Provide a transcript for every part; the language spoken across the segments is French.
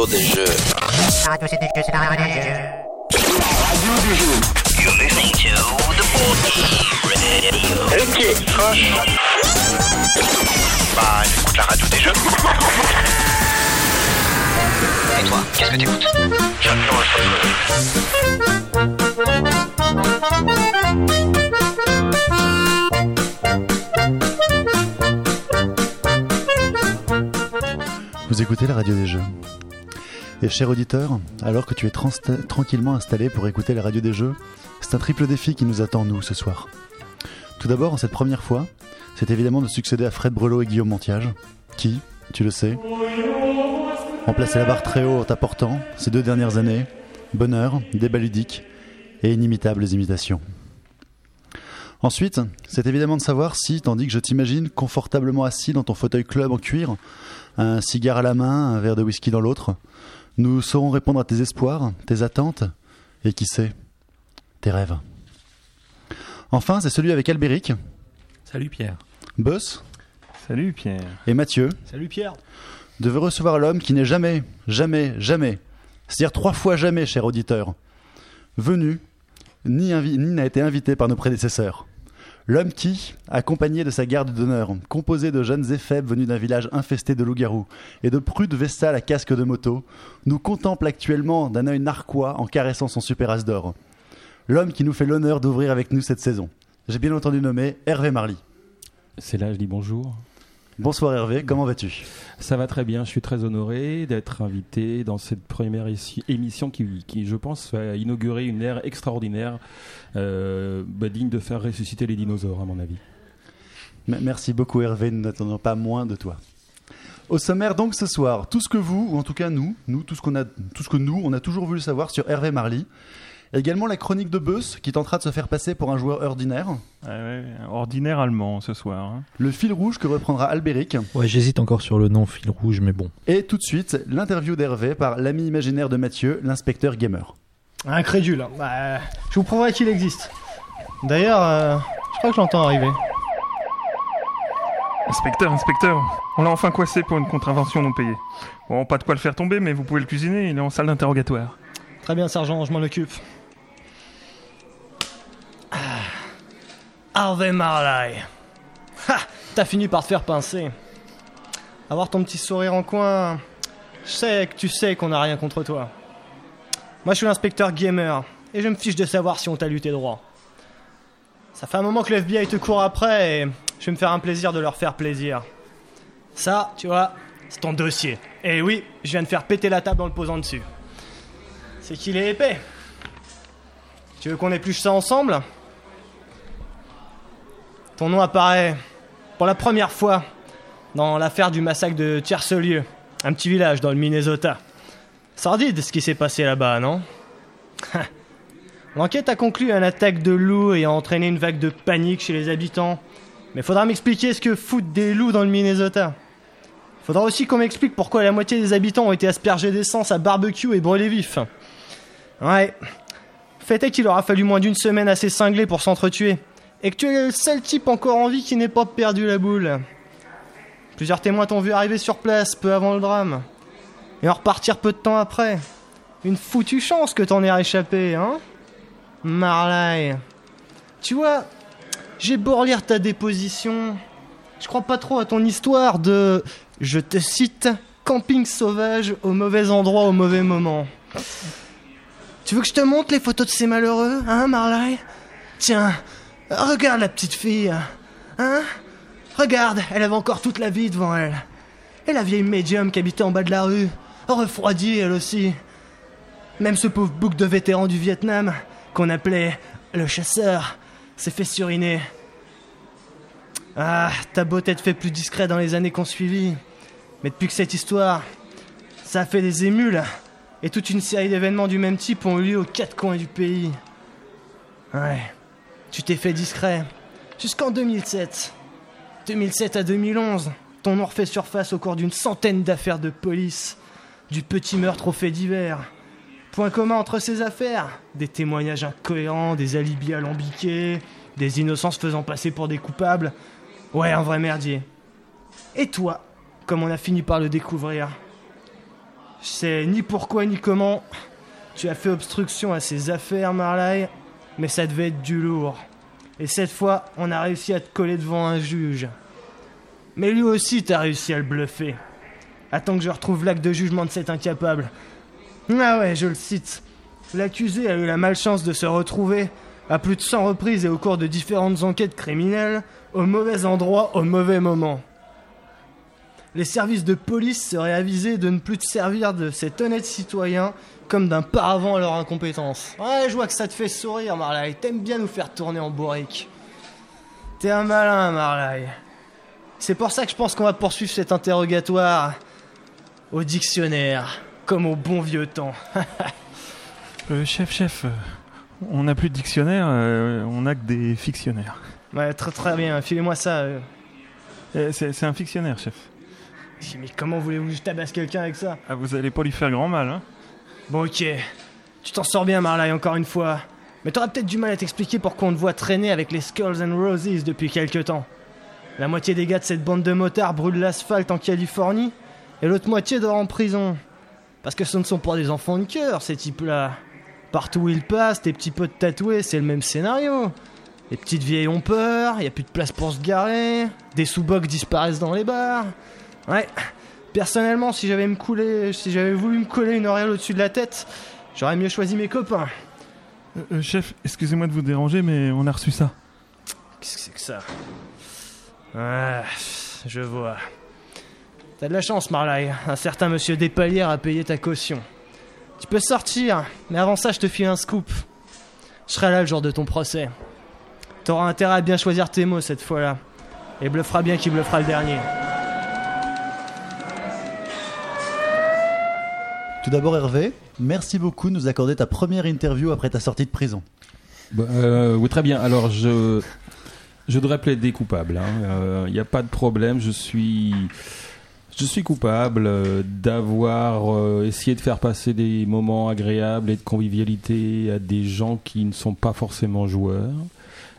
radio des jeux. La radio, des jeux, la radio des jeux. You're listening to the Board Radio. Ok, proche. Bah, écoute la radio des jeux. Et toi, qu'est-ce que t'écoutes J'adore ça. Vous écoutez la radio des jeux. Et cher auditeur, alors que tu es tranquillement installé pour écouter la radio des jeux, c'est un triple défi qui nous attend, nous, ce soir. Tout d'abord, en cette première fois, c'est évidemment de succéder à Fred Brelot et Guillaume Montiage, qui, tu le sais, ont placé la barre très haut en t'apportant, ces deux dernières années, bonheur, débat ludique et inimitables imitations. Ensuite, c'est évidemment de savoir si, tandis que je t'imagine confortablement assis dans ton fauteuil club en cuir, un cigare à la main, un verre de whisky dans l'autre, nous saurons répondre à tes espoirs, tes attentes et qui sait, tes rêves. Enfin, c'est celui avec Albéric, Salut Pierre. Buzz Salut Pierre. et Mathieu Salut Pierre. de recevoir l'homme qui n'est jamais, jamais, jamais, c'est-à-dire trois fois jamais, cher auditeur, venu, ni n'a été invité par nos prédécesseurs. L'homme qui, accompagné de sa garde d'honneur, composé de jeunes faibles venus d'un village infesté de loups-garous et de prudes vestales à casque de moto, nous contemple actuellement d'un œil narquois en caressant son super as d'or. L'homme qui nous fait l'honneur d'ouvrir avec nous cette saison. J'ai bien entendu nommer Hervé Marly. C'est là, je dis bonjour. Bonsoir Hervé, comment vas-tu? Ça va très bien, je suis très honoré d'être invité dans cette première émission qui, qui, je pense, va inaugurer une ère extraordinaire, euh, bah, digne de faire ressusciter les dinosaures, à mon avis. Merci beaucoup Hervé, nous n'attendons pas moins de toi. Au sommaire donc ce soir, tout ce que vous, ou en tout cas nous, nous tout ce, qu'on a, tout ce que nous, on a toujours voulu savoir sur Hervé Marly. Également la chronique de Beuss qui tentera de se faire passer pour un joueur ordinaire. Ouais, ouais, ordinaire allemand ce soir. hein. Le fil rouge que reprendra Albéric. Ouais, j'hésite encore sur le nom fil rouge, mais bon. Et tout de suite, l'interview d'Hervé par l'ami imaginaire de Mathieu, l'inspecteur gamer. Incrédule. Bah, je vous prouverai qu'il existe. D'ailleurs, euh, je crois que je l'entends arriver. Inspecteur, inspecteur, on l'a enfin coincé pour une contravention non payée. Bon, pas de quoi le faire tomber, mais vous pouvez le cuisiner, il est en salle d'interrogatoire. Très bien, sergent, je m'en occupe. Ah. Harvey Marley. Ha T'as fini par te faire pincer. Avoir ton petit sourire en coin, je sais que tu sais qu'on n'a rien contre toi. Moi, je suis l'inspecteur gamer, et je me fiche de savoir si on t'a lutté droit. Ça fait un moment que le FBI te court après, et je vais me faire un plaisir de leur faire plaisir. Ça, tu vois, c'est ton dossier. Et oui, je viens de faire péter la table en le posant dessus. C'est qu'il est épais. Tu veux qu'on épluche ça ensemble? Ton nom apparaît pour la première fois dans l'affaire du massacre de Tiercelieu, un petit village dans le Minnesota. Sordide ce qui s'est passé là-bas, non? L'enquête a conclu à une attaque de loups et a entraîné une vague de panique chez les habitants. Mais faudra m'expliquer ce que foutent des loups dans le Minnesota. Faudra aussi qu'on m'explique pourquoi la moitié des habitants ont été aspergés d'essence à barbecue et brûlés vifs. Ouais. Fait est qu'il aura fallu moins d'une semaine assez cinglée pour s'entretuer. Et que tu es le seul type encore en vie qui n'ait pas perdu la boule. Plusieurs témoins t'ont vu arriver sur place peu avant le drame. Et en repartir peu de temps après. Une foutue chance que t'en aies réchappé, hein Marley. Tu vois, j'ai beau relire ta déposition. Je crois pas trop à ton histoire de, je te cite, camping sauvage au mauvais endroit au mauvais moment. Tu veux que je te montre les photos de ces malheureux, hein, Marley Tiens, regarde la petite fille, hein Regarde, elle avait encore toute la vie devant elle. Et la vieille médium qui habitait en bas de la rue, refroidie elle aussi. Même ce pauvre bouc de vétéran du Vietnam, qu'on appelait le chasseur, s'est fait suriner. Ah, t'as beau t'être fait plus discret dans les années qu'on suivit. Mais depuis que cette histoire, ça a fait des émules, et toute une série d'événements du même type ont eu lieu aux quatre coins du pays. Ouais, tu t'es fait discret. Jusqu'en 2007. 2007 à 2011, ton nom refait surface au cours d'une centaine d'affaires de police. Du petit meurtre au fait divers. Point commun entre ces affaires Des témoignages incohérents, des alibis alambiqués, des innocents se faisant passer pour des coupables. Ouais, un vrai merdier. Et toi, comme on a fini par le découvrir, Je sais ni pourquoi ni comment tu as fait obstruction à ces affaires, Marley, mais ça devait être du lourd. Et cette fois, on a réussi à te coller devant un juge. Mais lui aussi, t'as réussi à le bluffer. Attends que je retrouve l'acte de jugement de cet incapable. Ah ouais, je le cite. L'accusé a eu la malchance de se retrouver, à plus de 100 reprises et au cours de différentes enquêtes criminelles, au mauvais endroit, au mauvais moment. Les services de police seraient avisés de ne plus te servir de cet honnête citoyen comme d'un paravent à leur incompétence. Ouais, je vois que ça te fait sourire, Marley. T'aimes bien nous faire tourner en bourrique. T'es un malin, Marley. C'est pour ça que je pense qu'on va poursuivre cet interrogatoire au dictionnaire, comme au bon vieux temps. Euh, chef, chef, euh, on n'a plus de dictionnaire, euh, on a que des fictionnaires. ouais, très très bien, filez-moi ça. euh. C'est un fictionnaire, chef. Mais comment voulez-vous que je tabasse quelqu'un avec ça? Ah, vous allez pas lui faire grand mal, hein? Bon, ok. Tu t'en sors bien, Marley, encore une fois. Mais t'auras peut-être du mal à t'expliquer pourquoi on te voit traîner avec les Skulls and Roses depuis quelque temps. La moitié des gars de cette bande de motards brûlent l'asphalte en Californie, et l'autre moitié dort en prison. Parce que ce ne sont pas des enfants de cœur, ces types-là. Partout où ils passent, tes petits potes tatoués, c'est le même scénario. Les petites vieilles ont peur, y a plus de place pour se garer, des sous-bocs disparaissent dans les bars. Ouais, Personnellement, si j'avais me couler, si j'avais voulu me coller une auréole au-dessus de la tête, j'aurais mieux choisi mes copains. Euh, euh, Chef, excusez-moi de vous déranger, mais on a reçu ça. Qu'est-ce que c'est que ça? Ah, je vois. T'as de la chance, Marley. Un certain monsieur Despalières a payé ta caution. Tu peux sortir, mais avant ça, je te file un scoop. Je serai là le jour de ton procès. T'auras intérêt à bien choisir tes mots cette fois-là. Et bluffera bien qui bluffera le dernier. Tout d'abord, Hervé, merci beaucoup de nous accorder ta première interview après ta sortie de prison. Bah, euh, oui, très bien. Alors, je, je devrais plaider coupable. Il n'y a pas de problème. Je suis, je suis coupable euh, d'avoir euh, essayé de faire passer des moments agréables et de convivialité à des gens qui ne sont pas forcément joueurs.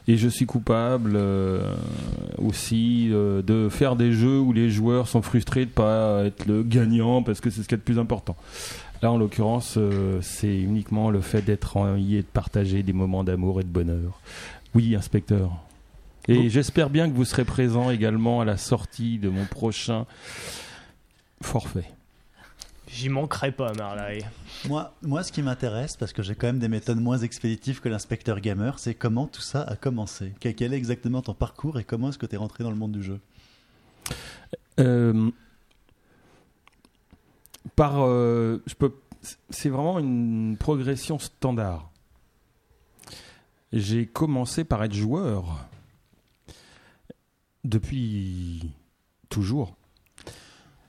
Et je suis coupable euh, aussi euh, de faire des jeux où les joueurs sont frustrés de pas être le gagnant parce que c'est ce qui est le plus important. Là, en l'occurrence, euh, c'est uniquement le fait d'être en et de partager des moments d'amour et de bonheur. Oui, inspecteur. Et j'espère bien que vous serez présent également à la sortie de mon prochain forfait. J'y manquerai pas, Marley. Moi, moi, ce qui m'intéresse, parce que j'ai quand même des méthodes moins expéditives que l'inspecteur gamer, c'est comment tout ça a commencé. Quel est exactement ton parcours et comment est-ce que tu es rentré dans le monde du jeu? Euh, par, euh, je peux, c'est vraiment une progression standard. J'ai commencé par être joueur depuis toujours,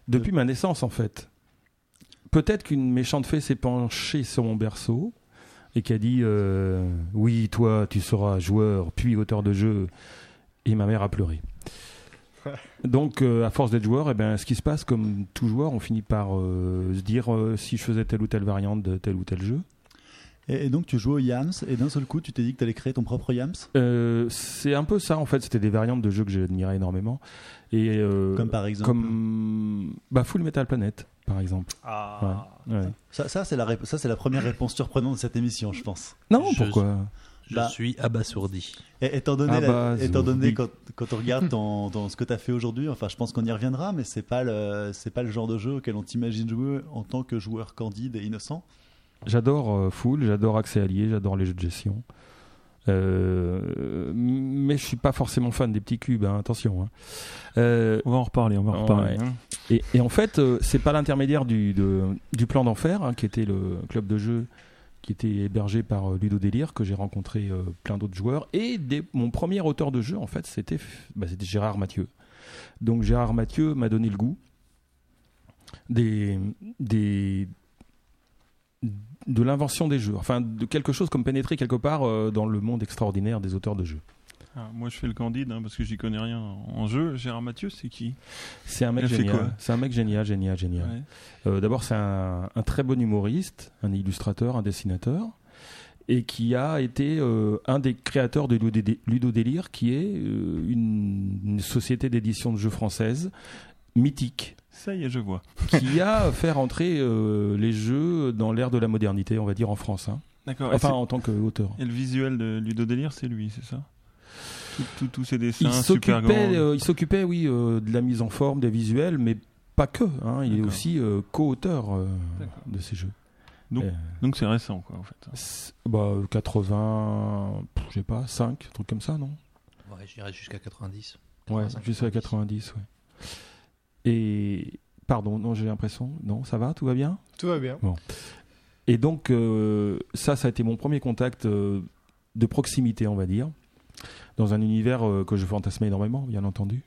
depuis ma naissance en fait. Peut-être qu'une méchante fée s'est penchée sur mon berceau et qui a dit euh, oui toi tu seras joueur puis auteur de jeu et ma mère a pleuré. Donc, euh, à force d'être joueur, eh ben, ce qui se passe, comme tout joueur, on finit par euh, se dire si je faisais telle ou telle variante de tel ou tel jeu. et, et donc, tu joues au Yams et d'un seul coup, tu t'es dit que tu allais créer ton propre Yams? C'est un peu ça, en fait. C'était des variantes de jeux que j'admirais énormément. Et, Comme par exemple Comme bah, Full Metal Planet, par exemple. Ah. Ouais, ouais. Ça, ça c'est la, rép- ça, c'est la première réponse surprenante de cette émission, je pense. Non, Je- pourquoi Je Bah. suis abasourdi. Et, étant donné, Ah la- bah, étant donné oui. quand, quand on regarde ton, ton- ce que tu as fait aujourd'hui, enfin, je pense qu'on y reviendra, mais c'est pas le, c'est pas le genre de jeu auquel on t'imagine jouer en tant que joueur candide et innocent. J'adore euh, Full, j'adore Accès Allié, j'adore les jeux de gestion. Euh, mais je suis pas forcément fan des petits cubes, hein, attention. hein. Euh, On va en reparler, on va en reparler. Ouais. Et, et en fait, euh, c'est pas l'intermédiaire du, de- du plan d'enfer, hein, qui était le club de jeu qui était hébergé par euh, Ludo Délire, que j'ai rencontré plein d'autres joueurs. Et des- mon premier auteur de jeu, en fait, c'était bah, c'était Gérard Mathieu. Donc Gérard Mathieu m'a donné le goût des, des, de l'invention des jeux, enfin de quelque chose comme pénétrer quelque part euh, dans le monde extraordinaire des auteurs de jeux. Ah, moi, je fais le candide hein, parce que j'y connais rien en jeu. Gérard Mathieu, c'est qui? C'est un mec génial. C'est un mec génial, génial, génial. Ouais. Euh, D'abord, c'est un, un très bon humoriste, un illustrateur, un dessinateur, et qui a été euh, un des créateurs de Ludo Ludo Délire, qui est euh, une, une société d'édition de jeux française mythique Ça y est, je vois. qui a fait rentrer euh, les jeux dans l'ère de la modernité, on va dire en France. hein. D'accord. Enfin, en tant qu'auteur. et le visuel de Ludo Délire, c'est lui, c'est ça? Tous ces dessins Il s'occupait, euh, il s'occupait, oui, euh, de la mise en forme, des visuels, mais pas que. hein. Il est aussi euh, co-auteur euh, de ces jeux. Donc- Euh, Donc c'est récent, quoi, en fait. bah, 80, pff, je sais pas, 5, un truc comme ça, non? Ouais, j'irais jusqu'à 90. Ouais, 85, jusqu'à 90, ouais. Et, pardon, non, j'ai l'impression, non, ça va, tout va bien? Tout va bien. Et donc, euh, ça, ça a été mon premier contact euh, de proximité, on va dire, dans un univers euh, que je fantasmais énormément, bien entendu.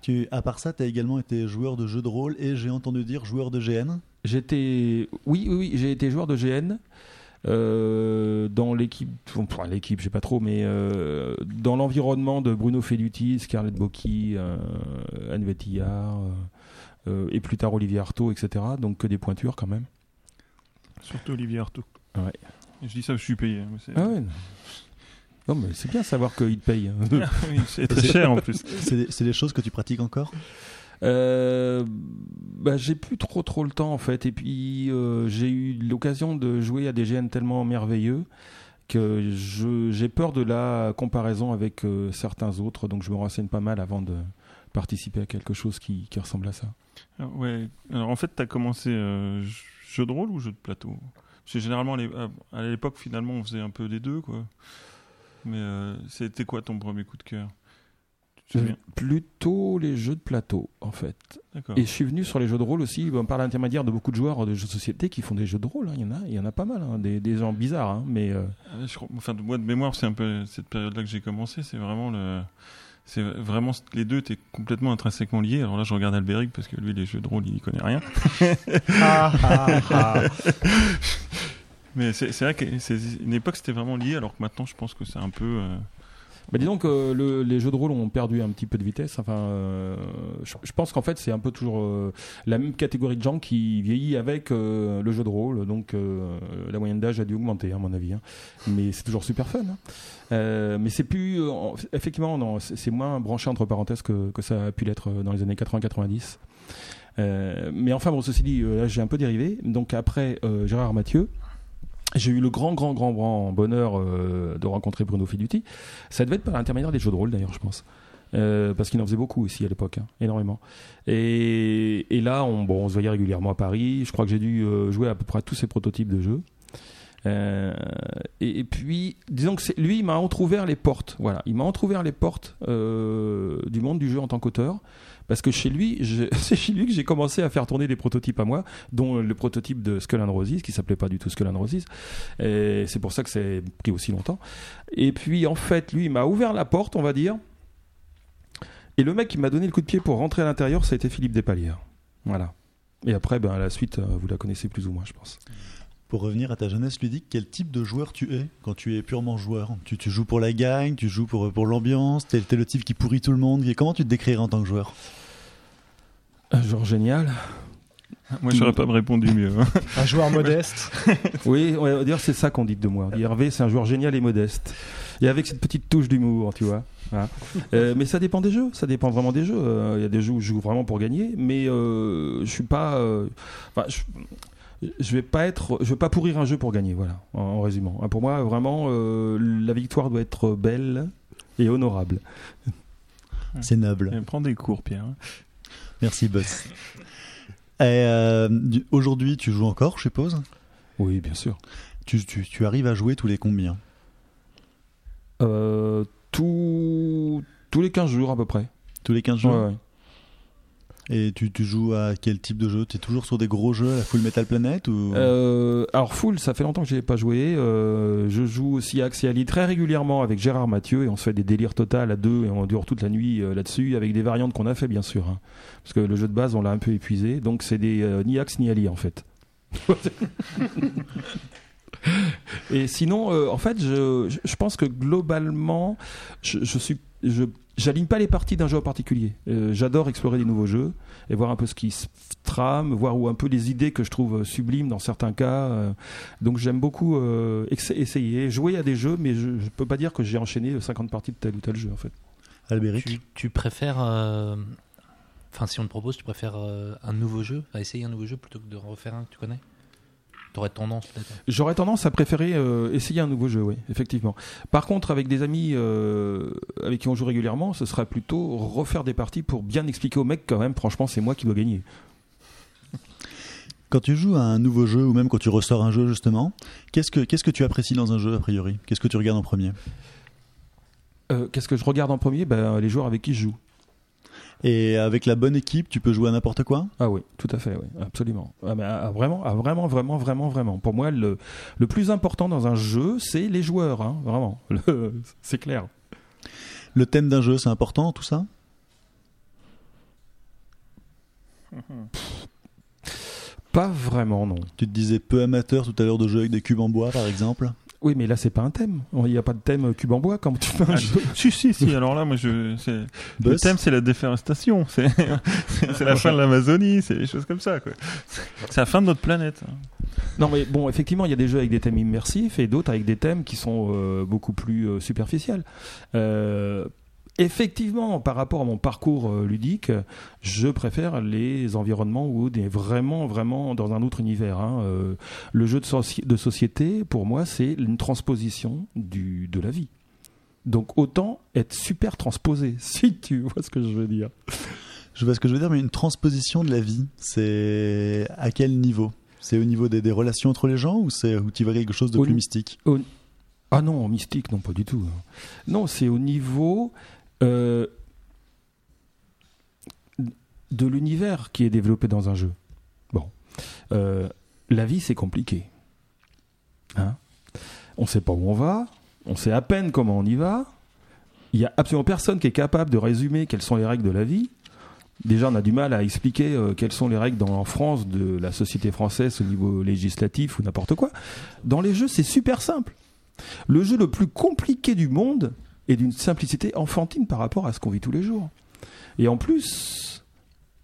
Tu, à part ça, tu as également été joueur de jeux de rôle et j'ai entendu dire joueur de GN. J'étais, oui, oui, oui, j'ai été joueur de GN euh, dans l'équipe, enfin l'équipe, je sais pas trop, mais euh, dans l'environnement de Bruno Feduti, Scarlett Bocchi, euh, Anne Vettillard, euh, euh, et plus tard Olivier Artaud, etc. Donc que des pointures quand même. Surtout Olivier Artaud. Ouais. Je dis ça, je suis payé. hein, mais Ah ouais. Non, mais c'est bien de savoir qu'il te paye. Ah oui, c'est très cher en plus. C'est des, c'est des choses que tu pratiques encore? Euh, bah, j'ai plus trop trop le temps en fait et puis euh, j'ai eu l'occasion de jouer à des GN tellement merveilleux que j'ai peur de la comparaison avec euh, certains autres donc je me renseigne pas mal avant de participer à quelque chose qui, qui ressemble à ça. Ouais. Alors en fait, tu as commencé jeu de rôle ou jeu de plateau? Parce que généralement, à l'é- à à l'époque, finalement, on faisait un peu des deux, quoi. Mais c'était quoi ton premier coup de cœur? Plutôt les jeux de plateau en fait. Et je suis venu sur les jeux de rôle aussi ben, par l'intermédiaire de beaucoup de joueurs de jeux de société qui font des jeux de rôle. hein. Il y en a, il y en a pas mal, hein. des, des gens bizarres, hein. mais euh, je crois- enfin, de moi de mémoire, c'est un peu cette période-là que j'ai commencé. C'est vraiment le. C'est vraiment les deux étaient complètement intrinsèquement liés. Alors là, je regarde Albéric parce que lui, les jeux de rôle, il y connaît rien. Ah, ah, ah. Mais c'est c'est vrai que c'est une époque, c'était vraiment lié. Alors que maintenant, je pense que c'est un peu. euh, Bah disons que le- les jeux de rôle ont perdu un petit peu de vitesse. Enfin, euh, je, je pense qu'en fait c'est un peu toujours euh, la même catégorie de gens qui vieillit avec euh, le jeu de rôle. Donc euh, la moyenne d'âge a dû augmenter, à mon avis. hein. Mais c'est toujours super fun. hein. Euh, mais c'est plus, euh, en- effectivement, non, c'est moins branché entre parenthèses que, que ça a pu l'être dans les années 80-90. Euh, mais enfin, bon, ceci dit, euh, là j'ai un peu dérivé. Donc après euh, Gérard Mathieu. J'ai eu le grand, grand, grand, grand bonheur euh, de rencontrer Bruno Fiduti. Ça devait être par l'intermédiaire des jeux de rôle d'ailleurs, je pense. Euh, parce qu'il en faisait beaucoup aussi à l'époque, hein, énormément. Et, là, on, bon, on se voyait régulièrement à Paris. Je crois que j'ai dû euh, jouer à peu près à tous ces prototypes de jeux. Et, puis, disons que lui, il m'a entrouvert les portes. Voilà, il m'a entrouvert les portes du monde du jeu en tant qu'auteur. Parce que chez lui, c'est chez lui que j'ai commencé à faire tourner des prototypes à moi, dont le prototype de Skull and Roses, qui s'appelait pas du tout Skull. Et c'est pour ça que c'est pris aussi longtemps. Et puis, en fait, lui, il m'a ouvert la porte, on va dire. Et le mec qui m'a donné le coup de pied pour rentrer à l'intérieur, ça a été Philippe Despalières. Voilà. Et après, ben, la suite, euh, vous la connaissez plus ou moins, je pense. Pour revenir à ta jeunesse ludique, quel type de joueur tu es quand tu es purement joueur? Tu, tu joues pour la gang, tu joues pour, pour l'ambiance, t'es es le type qui pourrit tout le monde. Et Comment tu te décrirais en tant que joueur? Un genre génial. Moi, j'aurais pas répondu mieux. hein. Un joueur modeste. Oui, dire c'est ça qu'on dit de moi. On dit Hervé, c'est un joueur génial et modeste. Et avec cette petite touche d'humour, tu vois. Voilà. Euh, mais ça dépend des jeux. Ça dépend vraiment des jeux. Euh, Il y a des jeux où je joue vraiment pour gagner, mais euh, je suis pas. euh, Enfin, je, je vais pas être. Je vais pas pourrir un jeu pour gagner. Voilà. En, en résumant. Pour moi, vraiment, euh, la victoire doit être belle et honorable. C'est noble. Eh, Prends des cours, Pierre. hein. Merci, boss. Et, euh, Aujourd'hui, tu joues encore, je suppose? Oui, bien sûr. tu, tu- tu arrives à jouer tous les combien? Euh, tout- tous les 15 jours à peu près. Tous les 15 jours? Ouais, ouais. Et tu, tu joues à quel type de jeu? Tu es toujours sur des gros jeux la Full Metal Planet ou... Euh, alors Full, ça fait longtemps que je n'ai pas joué. Euh, je joue aussi à Axiali très régulièrement avec Gérard Mathieu et on se fait des délires total à deux et on dure toute la nuit euh, là-dessus avec des variantes qu'on a fait bien sûr. hein. Parce que le jeu de base on l'a un peu épuisé. Donc c'est des ni Axe ni Ali en fait. et sinon, en fait, je, je- je pense que globalement, je, je suis, je, j'aligne pas les parties d'un jeu en particulier. Euh, j'adore explorer des nouveaux jeux et voir un peu ce qui se trame, voir où un peu les idées que je trouve sublimes dans certains cas. euh. donc j'aime beaucoup euh, essayer, jouer à des jeux, mais je, je peux pas dire que j'ai enchaîné 50 parties de tel ou tel jeu en fait. Albéric Tu, tu préfères euh, Enfin, si on te propose, tu préfères euh, un nouveau jeu, à essayer un nouveau jeu plutôt que de refaire un que tu connais? T'aurais tendance peut-être. J'aurais tendance à préférer euh, essayer un nouveau jeu, oui, effectivement. Par contre, avec des amis euh, avec qui on joue régulièrement, ce sera plutôt refaire des parties pour bien expliquer au mec quand même, franchement, c'est moi qui dois gagner. Quand tu joues à un nouveau jeu ou même quand tu ressors un jeu justement, qu'est-ce que qu'est-ce que tu apprécies dans un jeu a priori? Qu'est-ce que tu regardes en premier? Euh, Qu'est-ce que je regarde en premier? Ben, Les joueurs avec qui je joue. Et avec la bonne équipe, tu peux jouer à n'importe quoi? Ah oui, tout à fait, oui, absolument. Ah, mais, ah, vraiment, ah, vraiment, vraiment, vraiment, vraiment. Pour moi, le, le plus important dans un jeu, c'est les joueurs, hein, vraiment. C'est clair. Le thème d'un jeu, c'est important tout ça? Pas vraiment, non. Tu te disais peu amateur tout à l'heure de jeux avec des cubes en bois par exemple? Oui, mais là, c'est pas un thème. Il n'y a pas de thème cube en bois quand tu fais un Ah, jeu. si, si, si. Alors là, moi, je, c'est- le thème, c'est la déforestation. C'est, c'est la fin de l'Amazonie. C'est des choses comme ça, quoi. C'est la fin de notre planète. hein. Non, mais bon, effectivement, il y a des jeux avec des thèmes immersifs et d'autres avec des thèmes qui sont euh, beaucoup plus euh, superficiels. Euh, effectivement, par rapport à mon parcours euh, ludique, je préfère les environnements où on est vraiment, vraiment dans un autre univers. hein. Euh, le jeu de, soci- de société, pour moi, c'est une transposition du, de la vie. Donc autant être super transposé, si tu vois ce que je veux dire. Je vois ce que je veux dire, mais une transposition de la vie, c'est à quel niveau? C'est au niveau des, des relations entre les gens ou c'est où tu vois quelque chose de Au plus mystique? Ah non, mystique, non, pas du tout. Non, c'est au niveau euh, de l'univers qui est développé dans un jeu. Bon. Euh, la vie, c'est compliqué. Hein? On ne sait pas où on va, on sait à peine comment on y va. Il n'y a absolument personne qui est capable de résumer quelles sont les règles de la vie. Déjà, on a du mal à expliquer euh, quelles sont les règles dans, en France de la société française au niveau législatif ou n'importe quoi. Dans les jeux, c'est super simple. Le jeu le plus compliqué du monde est d'une simplicité enfantine par rapport à ce qu'on vit tous les jours. Et en plus,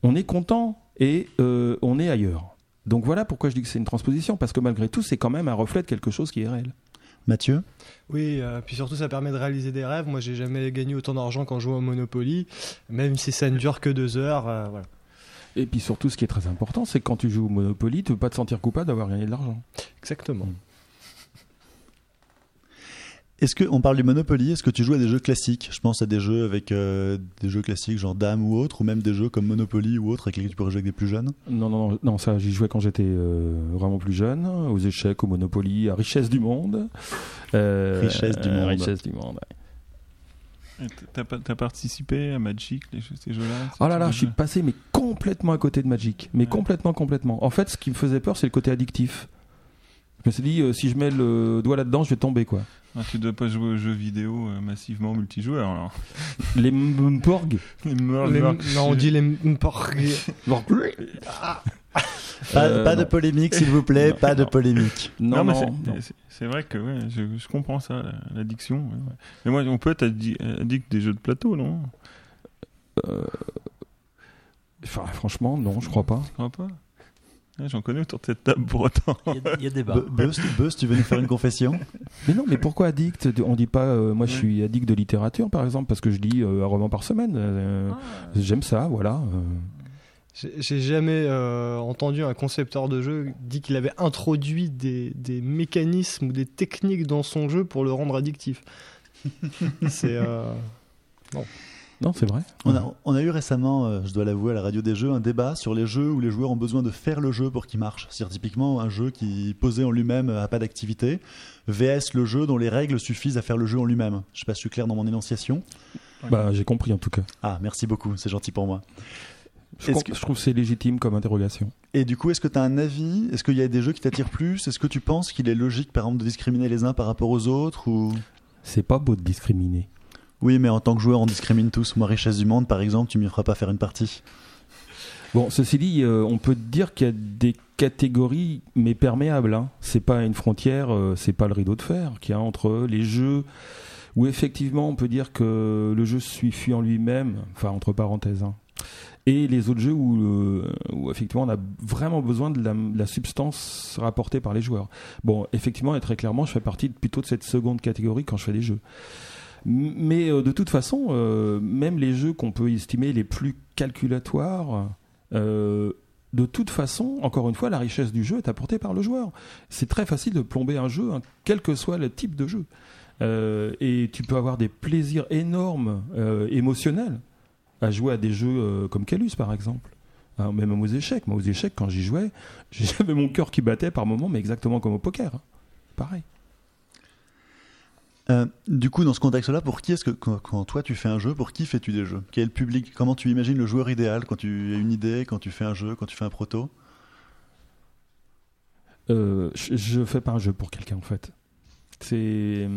on est content et euh, on est ailleurs. Donc voilà pourquoi je dis que c'est une transposition, parce que malgré tout, c'est quand même un reflet de quelque chose qui est réel. Mathieu? Oui, euh, puis surtout ça permet de réaliser des rêves. Moi, j'ai jamais gagné autant d'argent quand je joue au Monopoly, même si ça ne dure que deux heures. euh, voilà. Et puis surtout, ce qui est très important, c'est que quand tu joues au Monopoly, tu ne peux pas te sentir coupable d'avoir gagné de l'argent. Exactement. Est-ce que on parle du Monopoly Est-ce que tu joues à des jeux classiques? Je pense à des jeux avec euh, des jeux classiques genre Dame ou autre, ou même des jeux comme Monopoly ou autre avec lesquels tu pourrais jouer avec des plus jeunes? Non, non, non, non ça, j'y jouais quand j'étais euh, vraiment plus jeune, aux échecs, au Monopoly, à Richesse du Monde. Euh, Richesse du monde. Richesse du Monde, ouais. T'as, participé à Magic, les jeux- ces jeux-là? Oh là là, je suis passé mais complètement à côté de Magic. Mais Ouais. complètement, complètement. En fait, ce qui me faisait peur, c'est le côté addictif. Je me suis dit, euh, si je mets le doigt là-dedans, je vais tomber, quoi. Ah, tu dois pas jouer aux jeux vidéo euh, massivement multijoueurs, alors. Les Mporg. Les non, on dit les mporg. Pas, Euh, pas de polémique, s'il vous plaît, Non, pas de non. polémique. Non, Non, mais c'est- vrai que ouais, je, je comprends ça, la- l'addiction. ouais, ouais. Mais moi, on peut être addi- addict des jeux de plateau, non? Euh, enfin, franchement, non, je crois pas. Je crois pas? J'en connais autour de cette table pour autant. Il y a, il y a débat. Bu- Buzz, Buzz, tu veux nous faire une confession? Mais non, mais pourquoi addict? On dit pas, euh, moi je suis addict de littérature, par exemple, parce que je lis euh, un roman par semaine. Euh, J'aime ça, voilà. J'ai jamais euh, entendu un concepteur de jeu dire qu'il avait introduit des, des mécanismes ou des techniques dans son jeu pour le rendre addictif. C'est euh, Non, c'est vrai. on a, on a eu récemment, euh, je dois l'avouer, à la radio des jeux, un débat sur les jeux où les joueurs ont besoin de faire le jeu pour qu'il marche. C'est-à-dire typiquement un jeu qui, posé en lui-même, a pas d'activité, VS le jeu dont les règles suffisent à faire le jeu en lui-même. Je sais pas si je suis clair dans mon énonciation. Bah, j'ai compris en tout cas. Ah, merci beaucoup, c'est gentil pour moi. Je, que- je trouve que c'est légitime comme interrogation. Et du coup, est-ce que tu as un avis? Est-ce qu'il y a des jeux qui t'attirent plus? Est-ce que tu penses qu'il est logique, par exemple, de discriminer les uns par rapport aux autres ou... C'est pas beau de discriminer. Oui, mais en tant que joueur, on discrimine tous. Moi, Richesse du Monde, par exemple, tu m'y feras pas faire une partie. Bon, ceci dit, euh, on peut dire qu'il y a des catégories, mais perméables. Hein. C'est pas une frontière, euh, c'est pas le rideau de fer qu'il y a entre les jeux où effectivement on peut dire que le jeu suffit en lui-même, enfin entre parenthèses, hein, et les autres jeux où, euh, où effectivement on a vraiment besoin de la, de la substance rapportée par les joueurs. Bon, effectivement et très clairement, je fais partie plutôt de cette seconde catégorie quand je fais des jeux. Mais euh, de toute façon, euh, même les jeux qu'on peut estimer les plus calculatoires, euh, de toute façon, encore une fois, la richesse du jeu est apportée par le joueur. C'est très facile de plomber un jeu, hein, quel que soit le type de jeu. Et tu peux avoir des plaisirs énormes, émotionnels, à jouer à des jeux comme Calus, par exemple. Hein, même aux échecs. Moi, aux échecs, quand j'y jouais, j'avais mon cœur qui battait par moments, mais exactement comme au poker. hein. Pareil. Euh, du coup, dans ce contexte-là, pour qui est-ce que quand, toi tu fais un jeu, pour qui fais-tu des jeux? Quel public? Comment tu imagines le joueur idéal quand tu as une idée, quand tu fais un jeu, quand tu fais un proto? Euh, je, je fais pas un jeu pour quelqu'un en fait. C'est,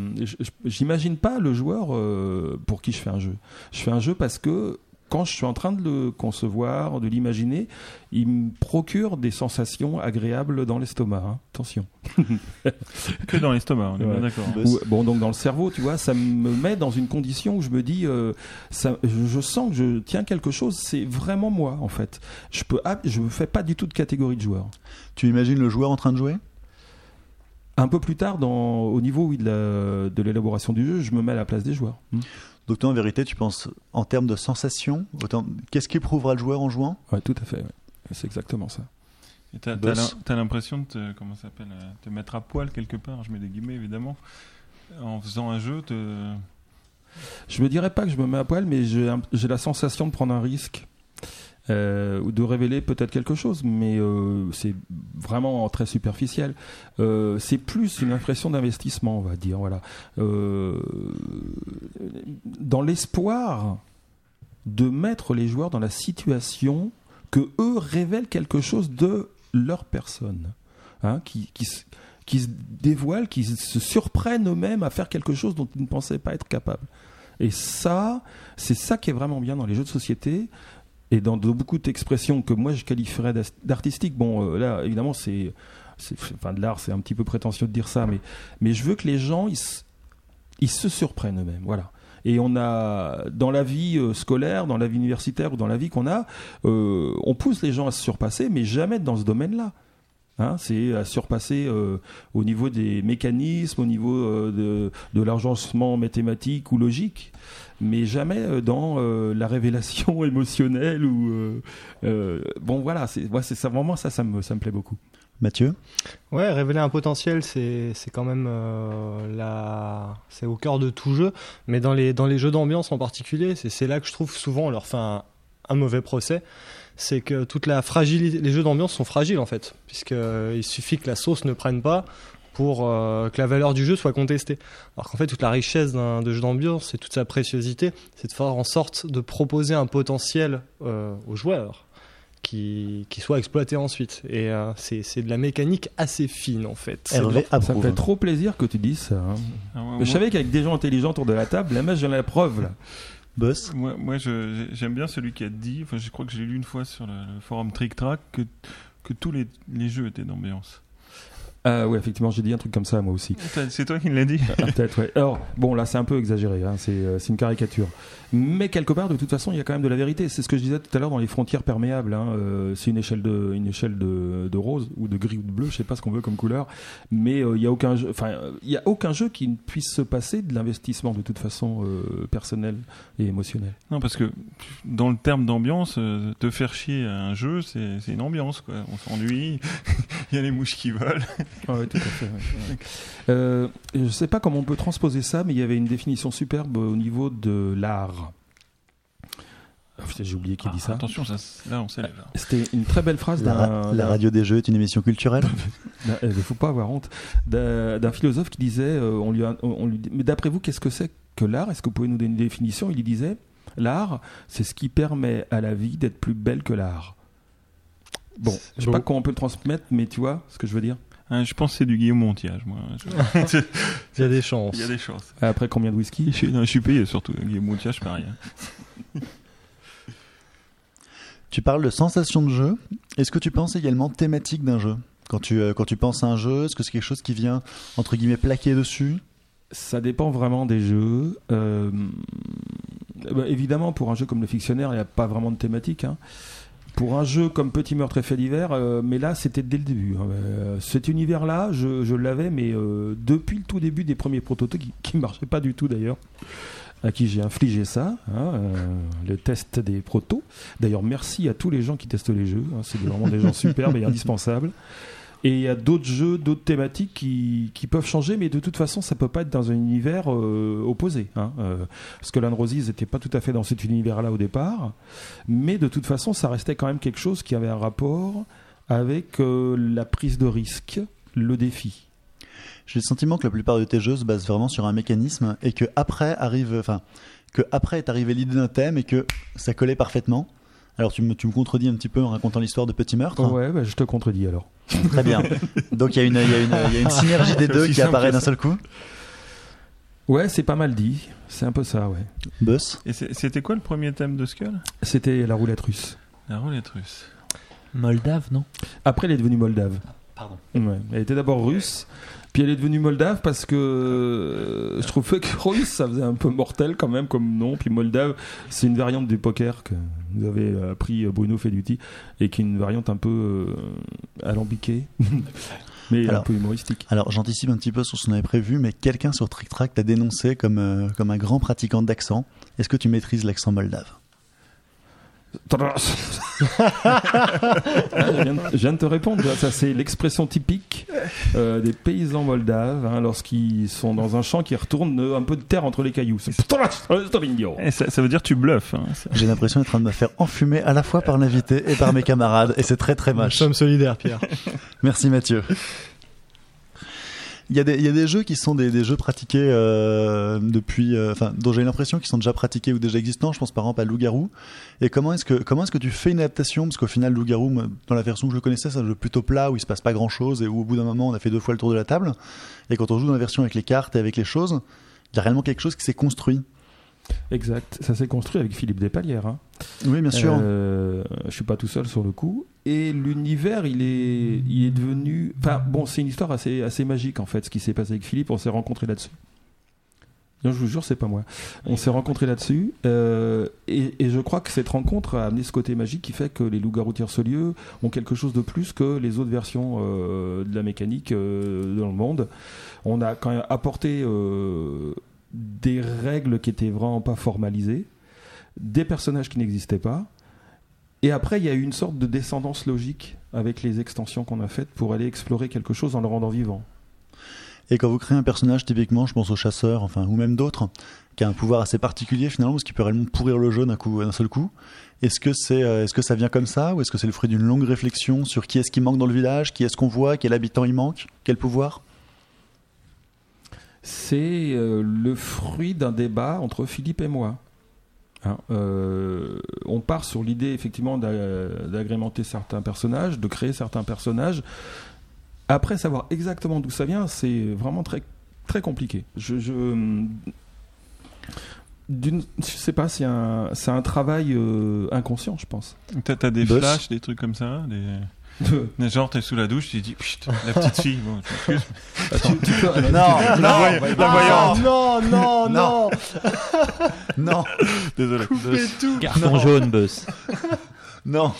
j'imagine pas le joueur euh, pour qui je fais un jeu. Je fais un jeu parce que quand je suis en train de le concevoir, de l'imaginer, il me procure des sensations agréables dans l'estomac. hein. Attention. Que dans l'estomac, on est Ouais. bien d'accord. Ou- bon, donc dans le cerveau, tu vois, ça me met dans une condition où je me dis, euh, ça, je, je sens que je tiens quelque chose. C'est vraiment moi en fait. Je peux, je ne fais pas du tout de catégorie de joueur. Tu imagines le joueur en train de jouer? Un peu plus tard, dans, au niveau oui, de l'élaboration du jeu, je me mets à la place des joueurs. Hmm. Donc toi, en vérité, tu penses en termes de sensation autant... Qu'est-ce qu'éprouvera le joueur en jouant? Ouais, tout à fait. ouais. C'est exactement ça. Et t'as, l'impression de te, comment ça s'appelle, euh, te mettre à poil quelque part, je mets des guillemets évidemment, en faisant un jeu, te... Je me dirais pas que je me mets à poil, mais j'ai la sensation de prendre un risque. Euh, de révéler peut-être quelque chose, mais euh, c'est vraiment très superficiel. Euh, c'est plus une impression d'investissement, on va dire. Voilà. Euh, dans l'espoir de mettre les joueurs dans la situation que eux révèlent quelque chose de leur personne, hein, qui, qui, qui se dévoilent, qui se surprennent eux-mêmes à faire quelque chose dont ils ne pensaient pas être capables. Et ça, c'est ça qui est vraiment bien dans les jeux de société et dans beaucoup d'expressions que moi je qualifierais d'as- d'artistique. Bon, euh, là, évidemment, c'est, enfin, de l'art, c'est un petit peu prétentieux de dire ça, mais, mais je veux que les gens, ils, ils se surprennent eux-mêmes. Voilà. Et on a, dans la vie euh, scolaire, dans la vie universitaire ou dans la vie qu'on a, euh, on pousse les gens à se surpasser, mais jamais dans ce domaine-là. Hein, c'est à surpasser euh, au niveau des mécanismes, au niveau euh, de, de l'agencement mathématique ou logique, mais jamais euh, dans euh, la révélation émotionnelle ou euh, euh, bon voilà, c'est ouais, ça vraiment ça, ça me ça me plaît beaucoup. Mathieu? Ouais, révéler un potentiel, c'est c'est quand même euh, la... c'est au cœur de tout jeu. Mais dans les, dans les jeux d'ambiance en particulier, c'est c'est là que je trouve souvent on leur fait un, un mauvais procès. C'est que toute la fragilité, les jeux d'ambiance sont fragiles en fait, puisqu'il suffit que la sauce ne prenne pas pour euh, que la valeur du jeu soit contestée. Alors qu'en fait, toute la richesse d'un de jeu d'ambiance et toute sa préciosité, c'est de faire en sorte de proposer un potentiel euh, aux joueurs qui, qui soit exploité ensuite. Et euh, c'est c'est de la mécanique assez fine en fait. De Ça me fait trop plaisir que tu dises ça. hein. Ah, ouais, Mais moi, je savais qu'avec des gens intelligents autour de la table, la messe j'en ai la preuve là. Boss moi, moi, j'aime bien celui qui a dit, je crois que j'ai lu une fois sur le, forum Trick Track, que, tous les jeux étaient d'ambiance. Ah ouais, effectivement, j'ai dit un truc comme ça moi aussi. C'est toi qui l'as dit Ah, Peut-être, ouais. Alors, bon, là, c'est un peu exagéré, hein, c'est euh, une caricature. Mais quelque part, de toute façon, il y a quand même de la vérité. C'est ce que je disais tout à l'heure dans les frontières perméables. hein, euh, c'est une échelle de, une échelle de, de rose ou de gris ou de bleu, je sais pas ce qu'on veut comme couleur. Mais euh, il y a aucun jeu, enfin, euh, il y a aucun jeu qui ne puisse se passer de l'investissement de toute façon euh, personnel et émotionnel. Non, parce que dans le terme d'ambiance, euh, te faire chier à un jeu, c'est c'est une ambiance. Quoi. On s'ennuie, il y a les mouches qui volent. Ah ouais, tout à fait. ouais. Euh, je sais pas comment on peut transposer ça, mais il y avait une définition superbe au niveau de l'art. Ah, J'ai oublié qui dit ça. Attention, ça, là on s'élève. C'était une très belle phrase la, d'un. la radio des jeux est une émission culturelle? Il ne faut pas avoir honte. D'un philosophe qui disait, euh, on lui, a- on lui dit, mais d'après vous, qu'est-ce que c'est que l'art? Est-ce que vous pouvez nous donner une définition? Il disait, l'art, c'est ce qui permet à la vie d'être plus belle que l'art. Bon, je sais beau. pas comment on peut le transmettre, mais tu vois ce que je veux dire. Hein, je pense que c'est du Guillaume Montiage, moi. Je- Il y a des chances. Il y a des chances. Après combien de whisky Je suis, non, je suis payé surtout. Guillaume Montiage, pareil. hein. Tu parles de sensation de jeu. Est-ce que tu penses également thématique d'un jeu? Quand tu, euh, quand tu penses à un jeu, est-ce que c'est quelque chose qui vient, entre guillemets, plaquer dessus? Ça dépend vraiment des jeux. Euh, bah, évidemment, pour un jeu comme le fictionnaire, il n'y a pas vraiment de thématique. hein. Pour un jeu comme Petit meurtre et fait d'hiver, euh, mais là c'était dès le début. hein. Euh, cet univers-là, je, je l'avais, mais euh, depuis le tout début des premiers prototypes qui, qui marchaient pas du tout d'ailleurs, à qui j'ai infligé ça, hein, euh, le test des protos. D'ailleurs, merci à tous les gens qui testent les jeux. hein, c'est vraiment des gens superbes et indispensables. Et il y a d'autres jeux, d'autres thématiques qui, peuvent changer, mais de toute façon, ça peut pas être dans un univers euh, opposé. Hein, euh, parce que Land Roses n'était pas tout à fait dans cet univers-là au départ, mais de toute façon, ça restait quand même quelque chose qui avait un rapport avec euh, la prise de risque, le défi. J'ai le sentiment que la plupart de tes jeux se basent vraiment sur un mécanisme et que après arrive, enfin, que après est arrivée l'idée d'un thème et que ça collait parfaitement. Alors tu me, tu me contredis un petit peu en racontant l'histoire de Petit Meurtre. Ouais, bah, je te contredis alors. Très bien. Donc il y, a une- il y a une- il y a une synergie des deux qui apparaît d'un seul coup. Ouais, c'est pas mal dit. C'est un peu ça, ouais. Buzz. Et c'était quoi le premier thème de Skull? C'était la roulette russe. La roulette russe. Moldave, non? Après, elle est devenue moldave. Pardon. Ouais. Elle était d'abord russe, puis elle est devenue moldave parce que euh, je trouve que russe, ça faisait un peu mortel quand même comme nom. Puis moldave, c'est une variante du poker que nous avait appris Bruno Feduti et qui est une variante un peu euh, alambiquée, mais un peu humoristique. Alors j'anticipe un petit peu sur ce qu'on avait prévu, mais quelqu'un sur Trick Track t'a dénoncé comme, euh, comme un grand pratiquant d'accent. Est-ce que tu maîtrises l'accent moldave? Je, viens de, je viens de te répondre. Ça, c'est l'expression typique euh, des paysans moldaves hein, lorsqu'ils sont dans un champ qui retournent euh, un peu de terre entre les cailloux. C'est Et ça, ça veut dire tu bluffes. hein. J'ai l'impression d'être en train de me faire enfumer à la fois par l'invité et par mes camarades, et c'est très très Nous moche. sommes solidaires, Pierre. Merci Mathieu. Il y, a des, y a des jeux qui sont des, des jeux pratiqués euh, depuis, euh, enfin, dont j'ai l'impression qu'ils sont déjà pratiqués ou déjà existants. Je pense par exemple à Loup-garou. Et comment est-ce que est-ce que tu fais une adaptation? Parce qu'au final, Loup-garou, dans la version que je connaissais, c'est un jeu plutôt plat où il se passe pas grand-chose et où au bout d'un moment, on a fait deux fois le tour de la table. Et quand on joue dans la version avec les cartes et avec les choses, il y a réellement quelque chose qui s'est construit. Exact. Ça s'est construit avec Philippe Despalières. Hein. Oui, bien sûr. Euh, je suis pas tout seul sur le coup. Et l'univers, il est, il est devenu. Enfin, bon, c'est une histoire assez, assez magique en fait. Ce qui s'est passé avec Philippe, on s'est rencontrés là-dessus. Non, je vous jure, c'est pas moi. On s'est rencontrés là-dessus, euh, et, et je crois que cette rencontre a amené ce côté magique qui fait que les loups-garous tiercelieux ont quelque chose de plus que les autres versions euh, de la mécanique euh, dans le monde. On a quand même apporté des règles qui étaient vraiment pas formalisées, des personnages qui n'existaient pas, et après il y a eu une sorte de descendance logique avec les extensions qu'on a faites pour aller explorer quelque chose en le rendant vivant. Et quand vous créez un personnage, typiquement, je pense au chasseur, enfin, ou même d'autres, qui a un pouvoir assez particulier finalement, parce qu'il peut réellement pourrir le jeu d'un coup, d'un seul coup. Est-ce que c'est, euh, est-ce que ça vient comme ça, ou est-ce que c'est le fruit d'une longue réflexion sur qui est-ce qui manque dans le village, qui est-ce qu'on voit, quel habitant il manque, quel pouvoir? C'est euh, le fruit d'un débat entre Philippe et moi. Hein, euh, on part sur l'idée effectivement d'a- d'agrémenter certains personnages, de créer certains personnages. Après savoir exactement d'où ça vient, c'est vraiment très très compliqué. Je, je d'une- je sais pas, c'est un c'est un travail euh, inconscient, je pense. T'as t'as des flashs, des trucs comme ça des... Genre, t'es sous la douche, tu dis, Pchit, la petite fille, bon. Non, La, voy- la voyante, non, non, non, non, désolé. Tout. Carton jaune, Buzz. non.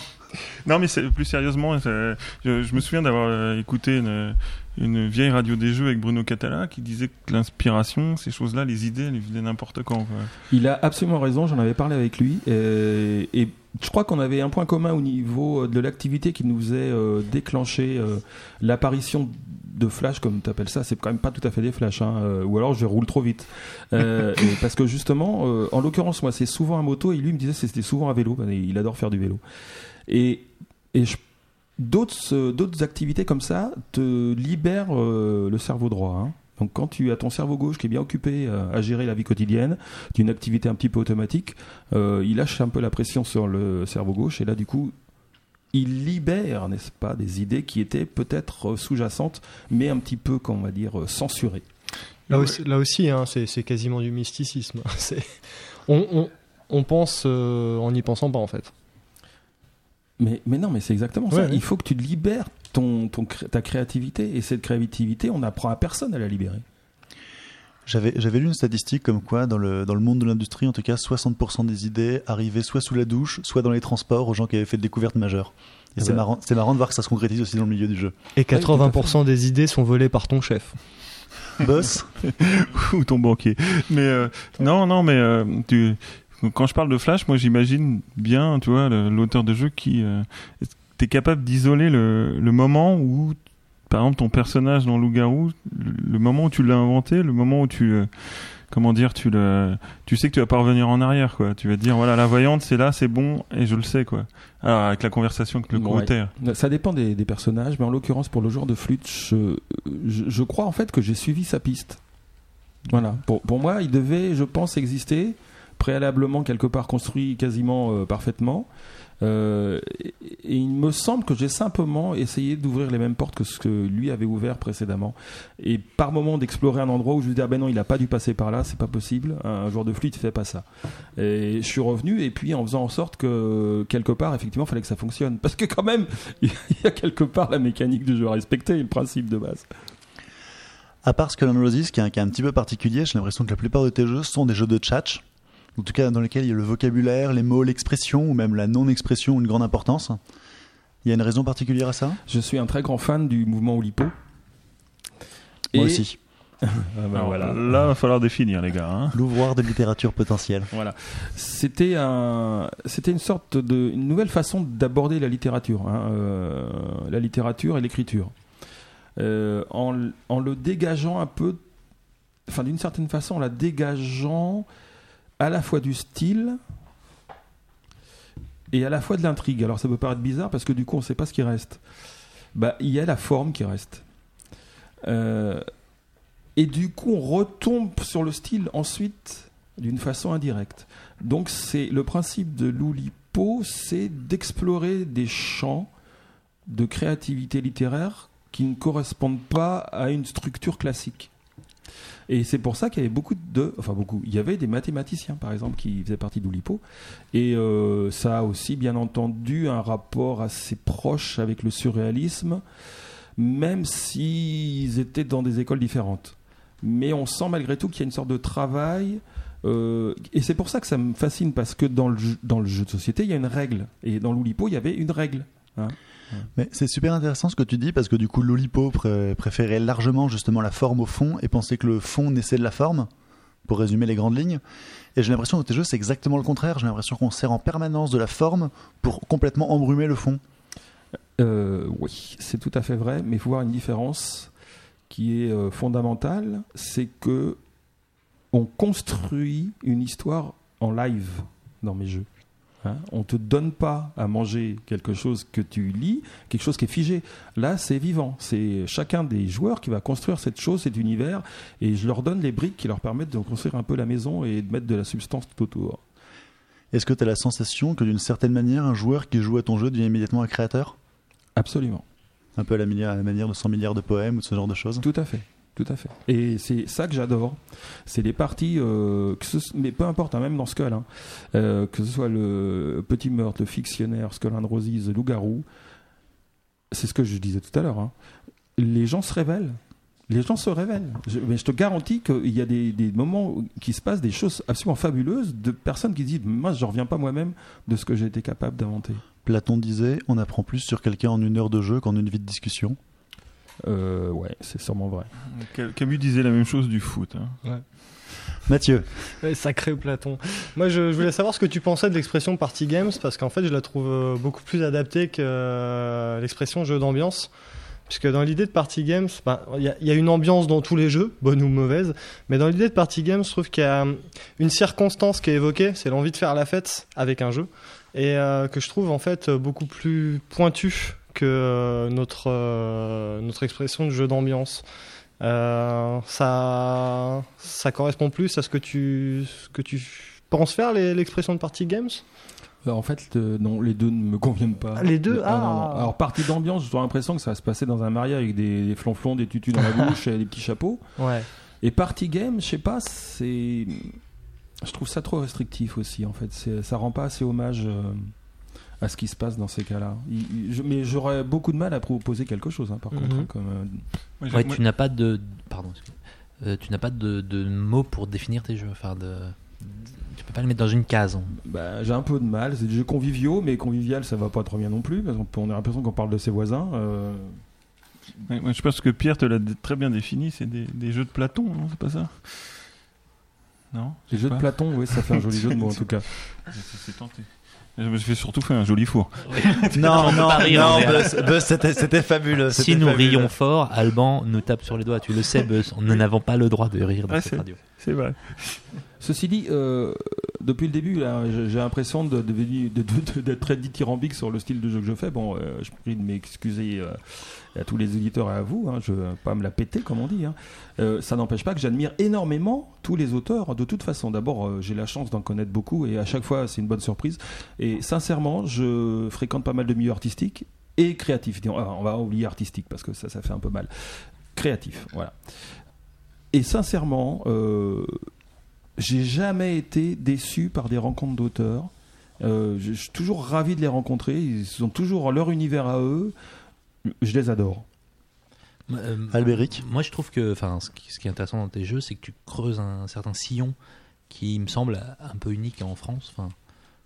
Non, mais plus sérieusement, je, je me souviens d'avoir euh, écouté une, une vieille radio des jeux avec Bruno Catala qui disait que l'inspiration, ces choses-là, les idées, elles venaient n'importe quand. quoi. Il a absolument raison, j'en avais parlé avec lui. euh, et je crois qu'on avait un point commun au niveau de l'activité qui nous faisait euh, déclencher euh, l'apparition de flash, comme tu appelles ça. C'est quand même pas tout à fait des flashs, hein, euh, ou alors je roule trop vite. Euh, parce que justement, euh, en l'occurrence, moi, c'est souvent à moto, et lui me disait que c'était souvent à vélo. qu'il adore faire du vélo. Et, et je- d'autres d'autres activités comme ça te libèrent euh, le cerveau droit. hein. Donc quand tu as ton cerveau gauche qui est bien occupé euh, à gérer la vie quotidienne, d'une activité un petit peu automatique, euh, il lâche un peu la pression sur le cerveau gauche et là du coup il libère, n'est-ce pas, des idées qui étaient peut-être sous-jacentes, mais un petit peu, comment on va dire, censurées. Là aussi, là aussi hein, c'est c'est quasiment du mysticisme. C'est- On, on, on pense euh, en n'y pensant pas en fait. Mais, mais non, mais c'est exactement Ouais, ça. ouais. Il faut que tu libères ton, ta créativité et cette créativité, on n'apprend à personne à la libérer. J'avais, j'avais lu une statistique comme quoi, dans le, dans le monde de l'industrie, en tout cas, 60% des idées arrivaient soit sous la douche, soit dans les transports aux gens qui avaient fait des découvertes majeures. Et Ah c'est bah. marrant, c'est marrant de voir que ça se concrétise aussi dans le milieu du jeu. Et tout à 80% des idées sont volées par ton chef. Boss, ou ton banquier. Mais euh, non, non, mais euh, tu, quand je parle de Flash, moi j'imagine bien, tu vois, l'auteur de jeu qui euh, t'es capable d'isoler le, le moment où, par exemple, ton personnage dans Loup-garou, le, le moment où tu l'as inventé, le moment où tu le- comment dire, tu le, tu sais que tu vas pas revenir en arrière, quoi. Tu vas te dire, voilà, la voyante, c'est là, c'est bon, et je le sais, quoi. Alors avec la conversation avec le Ouais. co-auteur. Ça dépend des, des personnages, mais en l'occurrence pour le joueur de flûte, je, je, je crois en fait que j'ai suivi sa piste. Voilà. Pour, pour moi, il devait, je pense, exister préalablement quelque part construit quasiment euh, parfaitement. Euh, et, il me semble que j'ai simplement essayé d'ouvrir les mêmes portes que ce que lui avait ouvert précédemment. Et par moment d'explorer un endroit où je me dis ah ben non il a pas dû passer par là, c'est pas possible. Un joueur de flûte il fait pas ça. Et je suis revenu et puis en faisant en sorte que quelque part effectivement il fallait que ça fonctionne parce que quand même il y a quelque part la mécanique du jeu à respecter, le principe de base. à part Skull and Roses, qui est, un, qui est un petit peu particulier, j'ai l'impression que la plupart de tes jeux sont des jeux de tchatch. En tout cas, dans lesquels il y a le vocabulaire, les mots, l'expression, ou même la non-expression une grande importance. Il y a une raison particulière à ça? Je suis un très grand fan du mouvement Oulipo. Moi Et- aussi. Ah ben Alors, voilà. Là, va falloir définir, les gars. Hein. L'ouvroir de littérature potentielle. Voilà. C'était un, c'était une sorte de, une nouvelle façon d'aborder la littérature, hein, euh, la littérature et l'écriture, Euh, en, en le dégageant un peu, enfin d'une certaine façon, en la dégageant à la fois du style et à la fois de l'intrigue. Alors ça peut paraître bizarre parce que du coup on ne sait pas ce qui reste. Bah il y a la forme qui reste. Euh, et du coup, on retombe sur le style ensuite d'une façon indirecte. Donc, c'est le principe de l'Oulipo, c'est d'explorer des champs de créativité littéraire qui ne correspondent pas à une structure classique. Et c'est pour ça qu'il y avait beaucoup de, enfin beaucoup, il y avait des mathématiciens par exemple qui faisaient partie d'Oulipo, et euh, ça a aussi bien entendu un rapport assez proche avec le surréalisme, même s'ils étaient dans des écoles différentes mais on sent malgré tout qu'il y a une sorte de travail. euh, et c'est pour ça que ça me fascine parce que dans le, jeu, dans le jeu de société, il y a une règle. Et dans l'Oulipo, il y avait une règle. Mais c'est super intéressant ce que tu dis parce que du coup, l'Olipo pré- préférait largement justement la forme au fond et pensait que le fond naissait de la forme, pour résumer les grandes lignes. Et j'ai l'impression que tes jeux, c'est exactement le contraire. J'ai l'impression qu'on sert en permanence de la forme pour complètement embrumer le fond. Euh, oui, c'est tout à fait vrai, mais il faut voir une différence qui est euh, fondamentale, c'est que on construit une histoire en live dans mes jeux. Hein on te donne pas à manger quelque chose que tu lis, quelque chose qui est figé. Là, c'est vivant. C'est chacun des joueurs qui va construire cette chose, cet univers, et je leur donne les briques qui leur permettent de construire un peu la maison et de mettre de la substance tout autour. Est-ce que tu as la sensation que d'une certaine manière, un joueur qui joue à ton jeu devient immédiatement un créateur? Absolument. Un peu à la, manière, à la manière de 100 milliards de poèmes ou de ce genre de choses? Tout à fait. Tout à fait. Et c'est ça que j'adore. C'est les parties, euh, mais peu importe, hein, même dans Skull, hein, euh, que ce soit le petit meurtre, le fictionnaire, Skull and Roses, loup-garou, c'est ce que je disais tout à l'heure. hein. Les gens se révèlent. Les gens se révèlent. Mais je te garantis qu'il y a des, moments qui se passent des choses absolument fabuleuses de personnes qui disent Moi, je ne reviens pas moi-même de ce que j'ai été capable d'inventer. Platon disait on apprend plus sur quelqu'un en une heure de jeu qu'en une vie de discussion. Euh, ouais, c'est sûrement vrai. Cam- Camus disait la même chose du foot. hein. Mathieu, Ouais, sacré Platon. Moi, je, je voulais savoir ce que tu pensais de l'expression party games parce qu'en fait, je la trouve euh, beaucoup plus adaptée que euh, l'expression jeu d'ambiance. Puisque dans l'idée de party games, ben, il y, a- il y a une ambiance dans tous les jeux, bonne ou mauvaise, mais dans l'idée de party games, je trouve qu'il y a euh, une circonstance qui est évoquée, c'est l'envie de faire la fête avec un jeu, et euh, que je trouve en fait beaucoup plus pointue que euh, notre, euh, notre expression de jeu d'ambiance. Euh, ça, ça correspond plus à ce que tu, ce que tu penses faire, l'expression de party games? En fait, euh, non, les deux ne me conviennent pas. Les deux Ah. non, non. Alors, partie d'ambiance, j'ai l'impression que ça va se passer dans un mariage avec des, des flonflons, des tutus dans la bouche et des petits chapeaux. Ouais. Et party game, je sais pas, c'est. Je trouve ça trop restrictif aussi, en fait. Ça rend pas assez hommage euh, à ce qui se passe dans ces cas-là. Mais j'aurais beaucoup de mal à proposer quelque chose, hein, par Mhm. contre. hein, comme, euh, Ouais, tu n'as pas de. Pardon. excuse- euh, tu n'as pas de, de mots pour définir tes jeux. Enfin, de, tu peux pas le mettre dans une case. Bah, j'ai un peu de mal. C'est des jeux conviviaux, mais convivial, ça va pas trop bien non plus. Parce peut- on a l'impression qu'on parle de ses voisins. euh, Ouais, moi, je pense que Pierre te l'a très bien défini, c'est des, des jeux de Platon, non C'est pas ça? Non? Les Je jeux de. Platon, oui, ça fait un joli jeu de mots en tout cas. C'est tenté. Je me suis surtout fait un joli four. Non, non, rire, non, Buzz, Buzz, c'était c'était fabuleux. Si c'était nous fabuleux. rions fort, Alban nous tape sur les doigts. Tu le sais, Buzz. Nous n'avons pas le droit de rire dans cette c'est- radio. C'est vrai. Ceci dit, euh, depuis le début, là, j'ai l'impression de- de venir- de- de- d'être très dithyrambique sur le style de jeu que je fais. Bon, euh, je prie de m'excuser euh, à tous les éditeurs et à vous. Hein, je veux pas me la péter, comme on dit. hein. Euh, ça n'empêche pas que j'admire énormément tous les auteurs. De toute façon, d'abord, euh, j'ai la chance d'en connaître beaucoup et à chaque fois, c'est une bonne surprise. Et sincèrement, je fréquente pas mal de milieux artistiques et créatifs. Ah, on va oublier artistique parce que ça, ça fait un peu mal. Créatif, voilà. Et sincèrement, euh, j'ai jamais été déçu par des rencontres d'auteurs. Euh, je suis toujours ravi de les rencontrer. Ils ont toujours leur univers à eux. Je les adore. Euh, Albéric Moi, je trouve que, enfin, ce qui, ce qui est intéressant dans tes jeux, c'est que tu creuses un certain sillon qui me semble un peu unique en France. Enfin,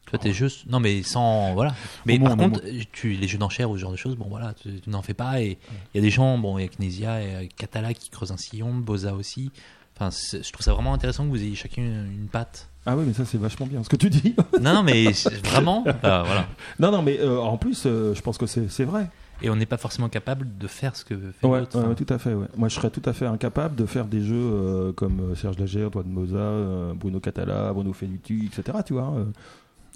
toi, tes jeux, non, mais sans, voilà. Mais par contre, tu, les jeux d'enchères ou ce genre de choses, bon, voilà, tu, tu n'en fais pas. Et il y a des gens, bon, il y a Knesia et Catala qui creusent un sillon, Boza aussi. Enfin, je trouve ça vraiment intéressant que vous ayez chacun une, une patte. Ah oui, mais ça c'est vachement bien ce que tu dis. Non, non, mais c'est- vraiment, euh, voilà. non, non, mais euh, en plus, euh, je pense que c'est vrai. Et on n'est pas forcément capable de faire ce que fait Ouais, l'autre. ouais, Enfin, tout à fait. ouais. Moi, je serais tout à fait incapable de faire des jeux euh, comme euh, Serge Lagère, Toine Moza, euh, Bruno Catala, Bruno Fenuti, etc. Tu vois. euh.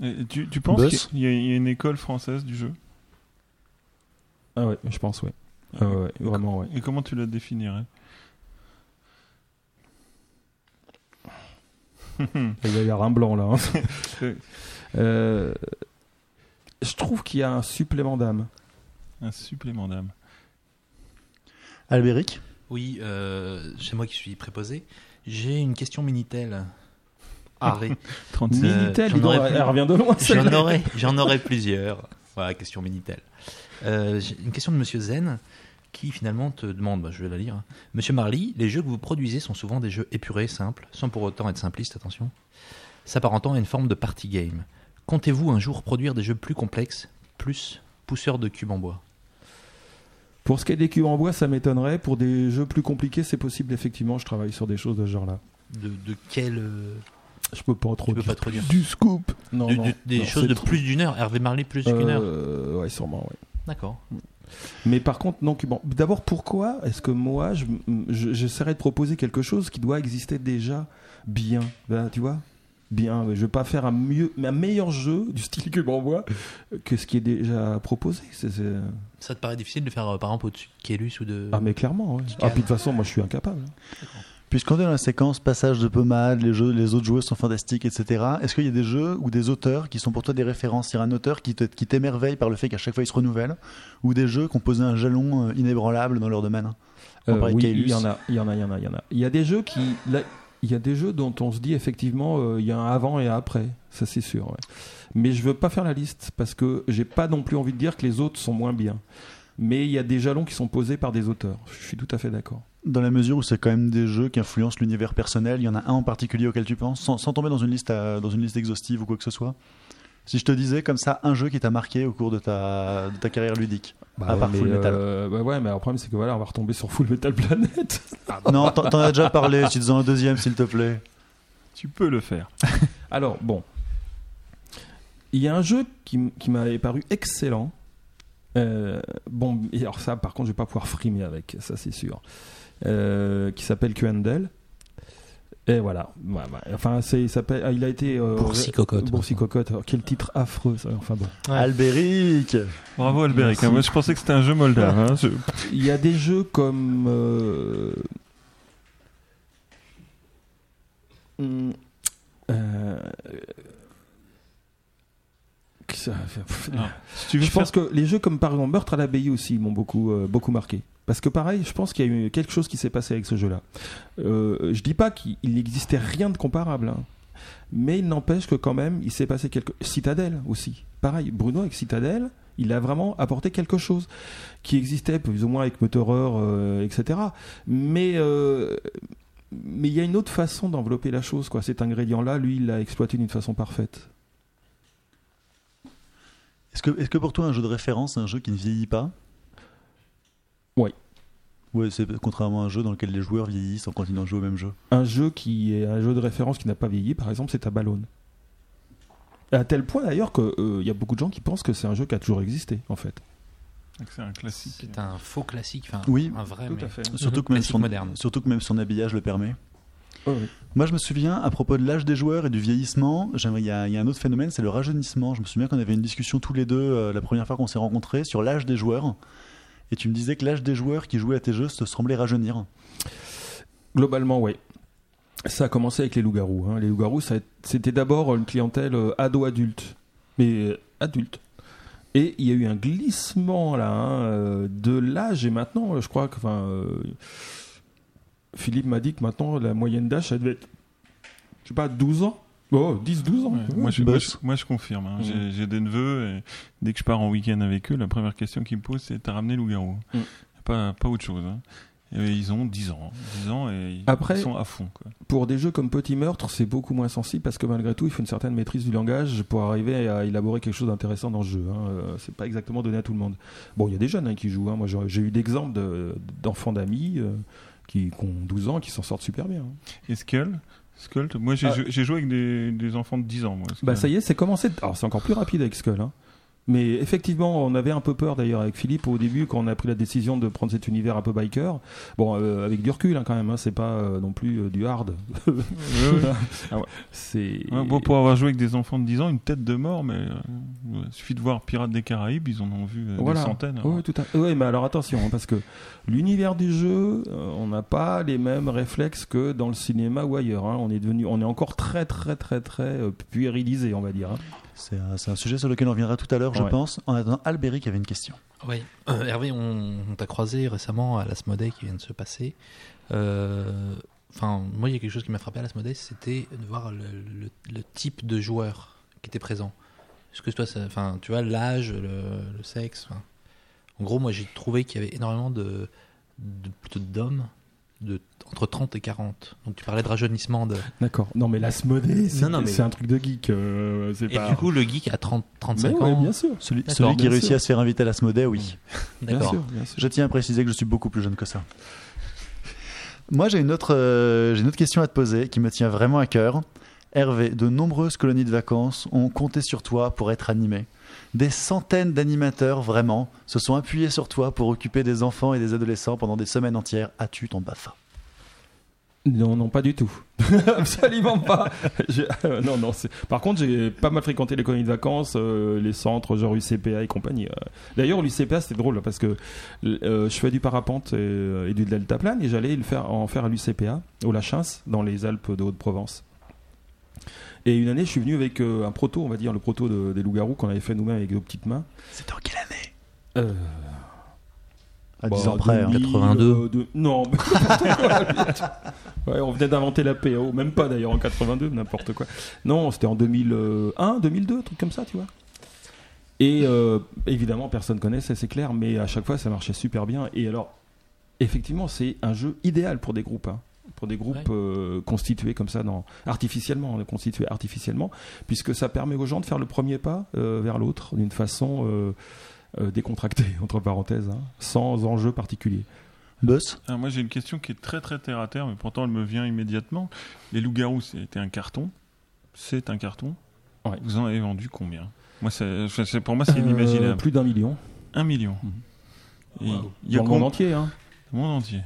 Et tu, tu penses qu'il y, a- y a une école française du jeu? Ah ouais, je pense, ouais. Ah ouais, ouais, vraiment, ouais. Et comment tu la définirais? Il y avoir un blanc là. hein. Euh, je trouve qu'il y a un supplément d'âme. Un supplément d'âme. Albéric Oui, euh, c'est moi qui suis préposé. J'ai une question Minitel. Ah. André. 36. Euh, Minitel, j'en aurais elle revient de loin. J'en aurais, j'en aurais plusieurs. Voilà, question Minitel. Euh, une question de Monsieur Zen qui finalement te demande, bah, je vais la lire. hein. Monsieur Marly, les jeux que vous produisez sont souvent des jeux épurés, simples, sans pour autant être simplistes, attention, s'apparentant à une forme de party game. Comptez-vous un jour produire des jeux plus complexes, plus pousseurs de cubes en bois? Pour ce qui est des cubes en bois, ça m'étonnerait. Pour des jeux plus compliqués, c'est possible, effectivement. Je travaille sur des choses de ce genre-là. de, de quel euh, Je peux pas trop Tu peux dire. pas trop dire. Du scoop Non, du- non. du- des Non, choses c'est de trop- plus d'une heure Hervé Marly plus qu'une heure Euh, Ouais, sûrement, ouais. D'accord. Mais par contre, non, bon, d'abord, pourquoi est-ce que moi, je- je- j'essaierais de proposer quelque chose qui doit exister déjà bien? Ben, Tu vois Bien, je vais pas faire un, mieux, un meilleur jeu du style cube en bois que ce qui est déjà proposé. C'est- c'est- Ça te paraît difficile de faire euh, par exemple au-dessus de Kélus ou de. Ah, mais clairement, ouais. Ah, puis de toute façon, moi, je suis incapable. Puisqu'on est dans la séquence passage de pommade, les, jeux, les autres joueurs sont fantastiques, etc. Est-ce qu'il y a des jeux ou des auteurs qui sont pour toi des références? Il y a un auteur qui te- qui t'émerveille par le fait qu'à chaque fois il se renouvelle Ou des jeux qui ont posé un jalon euh, inébranlable dans leur domaine? On Euh, parlait de oui, il y en a, il y en a, il y en a, il y en a. Il y a des jeux qui, là, il y a des jeux dont on se dit effectivement, euh, il y a un avant et un après, ça c'est sûr. Mais je veux pas faire la liste parce que j'ai pas non plus envie de dire que les autres sont moins bien. Mais il y a des jalons qui sont posés par des auteurs. Je suis tout à fait d'accord. Dans la mesure où c'est quand même des jeux qui influencent l'univers personnel, il y en a un en particulier auquel tu penses, sans, tomber dans une, liste dans une liste exhaustive ou quoi que ce soit? Si je te disais comme ça, un jeu qui t'a marqué au cours de ta, de ta carrière ludique À part mais, Full Metal. euh, bah ouais, mais le problème c'est que voilà, on va retomber sur Full Metal Planet. Non, t'en as déjà parlé, te dis un deuxième s'il te plaît. Tu peux le faire. Alors, bon. Il y a un jeu qui, qui m'avait paru excellent. Euh, bon, alors ça, par contre, je vais pas pouvoir frimer avec, ça c'est sûr. Euh, qui s'appelle Q&L. Et voilà. Ouais. Enfin, c'est, il, s'appelle, ah, il a été. Euh, Boursi Cocotte. Boursi Cocotte. Alors, quel titre affreux, ça. Enfin bon. Albéric Bravo Albéric. Merci. Moi je pensais que c'était un jeu moldave. hein. Je- Il y a des jeux comme. euh, hum, euh, ça- Ah, Si tu veux je faire pense que les jeux comme par exemple Meurtre à l'abbaye aussi m'ont beaucoup, euh, beaucoup marqué. Parce que pareil, je pense qu'il y a eu quelque chose qui s'est passé avec ce jeu-là. Euh, je dis pas qu'il il n'existait rien de comparable, hein. mais il n'empêche que quand même, il s'est passé quelque... Citadel aussi. Pareil, Bruno avec Citadel, il a vraiment apporté quelque chose qui existait plus ou moins avec euh, etc. Mais euh, mais il y a une autre façon d'envelopper la chose. Quoi. Cet ingrédient-là, lui, il l'a exploité d'une façon parfaite. Est-ce que, est que pour toi, un jeu de référence, c'est un jeu qui ne vieillit pas? Oui. Ouais, c'est contrairement à un jeu dans lequel les joueurs vieillissent en continuant de jouer au même jeu. Un jeu qui est un jeu de référence qui n'a pas vieilli, par exemple, c'est Tabalone. À tel point d'ailleurs qu'il y a beaucoup de gens qui pensent que c'est un jeu qui a toujours existé, en fait. Donc C'est un classique. C'est un faux classique, enfin Oui, un vrai, Tout mais à fait. Surtout que, même classique son, moderne. surtout que même son habillage le permet. Ouais, ouais. Moi, je me souviens, à propos de l'âge des joueurs et du vieillissement, il y, a un autre phénomène, c'est le rajeunissement. Je me souviens qu'on avait une discussion tous les deux euh, la première fois qu'on s'est rencontrés sur l'âge des joueurs. Et tu me disais que l'âge des joueurs qui jouaient à tes jeux se semblait rajeunir. Globalement, oui. Ça a commencé avec les loups-garous. hein. Les loups-garous, c'était d'abord une clientèle euh, ado-adulte. Mais euh, adulte. Et il y a eu un glissement là hein, de l'âge. Et maintenant, je crois que. Philippe m'a dit que maintenant, la moyenne d'âge, ça devait être. Je sais pas, 12 ans Oh, 10-12 ans. Ouais, Ouais. moi, je, boss. moi, je- moi, je confirme. hein. Mhm. J'ai- des neveux et dès que je pars en week-end avec eux, la première question qu'ils me posent, c'est T'as ramené loup-garou Mhm. pas, pas autre chose. hein. Et ils ont 10 ans. 10 ans et ils Après- sont à fond. Quoi. Pour des jeux comme Petit Meurtre, c'est beaucoup moins sensible parce que malgré tout, il faut une certaine maîtrise du langage pour arriver à élaborer quelque chose d'intéressant dans le jeu. Hein. Euh, C'est pas exactement donné à tout le monde. Bon, il y a des jeunes hein, qui jouent. hein. Moi, j'ai eu d'exemples de- d'enfants d'amis euh, qui, qui ont 12 ans qui s'en sortent super bien. hein. Et Skull Skull, moi j'ai Ah. j'ai joué avec des, des enfants de 10 ans. Moi, Bah ça y est, c'est commencé. Alors c'est encore plus rapide avec Skull. hein. Mais effectivement, on avait un peu peur d'ailleurs avec Philippe au début quand on a pris la décision de prendre cet univers un peu biker. Bon, euh, avec du recul hein, quand même. hein, c'est pas euh, non plus euh, du hard. Ouais, ouais. Ah ouais. c'est. Ouais, bon, pour avoir joué avec des enfants de 10 ans, une tête de mort, mais euh, il suffit de voir Pirates des Caraïbes, ils en ont vu euh, Voilà. des centaines. Oui, tout à Oui, mais alors attention, hein, parce que l'univers du jeu, euh, on n'a pas les mêmes réflexes que dans le cinéma ou ailleurs. hein. On est devenu, on est encore très, très, très, très puérilisé, on va dire. C'est un, sujet sur lequel on reviendra tout à l'heure, je Ouais. pense. En attendant, Albéric avait une question. Oui. Euh, Hervé, on, on t'a croisé récemment à l'Asmodée qui vient de se passer. Euh, Enfin, moi, il y a quelque chose qui m'a frappé à l'Asmodée, c'était de voir le, le- le type de joueur qui était présent. Est-ce que toi, ça- enfin, tu vois, l'âge, le, le sexe. enfin. En gros, moi, j'ai trouvé qu'il y avait énormément de, de plutôt d'hommes de entre 30 et 40. Donc, tu parlais de rajeunissement de. D'accord. Non, mais l'Asmodée, c'est Non, non, mais- c'est un truc de geek. euh, c'est Et pas... du coup, le geek a 30, 35 Mais ouais, ans. bien sûr. Celui, celui qui réussit sûr. à se faire inviter à l'Asmodée, oui. Bien D'accord. sûr, bien sûr. Je tiens à préciser que je suis beaucoup plus jeune que ça. Moi, j'ai une, autre, euh, j'ai une autre question à te poser qui me tient vraiment à cœur. Hervé, de nombreuses colonies de vacances ont compté sur toi pour être animées. Des centaines d'animateurs, vraiment, se sont appuyés sur toi pour occuper des enfants et des adolescents pendant des semaines entières. As-tu ton BAFA Non, non, pas du tout. Absolument pas. Euh, non, non. Par contre, j'ai pas mal fréquenté les colonies de vacances, euh, les centres, genre UCPA et compagnie. euh. D'ailleurs, l'UCPA, c'était drôle parce que je fais du parapente et, et du deltaplane et j'allais faire, en faire à l'UCPA, au Lachins, dans les Alpes de Haute-Provence. Et une année, je suis venu avec euh, un proto, on va dire, le proto de- des loups-garous qu'on avait fait nous-mêmes avec nos petites mains. C'est en quelle année? Euh, À Bah, 10 ans près. hein. 2000, 82. euh, de- Non, ouais, on venait d'inventer la PO, même pas d'ailleurs en 82, n'importe quoi. Non, c'était en 2001, 2002, un truc comme ça, tu vois. Et euh, évidemment, personne connaissait, c'est clair, mais à chaque fois, ça marchait super bien. Et alors, effectivement, c'est un jeu idéal pour des groupes. hein. Pour des groupes Ouais. euh, constitués comme ça, dans, artificiellement, constitués artificiellement, puisque ça permet aux gens de faire le premier pas euh, vers l'autre d'une façon euh, euh, décontractée, entre parenthèses, hein, sans enjeu particulier. Boss? Alors, moi j'ai une question qui est très très terre à terre, mais pourtant elle me vient immédiatement. Les loups-garous, c'était un carton? C'est un carton? Ouais. Vous en avez vendu combien? Moi, c'est, pour moi, c'est Euh, inimaginable. plus d'un million. Un million. Et Wow. il y a Dans le monde entier. Hein. le monde entier.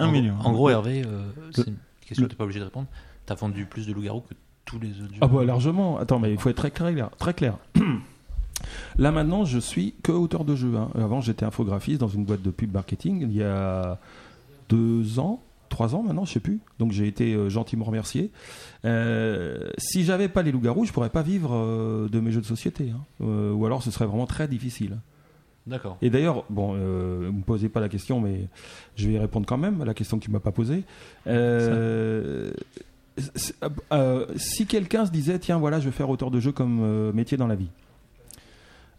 Un en million. Gros, en gros, Hervé, euh, c'est une question que tu n'es pas obligé de répondre. Tu as vendu plus de loups-garous que tous les autres jeux. Ah bah largement. Attends, mais il faut être très clair. Très clair. Là maintenant, je suis que auteur de jeu. hein. Avant, j'étais infographiste dans une boîte de pub marketing. Il y a deux ans, trois ans maintenant, je sais plus. Donc j'ai été euh, gentiment remercié. Euh, si j'avais pas les loups-garous, je pourrais pas vivre euh, de mes jeux de société. hein. Ou alors, ce serait vraiment très difficile. D'accord. Et d'ailleurs, bon, euh, vous me posez pas la question, mais je vais y répondre quand même à la question que tu m'as pas posée. Euh, c'est- euh, si quelqu'un se disait, tiens, voilà, je vais faire auteur de jeu comme euh, métier dans la vie,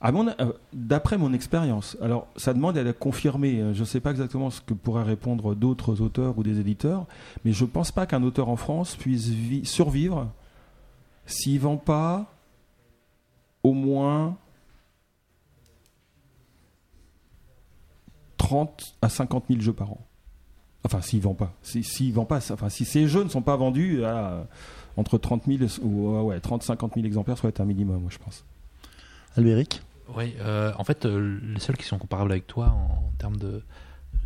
euh, D'après mon expérience, alors ça demande à la confirmer. euh, Je ne sais pas exactement ce que pourraient répondre d'autres auteurs ou des éditeurs, mais je ne pense pas qu'un auteur en France puisse vi- survivre s'il vend pas au moins 30 à 50 000 jeux par an. Enfin, s'il vend pas. S'il vend pas, enfin, si ces jeux ne sont pas vendus à euh, entre 30 000 ou ouais, ouais, 30 50 000 exemplaires, ça doit être un minimum, moi, je pense. Albéric? Oui, euh, en fait, euh, les seuls qui sont comparables avec toi en, en termes de.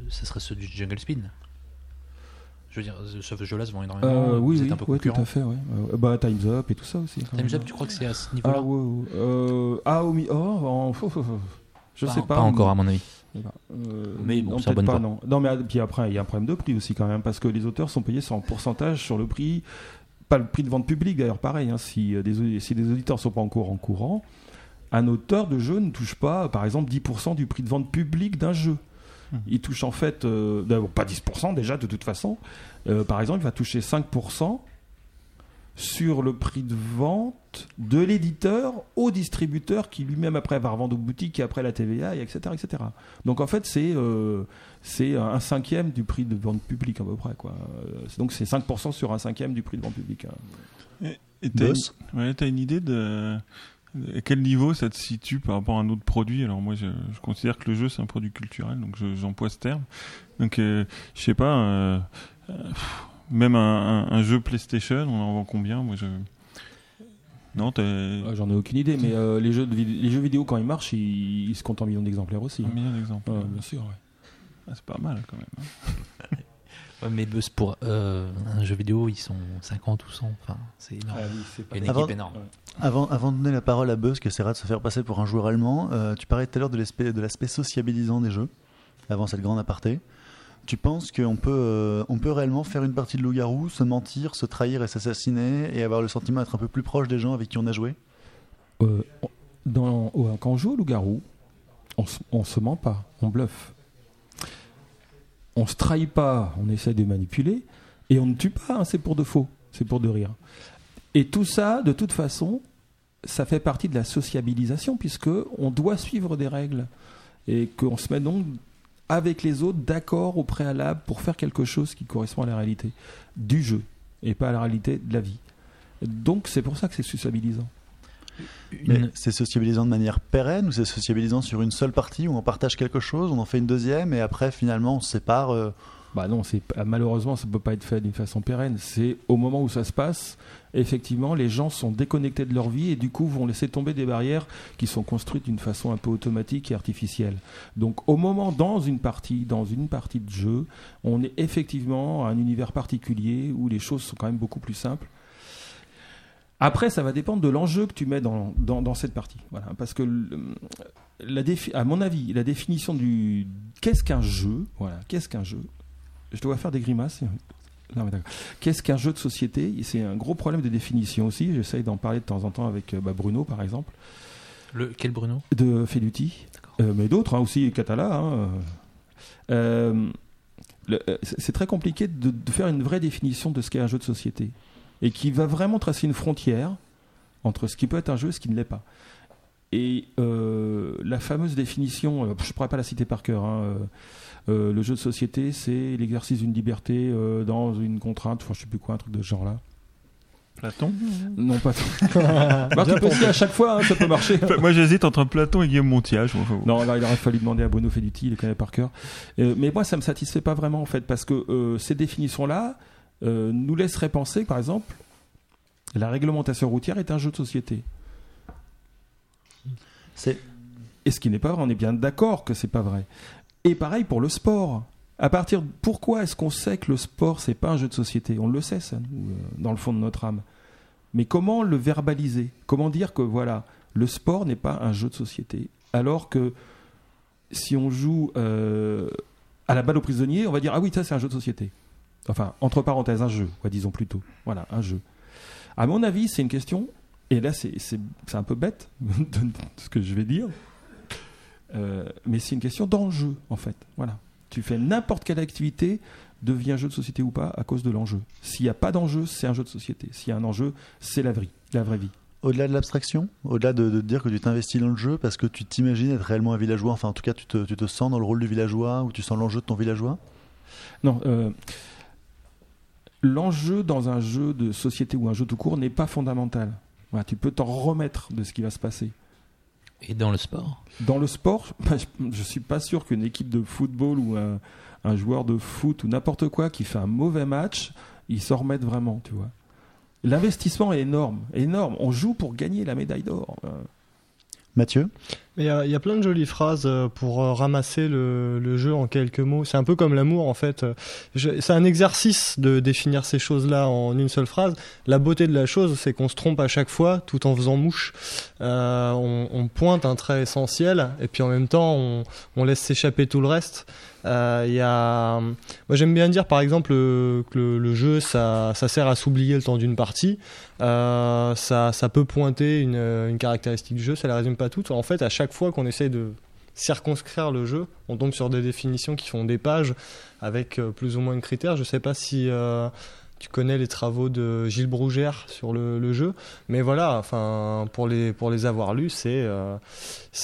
Ce serait ceux du Jungle Spin. Je veux dire, ce jeu-là se vend énormément. Euh, oui, vous oui, êtes un peu ouais, tout à fait. Ouais. Euh, bah, Time's Up et tout ça aussi. Time's. Up, tu crois que c'est à ce niveau-là Ah, ouais. Euh, ah, au mi- oh, en- je Pas- sais pas. pas encore, à mon avis. Euh, Mais bon, non, bonne pas, non. Non, mais ah, puis après, il y a un problème de prix aussi quand même, parce que les auteurs sont payés en pourcentage sur le prix, pas le prix de vente public d'ailleurs, pareil. hein, si, euh, des, si des auditeurs sont pas encore en courant, un auteur de jeu ne touche pas, par exemple, 10% du prix de vente public d'un jeu. Il touche en fait, euh, pas 10% déjà de toute façon. Euh, par exemple, il va toucher 5% sur le prix de vente de l'éditeur au distributeur qui lui-même après va revendre aux boutiques et après la TVA et etc etc donc en fait c'est euh, c'est un cinquième du prix de vente publique à peu près quoi Euh, c'est- donc c'est 5% sur un cinquième du prix de vente publique hein. Et t'as une, ouais, t'as une idée de, à quel niveau ça te situe par rapport à un autre produit? Alors moi, je, je considère que le jeu c'est un produit culturel, donc je- j'emploie ce terme. Donc euh, je sais pas, euh, euh, même un, un- un jeu PlayStation, on en vend combien? Moi, je non, Ouais, j'en ai aucune idée mais euh, les jeux de vid- les jeux vidéo quand ils marchent ils, ils se comptent en millions d'exemplaires aussi un million d'exemples. Ouais, bien sûr ouais. Ah, c'est pas mal quand même. hein. Ouais, mais de- pour euh, un jeu vidéo, ils sont 50 ou 100. Enfin, c'est énorme. Ah oui, pas- une Avant- équipe énorme. Avant, avant de donner la parole à Buzz, qui essaiera de se faire passer pour un joueur allemand, euh, tu parlais tout à l'heure de l'aspect de l'aspect sociabilisant des jeux, avant cette grande aparté. Tu penses qu'on peut, euh, on peut réellement faire une partie de loup-garou, se mentir, se trahir et s'assassiner, et avoir le sentiment d'être un peu plus proche des gens avec qui on a joué? Euh, dans, quand on joue au loup-garou, on, on se ment pas, on bluffe. On se trahit pas, on essaie de manipuler, et on ne tue pas, hein, c'est pour de faux, c'est pour de rire. Et tout ça, de toute façon, ça fait partie de la sociabilisation, puisque on doit suivre des règles, et qu'on se met donc avec les autres d'accord au préalable pour faire quelque chose qui correspond à la réalité du jeu, et pas à la réalité de la vie. Donc c'est pour ça que c'est sociabilisant. Une- c'est sociabilisant de manière pérenne ou c'est sociabilisant sur une seule partie où on partage quelque chose, on en fait une deuxième et après finalement on se sépare euh, Bah non, malheureusement, ça peut pas être fait d'une façon pérenne. C'est au moment où ça se passe, effectivement, les gens sont déconnectés de leur vie et du coup vont laisser tomber des barrières qui sont construites d'une façon un peu automatique et artificielle. Donc au moment dans une partie, dans une partie de jeu, on est effectivement à un univers particulier où les choses sont quand même beaucoup plus simples. Après, ça va dépendre de l'enjeu que tu mets dans, cette partie. Parce que la à mon avis, la définition du qu'est-ce qu'un jeu, voilà, qu'est-ce qu'un jeu? Je dois faire des grimaces. Qu'est-ce qu'un jeu de société? C'est un gros problème de définition aussi. J'essaye d'en parler de temps en temps avec euh, bah, Bruno, par exemple, Le, quel Bruno? De Feluti, Euh, mais d'autres hein, aussi, Catala. hein. Euh, c'est très compliqué de, de faire une vraie définition de ce qu'est un jeu de société et qui va vraiment tracer une frontière entre ce qui peut être un jeu et ce qui ne l'est pas. Et euh, la fameuse définition, je ne pourrais pas la citer par cœur, hein, euh, le jeu de société, c'est l'exercice d'une liberté euh, dans une contrainte, enfin je sais plus quoi, un truc de ce genre-là. Platon Non, pas. bah, tu peux essayer à chaque fois, hein, ça peut marcher. Enfin, Moi j'hésite entre Platon et Guillaume Montiage. Non, là, il aurait fallu demander à Bruno Feduti, il le connaît par cœur. Euh, mais moi, ça me satisfait pas vraiment, en fait, parce que euh, ces définitions-là euh, nous laisseraient penser, par exemple, la réglementation routière est un jeu de société. C'est Et ce qui n'est pas vrai, on est bien d'accord que c'est pas vrai. Et pareil pour le sport. À partir pourquoi est-ce qu'on sait que le sport c'est pas un jeu de société? On le sait ça, nous, euh, dans le fond de notre âme. Mais comment le verbaliser? Comment dire que voilà, le sport n'est pas un jeu de société? Alors que si on joue euh, à la balle aux prisonniers, on va dire ah oui ça c'est un jeu de société. Enfin entre parenthèses un jeu, disons plutôt. Voilà un jeu. À mon avis c'est une question et là c'est un peu bête de ce que je vais dire. Euh, mais c'est une question d'enjeu, en fait. Voilà. Tu fais n'importe quelle activité, devient un jeu de société ou pas, à cause de l'enjeu. S'il n'y a pas d'enjeu, c'est un jeu de société. S'il y a un enjeu, c'est la vraie, la vraie vie. au-delà de l'abstraction, au-delà de, dire que tu t'investis dans le jeu parce que tu t'imagines être réellement un villageois, enfin en tout cas tu te, tu te sens dans le rôle du villageois ou tu sens l'enjeu de ton villageois? Non, euh, l'enjeu dans un jeu de société ou un jeu tout court n'est pas fondamental. Voilà, tu peux t'en remettre de ce qui va se passer. Et dans le sport Dans le sport, bah, je ne suis pas sûr qu'une équipe de football ou un, joueur de foot ou n'importe quoi qui fait un mauvais match, il s'en remette vraiment, tu vois. L'investissement est énorme, énorme. On joue pour gagner la médaille d'or. Mathieu il y, a- plein de jolies phrases euh, pour euh, ramasser le, jeu en quelques mots. C'est un peu comme l'amour en fait. Euh, C'est un exercice de définir ces choses-là en une seule phrase. La beauté de la chose, c'est qu'on se trompe à chaque fois tout en faisant mouche. On, pointe un trait essentiel et puis en même temps on laisse s'échapper tout le reste. Euh, y a, moi j'aime bien dire par exemple que le, jeu ça, ça sert à s'oublier le temps d'une partie. Euh, ça, ça peut pointer une, caractéristique du jeu, ça la résume pas toute. En fait, à chaque fois qu'on essaye de circonscrire le jeu, on tombe sur des définitions qui font des pages avec euh, plus ou moins de critères. Je sais pas si euh, tu connais les travaux de Gilles Brougère sur le, jeu, mais voilà, pour les pour les avoir lus, c'est euh,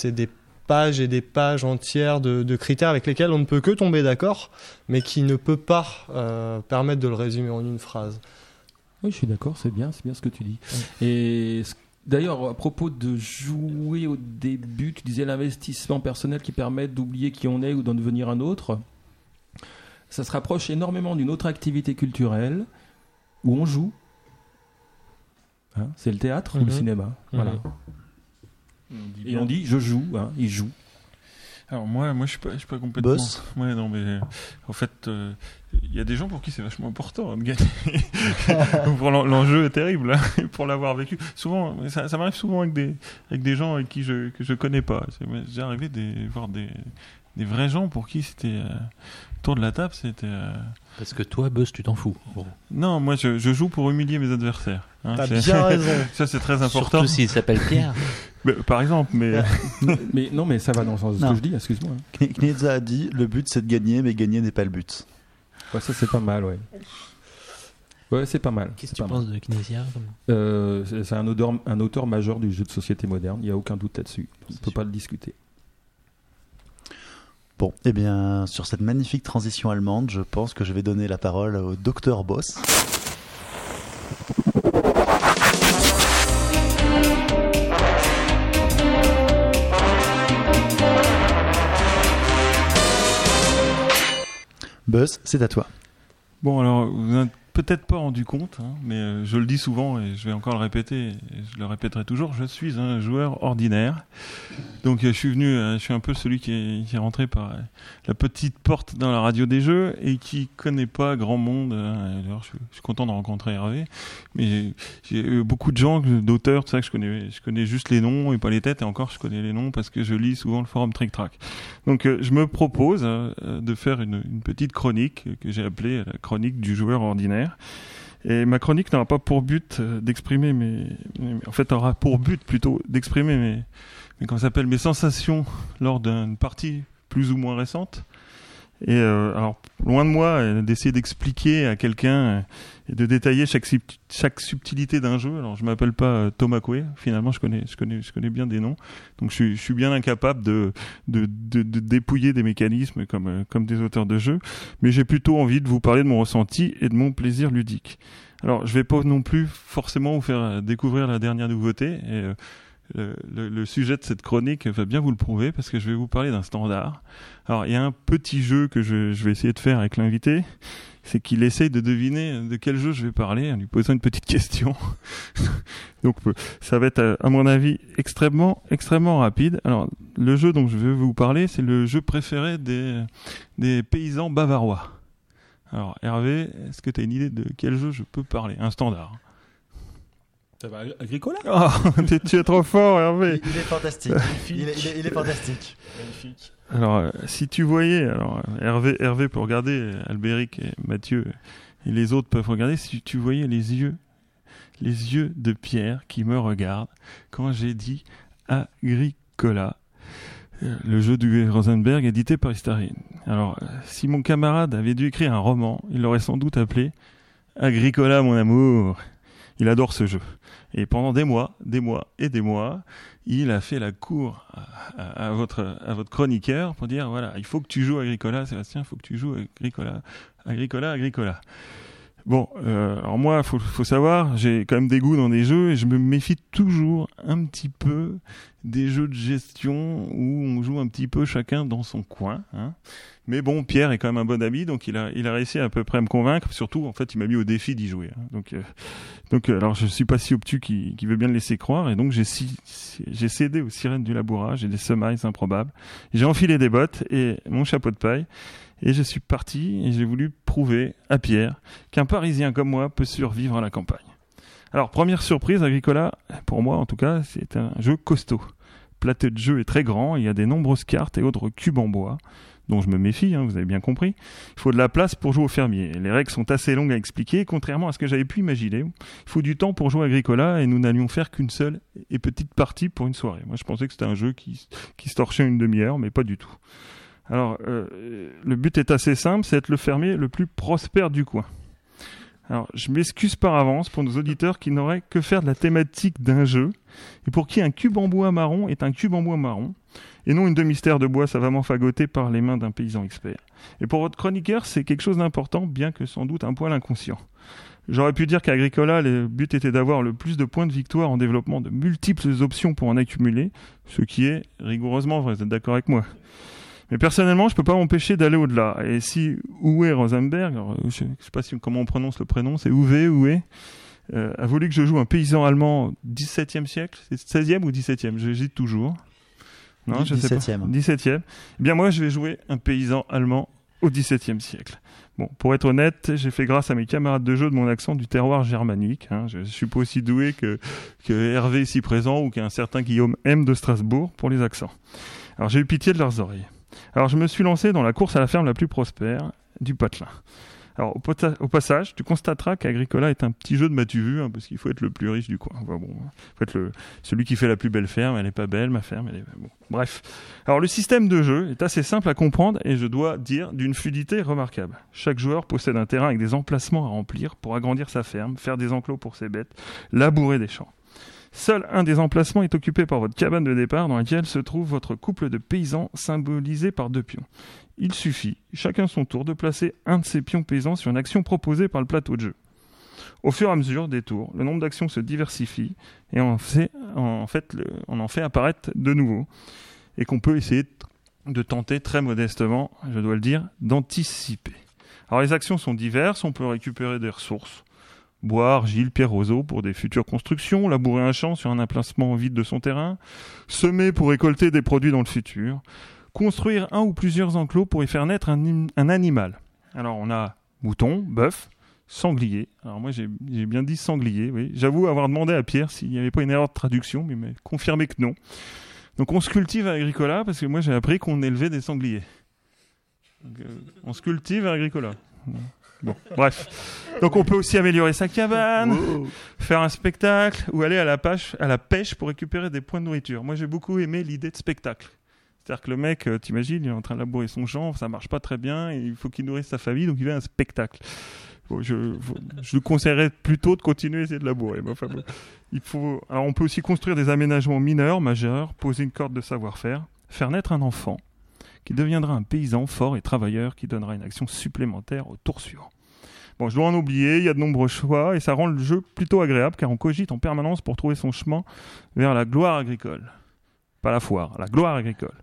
des pages et des pages entières de, de critères avec lesquels on ne peut que tomber d'accord, mais qui ne peut pas euh, permettre de le résumer en une phrase. Oui, je suis d'accord, c'est bien, c'est bien ce que tu dis. Et d'ailleurs, à propos de jouer au début, tu disais l'investissement personnel qui permet d'oublier qui on est ou d'en devenir un autre. Ça se rapproche énormément d'une autre activité culturelle où on joue. Hein, c'est le théâtre ou le Mhm. cinéma. Voilà. Et on dit je joue, hein, il joue. Alors moi, moi je suis pas, je suis pas complètement. Boss Ouais, non, mais euh, en fait, euh, il y a des gens pour qui c'est vachement important hein, de gagner. l'enjeu est terrible hein, pour l'avoir vécu. Souvent, ça, ça m'arrive souvent avec des avec des gens avec qui je que je connais pas. J'ai arrivé des voir des des vrais gens pour qui c'était euh, autour de la table, c'était. euh, Parce que toi, Buzz, tu t'en fous. Bon. Non, moi je, je joue pour humilier mes adversaires. hein, T'as bien raison. Ça c'est très important. Surtout s'il s'appelle Pierre. Mais, par exemple, mais Mais non, mais ça va dans le sens de ce que je dis, excuse-moi. Kne- Knedza a dit le but c'est de gagner, mais gagner n'est pas le but. Ouais, ça c'est pas mal, ouais. Ouais, c'est pas mal. Qu'est-ce que tu mal. penses de Kinesia Euh, c'est c'est un auteur, un auteur majeur du jeu de société moderne, il n'y a aucun doute là-dessus. On ne peut pas le discuter. Bon, eh bien, sur cette magnifique transition allemande, je pense que je vais donner la parole au docteur Boss. Buzz, c'est à toi. Bon, alors, vous êtes peut-être pas rendu compte, hein, mais euh, je le dis souvent et je vais encore le répéter, et je le répéterai toujours, je suis un joueur ordinaire. Donc, euh, je suis venu, euh, je suis un peu celui qui est, qui rentré par la petite porte dans la radio des jeux et qui connaît pas grand monde. hein. D'ailleurs, je, suis- content de rencontrer Hervé, mais j'ai eu beaucoup de gens, d'auteurs, tout ça, que je connais, je connais juste les noms et pas les têtes, et encore, je connais les noms parce que je lis souvent le forum Trick Track. Donc je me propose de faire une, une petite chronique que j'ai appelée la chronique du joueur ordinaire. Et ma chronique n'aura pas pour but euh, d'exprimer mes, en fait, aura pour but plutôt d'exprimer mes, mes comment s'appelle mes sensations lors d'une partie plus ou moins récente. Et euh, alors loin de moi euh, d'essayer d'expliquer à quelqu'un euh, et de détailler chaque sub- chaque subtilité d'un jeu. Alors je m'appelle pas euh, Thomas Coué. Finalement je connais je connais je connais bien des noms. Donc je suis je suis bien incapable de de, de, de dépouiller des mécanismes comme, comme des auteurs de jeux, mais j'ai plutôt envie de vous parler de mon ressenti et de mon plaisir ludique. Alors, je vais pas non plus forcément vous faire découvrir la dernière nouveauté, le, sujet de cette chronique va bien vous le prouver, parce que je vais vous parler d'un standard. Alors, il y a un petit jeu que je, je vais essayer de faire avec l'invité, c'est qu'il essaye de deviner de quel jeu je vais parler en lui posant une petite question. Donc, euh, ça va être, euh, à mon avis, extrêmement, extrêmement rapide. Alors, le jeu dont je vais vous parler, c'est le jeu préféré des, des paysans bavarois. Alors, Hervé, est-ce que tu as une idée de quel jeu je peux parler? Un standard. Ça va, Agricola? Oh, tu- tu es trop fort, Hervé Il est fantastique. il, est, il est- il est fantastique. Alors, euh, si tu voyais, alors euh, Hervé, Hervé peut regarder, euh, Albéric et Mathieu et les autres peuvent regarder, si tu voyais les yeux, les yeux de Pierre qui me regardent quand j'ai dit Agricola, euh, le jeu du Rosenberg édité par Istarine. Alors, euh, si mon camarade avait dû écrire un roman, il l'aurait sans doute appelé Agricola, mon amour. Il adore ce jeu. Et pendant des mois, des mois et des mois, il a fait la cour à, votre, à votre chroniqueur pour dire voilà, il faut que tu joues Agricola, Sébastien, il faut que tu joues Agricola, Agricola, Agricola. Bon, euh, alors moi, faut, faut savoir, j'ai quand même des goûts dans des jeux et je me méfie toujours un petit peu des jeux de gestion où on joue un petit peu chacun dans son coin. Hein. Mais bon, Pierre est quand même un bon ami, donc il a, il a réussi à peu près à me convaincre. Surtout, en fait, il m'a mis au défi d'y jouer. hein. Donc, euh, donc, euh, alors, je suis pas si obtus qui, qui veut bien le laisser croire, et donc j'ai j'ai cédé aux sirènes du labourage et des semailles improbables. J'ai enfilé des bottes et mon chapeau de paille, et je suis parti et j'ai voulu prouver à Pierre qu'un Parisien comme moi peut survivre à la campagne. Alors, première surprise, Agricola, pour moi en tout cas, c'est un jeu costaud. Plateau de jeu est très grand, il y a des nombreuses cartes et autres cubes en bois, dont je me méfie, hein, vous avez bien compris. Il faut de la place pour jouer au fermier. Les règles sont assez longues à expliquer, contrairement à ce que j'avais pu imaginer. Il faut du temps pour jouer Agricola et nous n'allions faire qu'une seule et petite partie pour une soirée. Moi, je pensais que c'était un jeu qui, qui se torchait une demi-heure, mais pas du tout. Alors, euh, le but est assez simple, c'est être le fermier le plus prospère du coin. Alors, je m'excuse par avance pour nos auditeurs qui n'auraient que faire de la thématique d'un jeu et pour qui un cube en bois marron est un cube en bois marron et non une demi-stère de bois savamment fagotée par les mains d'un paysan expert. Et pour votre chroniqueur, c'est quelque chose d'important, bien que sans doute un poil inconscient. J'aurais pu dire qu'à Agricola, le but était d'avoir le plus de points de victoire en développement de multiples options pour en accumuler, ce qui est rigoureusement vrai, vous êtes d'accord avec moi? Mais personnellement, je peux pas m'empêcher d'aller au-delà. Et si Uwe Rosenberg, je sais pas si, comment on prononce le prénom, c'est Uwe, Uwe, euh, a voulu que je joue un paysan allemand 17e siècle, c'est 16e ou 17e, j'hésite toujours. Non, je sais pas. 17e. 17e. Eh bien, moi, je vais jouer un paysan allemand au XVIIe siècle. Bon, pour être honnête, j'ai fait grâce à mes camarades de jeu de mon accent du terroir germanique. hein. Je suis pas aussi doué que, que Hervé ici présent ou qu'un certain Guillaume M de Strasbourg pour les accents. Alors j'ai eu pitié de leurs oreilles. Alors je me suis lancé dans la course à la ferme la plus prospère du patelin. Alors au, passage, tu constateras qu'Agricola est un petit jeu de m'as-tu vu, hein, parce qu'il faut être le plus riche du coin. Enfin, bon, faut être celui qui fait la plus belle ferme, elle est pas belle, ma ferme, elle est bon. Bref. Alors le système de jeu est assez simple à comprendre et je dois dire d'une fluidité remarquable. Chaque joueur possède un terrain avec des emplacements à remplir pour agrandir sa ferme, faire des enclos pour ses bêtes, labourer des champs. Seul un des emplacements est occupé par votre cabane de départ dans laquelle se trouve votre couple de paysans symbolisé par deux pions. Il suffit, chacun son tour, de placer un de ces pions paysans sur une action proposée par le plateau de jeu. Au fur et à mesure des tours, le nombre d'actions se diversifie et on, en fait, en fait apparaître de nouveaux et qu'on peut essayer de tenter très modestement, je dois le dire, d'anticiper. Alors les actions sont diverses, on peut récupérer des ressources, bois, argile, pierre, roseau pour des futures constructions, labourer un champ sur un emplacement vide de son terrain, semer pour récolter des produits dans le futur, construire un ou plusieurs enclos pour y faire naître un, im- un animal. Alors on a mouton, bœuf, sanglier. Alors moi j'ai bien dit sanglier. J'avoue avoir demandé à Pierre s'il n'y avait pas une erreur de traduction, mais il confirmé que non. Donc on se cultive à Agricola parce que moi j'ai appris qu'on élevait des sangliers. Euh, on se cultive à Agricola. Bon, bref. Donc on peut aussi améliorer sa cabane, faire un spectacle ou aller à la, pêche, à la pêche pour récupérer des points de nourriture. Moi j'ai beaucoup aimé l'idée de spectacle. C'est-à-dire que le mec, euh, t'imagines, il est en train de labourer son champ, ça marche pas très bien, et il faut qu'il nourrisse sa famille, donc il fait un spectacle. Bon, je, je lui conseillerais plutôt de continuer à essayer de labourer. mais enfin bon. il faut, alors on peut aussi construire des aménagements mineurs, majeurs, poser une corde de savoir-faire, faire naître un enfant qui deviendra un paysan fort et travailleur qui donnera une action supplémentaire au tour suivant. Bon, je dois en oublier, il y a de nombreux choix et ça rend le jeu plutôt agréable car on cogite en permanence pour trouver son chemin vers la gloire agricole. Pas la foire, la gloire agricole.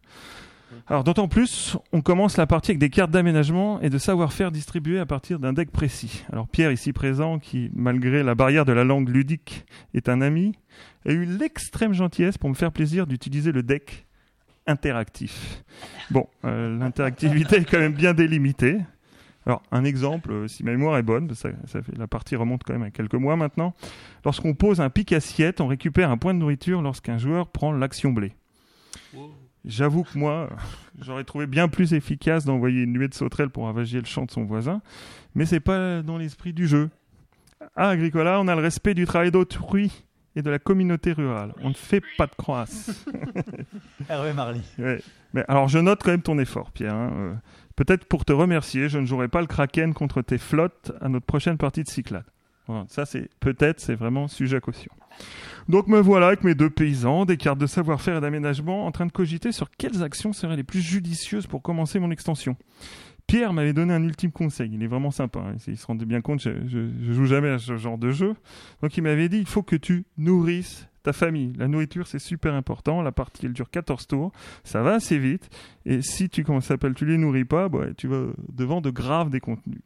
Alors d'autant plus, on commence la partie avec des cartes d'aménagement et de savoir-faire distribuées à partir d'un deck précis. Alors Pierre, ici présent, qui malgré la barrière de la langue ludique est un ami, a eu l'extrême gentillesse pour me faire plaisir d'utiliser le deck interactif. Bon, euh, l'interactivité est quand même bien délimitée. Alors, un exemple, euh, si ma mémoire est bonne, ça, la partie remonte quand même à quelques mois maintenant. Lorsqu'on pose un pic assiette, on récupère un point de nourriture lorsqu'un joueur prend l'action blé. J'avoue que moi, j'aurais trouvé bien plus efficace d'envoyer une nuée de sauterelles pour ravager le champ de son voisin, mais c'est pas dans l'esprit du jeu. À Agricola, on a le respect du travail d'autrui et de la communauté rurale. On ne fait pas de croisse. Hervé Marly. Ouais. Mais alors, je note quand même ton effort, Pierre. hein. Euh, Peut-être pour te remercier, je ne jouerai pas le Kraken contre tes flottes à notre prochaine partie de Cyclade. Voilà, ça, c'est peut-être, c'est vraiment sujet à caution. Donc me voilà avec mes deux paysans, des cartes de savoir-faire et d'aménagement, en train de cogiter sur quelles actions seraient les plus judicieuses pour commencer mon extension. Pierre m'avait donné un ultime conseil, il est vraiment sympa, hein. il se rendait bien compte, je, joue jamais à ce genre de jeu. Donc il m'avait dit, il faut que tu nourrisses ta famille. La nourriture, c'est super important. La partie, elle dure 14 tours. Ça va assez vite. Et si tu, comment s'appelle, tu les nourris pas, bah, tu vas devant de graves décontenus.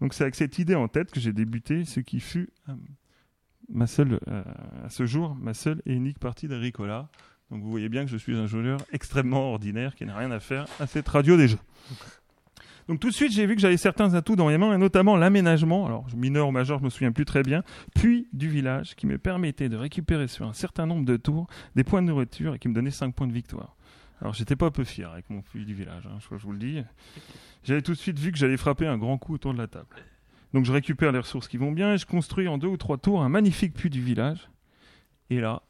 Donc c'est avec cette idée en tête que j'ai débuté ce qui fut euh, ma seule, euh, à ce jour, ma seule et unique partie d'Agricola. Donc vous voyez bien que je suis un joueur extrêmement ordinaire qui n'a rien à faire à cette radio déjà. Donc tout de suite, j'ai vu que j'avais certains atouts dans les mains, et notamment l'aménagement, alors mineur ou majeur, je me souviens plus très bien, puis du village, qui me permettait de récupérer sur un certain nombre de tours des points de nourriture et qui me donnait 5 points de victoire. Alors j'étais pas peu fier avec mon puits du village, hein, je, je vous le dis. J'avais tout de suite vu que j'allais frapper un grand coup autour de la table. Donc je récupère les ressources qui vont bien et je construis en deux ou trois tours un magnifique puits du village. Et là,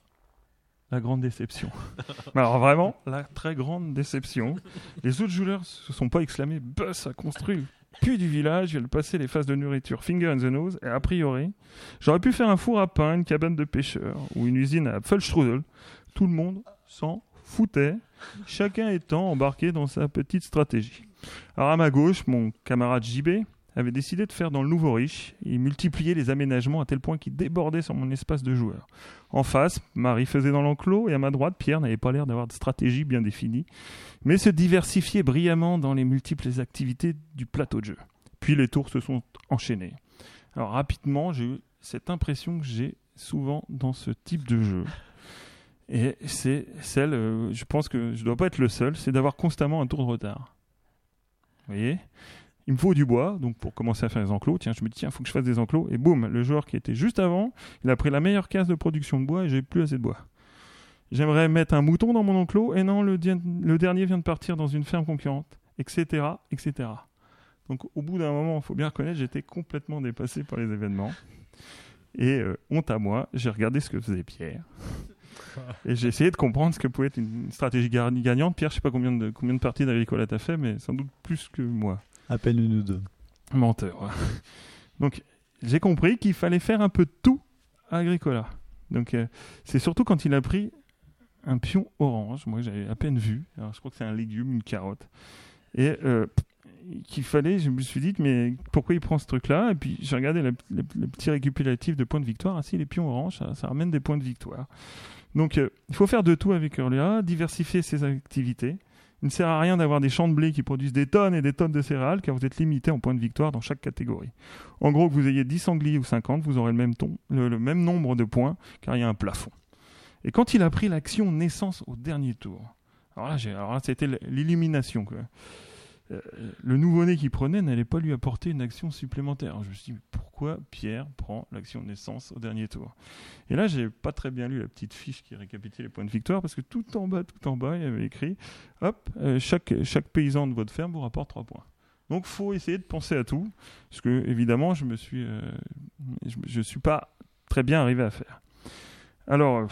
la grande déception. Alors vraiment, la très grande déception. Les autres joueurs se sont pas exclamés Buzz a construit le puits du village, il passer les phases de nourriture finger in the nose, et a priori, j'aurais pu faire un four à pain, une cabane de pêcheurs ou une usine à Apfelstrudel. Tout le monde s'en foutait, chacun étant embarqué dans sa petite stratégie. Alors à ma gauche, mon camarade JB avait décidé de faire dans le nouveau riche et multiplier les aménagements à tel point qu'il débordait sur mon espace de joueur. En face, Marie faisait dans l'enclos et à ma droite, Pierre n'avait pas l'air d'avoir de stratégie bien définie, mais se diversifiait brillamment dans les multiples activités du plateau de jeu. Puis les tours se sont enchaînés. Alors rapidement, j'ai eu cette impression que j'ai souvent dans ce type de jeu. Et c'est celle, euh, je pense que je dois pas être le seul, c'est d'avoir constamment un tour de retard. Vous voyez? Il me faut du bois, donc pour commencer à faire les enclos, tiens, je me dis, tiens, faut que je fasse des enclos, et boum, le joueur qui était juste avant, il a pris la meilleure case de production de bois et j'ai plus assez de bois. J'aimerais mettre un mouton dans mon enclos, et non, le, dernier vient de partir dans une ferme concurrente, etc., etc. Donc au bout d'un moment, il faut bien reconnaître, j'étais complètement dépassé par les événements. Et euh, honte à moi, j'ai regardé ce que faisait Pierre. Et j'ai essayé de comprendre ce que pouvait être une stratégie gagnante. Pierre, je sais pas combien de, combien de parties d'Agricola t'as fait, mais sans doute plus que moi. À peine une ou deux. Menteur. Donc, j'ai compris qu'il fallait faire un peu de tout à Agricola. Donc, euh, c'est surtout quand il a pris un pion orange, moi j'avais à peine vu. Alors, je crois que c'est un légume, une carotte. Et euh, qu'il fallait, je me suis dit, mais pourquoi il prend ce truc-là? Et puis, j'ai regardé le, petit récupératif de points de victoire. Ah, si, les pions oranges, ça, ramène des points de victoire. Donc, euh, il faut faire de tout avec Hurlia, diversifier ses activités. Il ne sert à rien d'avoir des champs de blé qui produisent des tonnes et des tonnes de céréales car vous êtes limité en points de victoire dans chaque catégorie. En gros, que vous ayez 10 sangliers ou 50, vous aurez le même, ton, le, même nombre de points car il y a un plafond. Et quand il a pris l'action naissance au dernier tour, alors là c'était l'illumination. Euh, le nouveau-né qui prenait n'allait pas lui apporter une action supplémentaire. Je me suis dit, pourquoi Pierre prend l'action naissance au dernier tour? Et là, j'ai pas très bien lu la petite fiche qui récapitule les points de victoire parce que tout en bas, tout en bas, il y avait écrit hop, euh, chaque, chaque paysan de votre ferme vous rapporte 3 points. Donc, faut essayer de penser à tout, parce que évidemment, je suis, euh, je, je suis pas très bien arrivé à faire. Alors,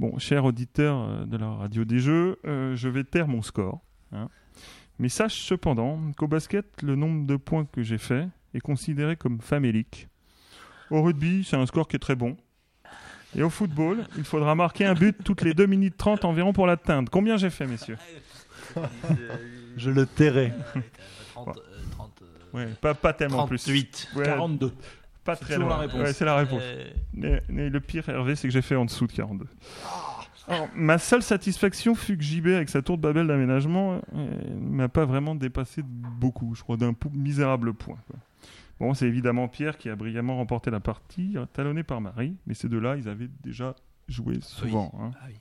bon, cher auditeur de la radio des jeux, je vais taire mon score. hein. Mais sache cependant qu'au basket, le nombre de points que j'ai fait est considéré comme famélique. Au rugby, c'est un score qui est très bon. Et au football, il faudra marquer un but toutes les 2 minutes 30 environ pour l'atteindre. Combien j'ai fait, messieurs? Je le tairai. 30, euh, 30, euh, Ouais, pas, pas tellement plus. 38. Ouais, 42. Pas C'est très loin. la réponse. Ouais, c'est la réponse. Euh, Mais, mais le pire, Hervé, c'est que j'ai fait en dessous de 42. Alors, ma seule satisfaction fut que JB, avec sa tour de Babel d'aménagement, euh, m'a pas vraiment dépassé beaucoup, je crois, d'un misérable point. quoi. Bon, c'est évidemment Pierre qui a brillamment remporté la partie, talonné par Marie, mais ces deux-là, ils avaient déjà joué souvent. hein. ah oui.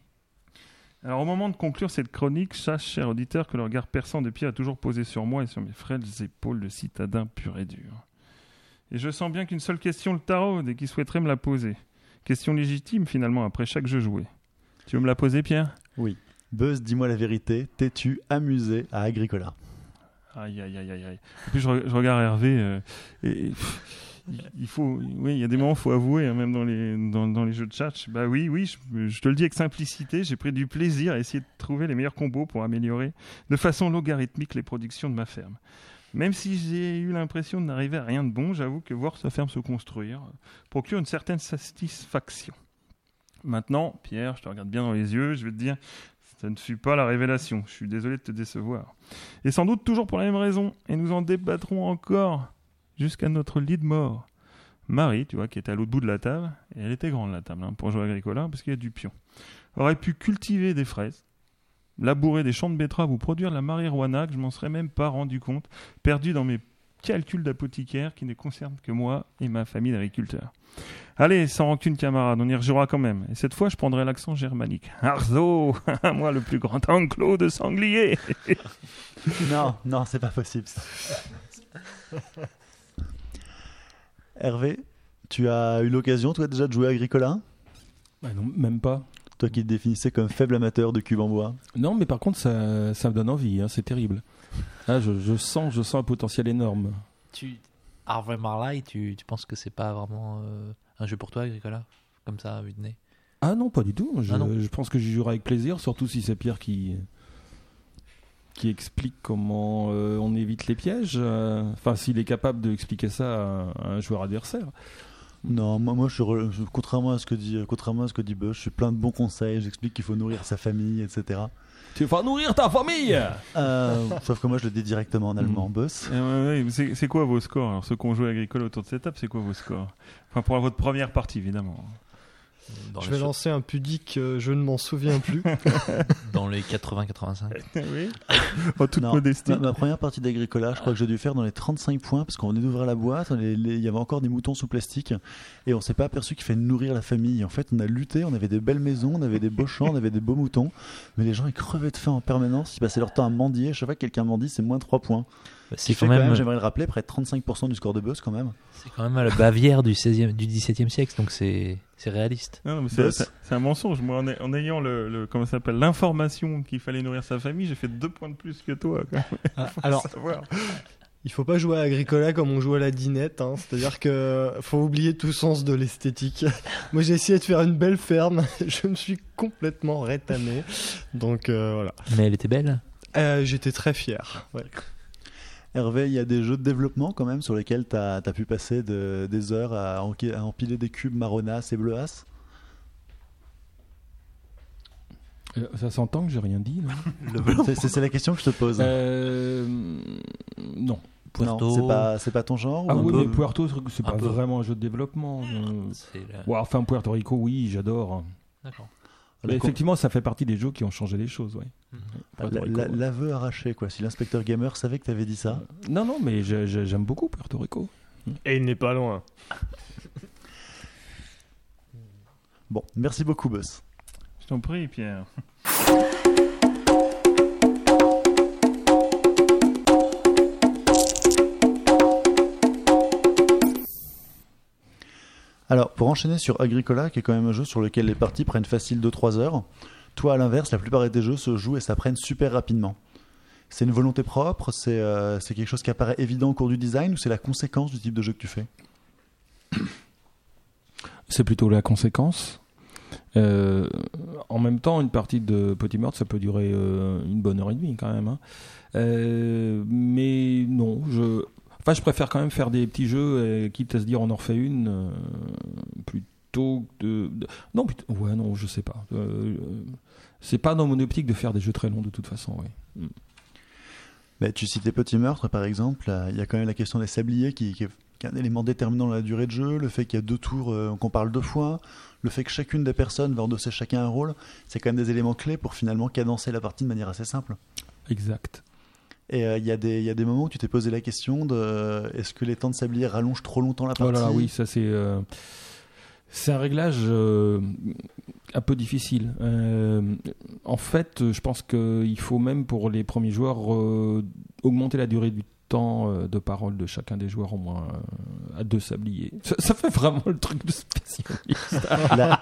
Alors, au moment de conclure cette chronique, sache, cher auditeur, que le regard perçant de Pierre a toujours posé sur moi et sur mes frêles épaules de citadin pur et dur. Et je sens bien qu'une seule question le taraude et qu'il souhaiterait me la poser. Question légitime, finalement, après chaque jeu joué. Tu veux me la poser, Pierre? Buzz, dis-moi la vérité. T'es-tu amusé à Agricola? Aïe, aïe, aïe, aïe, aïe. En plus, je, re- je regarde Hervé. euh, et, et, pff, il- il faut, oui, il y a des moments, il faut avouer, hein, même dans les, dans, dans les jeux de chat. Bah oui, oui, je, je te le dis avec simplicité, j'ai pris du plaisir à essayer de trouver les meilleurs combos pour améliorer de façon logarithmique les productions de ma ferme. Même si j'ai eu l'impression de n'arriver à rien de bon, j'avoue que voir sa ferme se construire procure une certaine satisfaction. Maintenant, Pierre, je te regarde bien dans les yeux, je vais te dire, ça ne fut pas la révélation. Je suis désolé de te décevoir. Et sans doute toujours pour la même raison, et nous en débattrons encore jusqu'à notre lit de mort. Marie, tu vois, qui était à l'autre bout de la table, et elle était grande la table hein, pour jouer Agricola, parce qu'il y a du pion, aurait pu cultiver des fraises, labourer des champs de betteraves ou produire la marijuana, que je m'en serais même pas rendu compte, perdu dans mes calculs d'apothicaire qui ne concernent que moi et ma famille d'agriculteurs. Allez, sans rancune, camarade, on y rejouera quand même. Et cette fois, je prendrai l'accent germanique. Arzo, moi le plus grand enclos de sanglier. Non, non, c'est pas possible. Hervé, tu as eu l'occasion, toi, déjà de jouer à Agricola? Bah non, même pas. Toi qui te définissais comme faible amateur de cubes en bois? Non, mais par contre, ça, ça me donne envie, hein, c'est terrible. Ah, je, je sens, je sens un potentiel énorme. Tu... Harvey Marley, tu, tu penses que c'est pas vraiment euh, un jeu pour toi, Agricola Comme ça, à vue de nez? Ah non, pas du tout. Je, Ah je pense que j'y jouerai avec plaisir, surtout si c'est Pierre qui qui explique comment euh, on évite les pièges. euh, Enfin, s'il est capable d'expliquer ça à, à un joueur adversaire. Non, moi, moi je, suis re- je- contrairement à ce que dit, contrairement à ce que dit Bush, je suis plein de bons conseils. J'explique qu'il faut nourrir sa famille, etc. Tu vas nourrir ta famille Euh, sauf que moi, je le dis directement en allemand. Mm. Boss. Ouais, ouais, c'est c'est quoi vos scores Alors, ceux qui ont joué à Agricole autour de cette table, c'est quoi vos scores? Enfin, pour votre première partie, évidemment. Dans Je vais lancer un pudique, euh, je ne m'en souviens plus. dans les 80-85. oui. En toute Non, modestie. ma, ma première partie d'Agricola, je crois que j'ai dû faire dans les 35 points parce qu'on venait d'ouvrir la boîte, il y avait encore des moutons sous plastique et on s'est pas aperçu qu'il fallait nourrir la famille. En fait, on a lutté, on avait des belles maisons, on avait des beaux champs, on avait des beaux moutons, mais les gens ils crevaient de faim en permanence, ils passaient leur temps à mendier. Chaque fois que quelqu'un mendie, c'est moins 3 points. Bah, Ce C'est quand même, j'aimerais le rappeler, près de 35% du score de Buzz quand même. c'est quand même la Bavière du 16e, du 17e siècle, donc c'est c'est réaliste. Non, non, mais c'est un mensonge. Moi, en, ay- en ayant le, le- comment ça s'appelle l'information qu'il fallait nourrir sa famille, j'ai fait deux points de plus que toi. quoi. Ah, Alors, Savoir. il faut pas jouer à Agricola comme on joue à la dinette. hein. C'est-à-dire que faut oublier tout sens de l'esthétique. Moi, j'ai essayé de faire une belle ferme. Je me suis complètement rétamé. Donc euh, voilà. Mais elle était belle. Euh, J'étais très fier. Ouais. Hervé, il y a des jeux de développement quand même sur lesquels tu as, pu passer de- des heures à, empiler des cubes marronas et bleuas. Euh, Ça s'entend que j'ai rien dit. non? C'est- la question que je te pose. Euh, non. Non, Puerto. c'est pas, c'est pas ton genre Ah oui, peu mais Puerto, c'est pas peu. vraiment un jeu de développement. C'est la- Ouais, enfin, Puerto Rico, oui, j'adore. D'accord. La- effectivement, ça fait partie des jeux qui ont changé les choses, ouais. Ouais. L'aveu arraché, quoi. Si l'inspecteur gamer savait que tu avais dit ça. Non, non, mais j'ai- j'ai- j'aime beaucoup Puerto Rico. Et il n'est pas loin. Bon, merci beaucoup, Boss. Je t'en prie, Pierre. Alors, pour enchaîner sur Agricola, qui est quand même un jeu sur lequel les parties prennent facile 2-3 heures, toi, à l'inverse, la plupart des jeux se jouent et s'apprennent super rapidement. C'est une volonté propre C'est euh, quelque chose qui apparaît évident au cours du design ou c'est la conséquence du type de jeu que tu fais? C'est plutôt la conséquence. Euh, en même temps, une partie de Petit Meurtre, ça peut durer euh, une bonne heure et demie quand même. hein. Euh, mais non, je, enfin, je préfère quand même faire des petits jeux, quitte à se dire on en refait une, euh, plutôt de, de- Non, ouais, non, je sais pas. Euh, euh, c'est pas dans mon optique de faire des jeux très longs de toute façon. Ouais. Bah, tu citais Petit Meurtre, par exemple. Il y a quand même la question des sabliers qui, qui est, qui est un élément déterminant dans la durée de jeu. Le fait qu'il y a deux tours, euh, qu'on parle deux fois. Le fait que chacune des personnes va endosser chacun un rôle. C'est quand même des éléments clés pour finalement cadencer la partie de manière assez simple. Exact. Et euh, il y, a des- il y a des moments où tu t'es posé la question de est-ce que les temps de sablier rallongent trop longtemps la Oh partie là là, oui, ça c'est. euh, c'est un réglage euh, un peu difficile. Euh, en fait, je pense qu'il faut même pour les premiers joueurs euh, augmenter la durée du temps de parole de chacun des joueurs au moins euh, à deux sabliers. Ça, ça fait vraiment le truc de spécialiste. Là,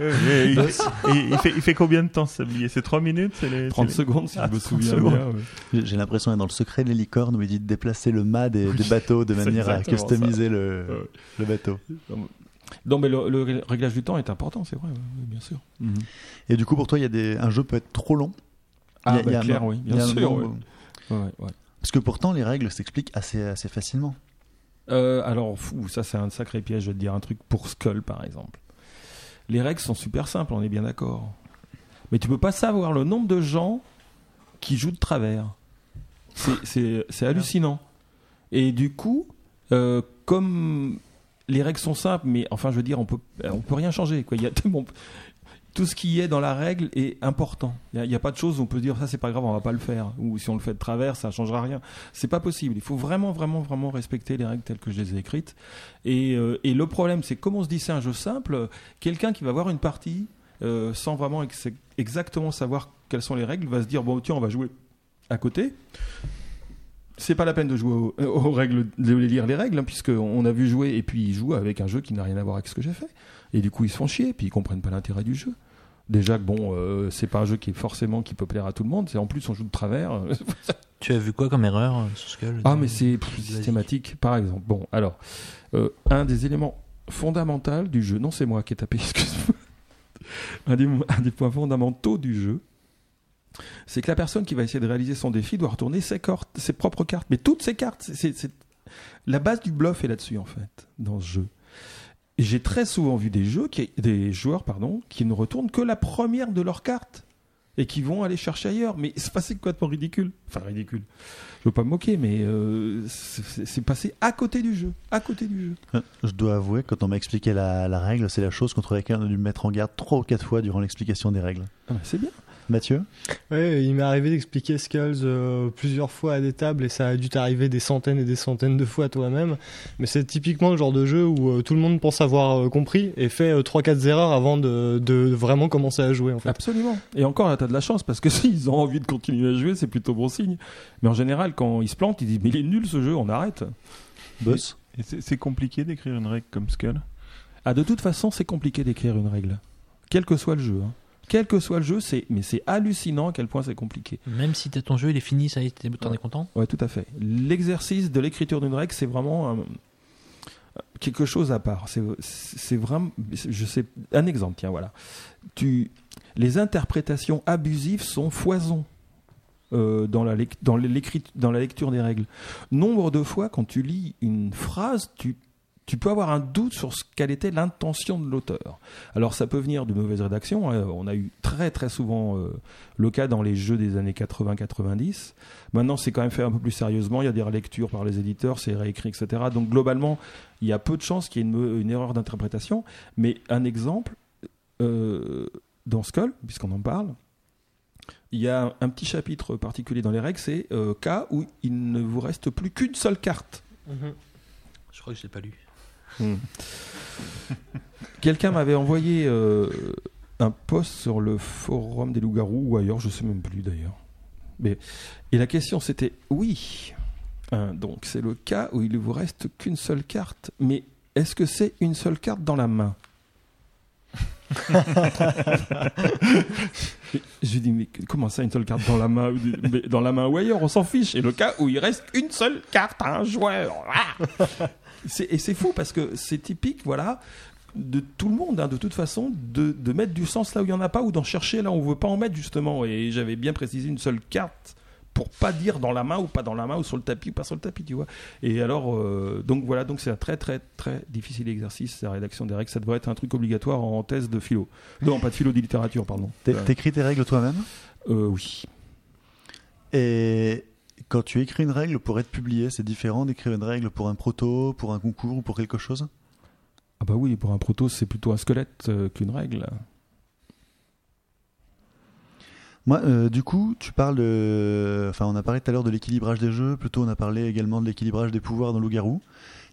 il, fait, il fait combien de temps ce sablier? C'est 3 minutes c'est les, 30 c'est les- secondes si Ah, je me 30 souviens secondes. bien. ouais. j'ai l'impression d'être dans le secret de les licornes où il dit de déplacer le mât des, des bateaux de manière à customiser le, Ouais. le bateau. Non, mais le, le réglage du temps est important, c'est vrai, bien sûr. Et du coup, pour toi, il y a des, un jeu peut être trop long? Ah, Il y a- il y bah, a un- clair, oui, bien sûr. ouais. Ouais, ouais. Parce que pourtant, les règles s'expliquent assez, assez facilement. Euh, alors, fou, ça c'est un sacré piège, je vais te dire un truc pour Skull par exemple. Les règles sont super simples, on est bien d'accord. Mais tu peux pas savoir le nombre de gens qui jouent de travers. C'est hallucinant. Et du coup, euh, comme les règles sont simples, mais enfin je veux dire, on peut, on peut rien changer. Il y a tout ce qui est dans la règle est important. Il n'y a, pas de choses où on peut dire ça c'est pas grave, on va pas le faire. Ou si on le fait de travers, ça changera rien. C'est pas possible. Il faut vraiment, vraiment, vraiment respecter les règles telles que je les ai écrites. Et, euh, le problème, c'est comme on se dit c'est un jeu simple, quelqu'un qui va voir une partie euh, sans vraiment ex- exactement savoir quelles sont les règles va se dire bon tiens on va jouer à côté. C'est pas la peine de jouer aux, aux règles, de lire les règles, hein, puisque on a vu jouer et puis ils jouent avec un jeu qui n'a rien à voir avec ce que j'ai fait. Et du coup ils se font chier, puis ils comprennent pas l'intérêt du jeu. Déjà que bon, euh, c'est pas un jeu qui est forcément qui peut plaire à tout le monde. C'est en plus on joue de travers. Tu as vu quoi comme erreur euh, sur Skull Ah, mais c'est systématique, par exemple. Bon, alors, euh, un des éléments fondamentaux du jeu, non, c'est moi qui ai tapé, excuse-moi. Un des points fondamentaux du jeu, c'est que la personne qui va essayer de réaliser son défi doit retourner ses, propres cartes, mais toutes ses cartes. C'est- La base du bluff est là-dessus, en fait, dans ce jeu. Et j'ai très souvent vu des jeux, qui, des joueurs, pardon, qui ne retournent que la première de leurs cartes et qui vont aller chercher ailleurs. Mais c'est passé complètement ridicule. Enfin, ridicule. Je veux pas me moquer, mais euh, c'est c'est passé à côté du jeu. À côté du jeu. Euh, Je dois avouer, quand on m'a expliqué la, la règle, c'est la chose contre laquelle on a dû me mettre en garde trois ou quatre fois durant l'explication des règles. Ah c'est bien. Mathieu Ouais, il m'est arrivé d'expliquer Skulls euh, plusieurs fois à des tables et ça a dû t'arriver des centaines et des centaines de fois toi-même. Mais c'est typiquement le genre de jeu où euh, tout le monde pense avoir euh, compris et fait 3-4 erreurs avant de, de vraiment commencer à jouer en fait. Absolument. Et encore t'as de la chance parce que s'ils ont envie de continuer à jouer, c'est plutôt bon signe. Mais en général, quand ils se plantent, ils disent Mais il est nul ce jeu, on arrête. Boss Et c'est c'est compliqué d'écrire une règle comme Skull? Ah, de toute façon, c'est compliqué d'écrire une règle. Quel que soit le jeu. hein. Quel que soit le jeu, c'est mais c'est hallucinant à quel point c'est compliqué. Même si ton jeu, il est fini, ça y est, t'en es content Ouais, tout à fait. L'exercice de l'écriture d'une règle, c'est vraiment un- quelque chose à part. C'est vraiment, je sais, un exemple. Tiens, voilà. Tu, les interprétations abusives sont foison. euh, dans, la, dans, dans la lecture des règles. Nombre de fois, quand tu lis une phrase, tu, tu peux avoir un doute sur ce quelle était l'intention de l'auteur. Alors ça peut venir de mauvaise rédaction. hein. On a eu très très souvent euh, le cas dans les jeux des années 80-90. Maintenant, c'est quand même fait un peu plus sérieusement. Il y a des relectures par les éditeurs, c'est réécrit, etc. Donc globalement, il y a peu de chances qu'il y ait une, erreur d'interprétation. Mais un exemple, euh, dans Skull, puisqu'on en parle, il y a un, petit chapitre particulier dans les règles, c'est euh, cas où il ne vous reste plus qu'une seule carte. Je crois que je l'ai pas lu. Quelqu'un m'avait envoyé euh, un post sur le forum des loups-garous ou ailleurs, je sais même plus d'ailleurs. Mais et la question c'était oui. Hein, donc c'est le cas où il ne vous reste qu'une seule carte, mais est-ce que c'est une seule carte dans la main? Je lui dis mais comment ça une seule carte dans la main mais Dans la main ou ailleurs, on s'en fiche. Et le cas où il reste une seule carte à un joueur. Ah et c'est fou parce que c'est typique, voilà, de tout le monde, hein, de toute façon, de, de mettre du sens là où il n'y en a pas ou d'en chercher là où on veut pas en mettre justement. Et j'avais bien précisé une seule carte pour pas dire dans la main ou pas dans la main ou sur le tapis ou pas sur le tapis, tu vois. Et alors, euh, donc voilà, donc c'est un très très très difficile exercice, la rédaction des règles. Ça devrait être un truc obligatoire en thèse de philo. Non, pas de philo, de littérature, pardon. T'é- T'écris tes règles toi-même? Euh, oui. Et quand tu écris une règle pour être publié, c'est différent d'écrire une règle pour un proto, pour un concours ou pour quelque chose? Ah bah oui, pour un proto, c'est plutôt un squelette euh, qu'une règle. Moi, euh, du coup, tu parles de. Enfin, on a parlé tout à l'heure de l'équilibrage des jeux, plutôt on a parlé également de l'équilibrage des pouvoirs dans Loup-Garou.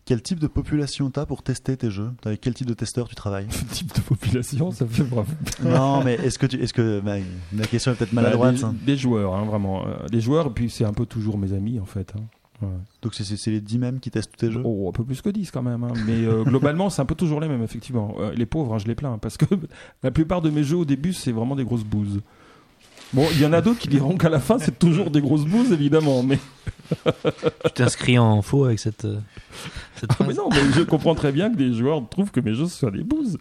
Quel type de population t'as pour tester tes jeux Avec quel type de testeur tu travailles type de population, ça fait bravo. Non, mais est-ce que tu. Est-ce que. bah, ma question est peut-être maladroite. Bah, hein. des, joueurs, hein, vraiment. Euh, des joueurs, et puis c'est un peu toujours mes amis, en fait. hein. Ouais. Donc c'est- les 10 mêmes qui testent tous tes jeux Oh, un peu plus que 10 quand même. hein. Mais euh, globalement, c'est un peu toujours les mêmes, effectivement. Euh, les pauvres, hein, je les plains, parce que la plupart de mes jeux au début, c'est vraiment des grosses bouses. Bon, il y en a d'autres qui diront qu'à la fin, c'est toujours des grosses bouses, évidemment. Mais, Tu t'inscris en faux avec cette, euh, cette Ah, mais non, mais je comprends très bien que des joueurs trouvent que mes jeux soient des bouses.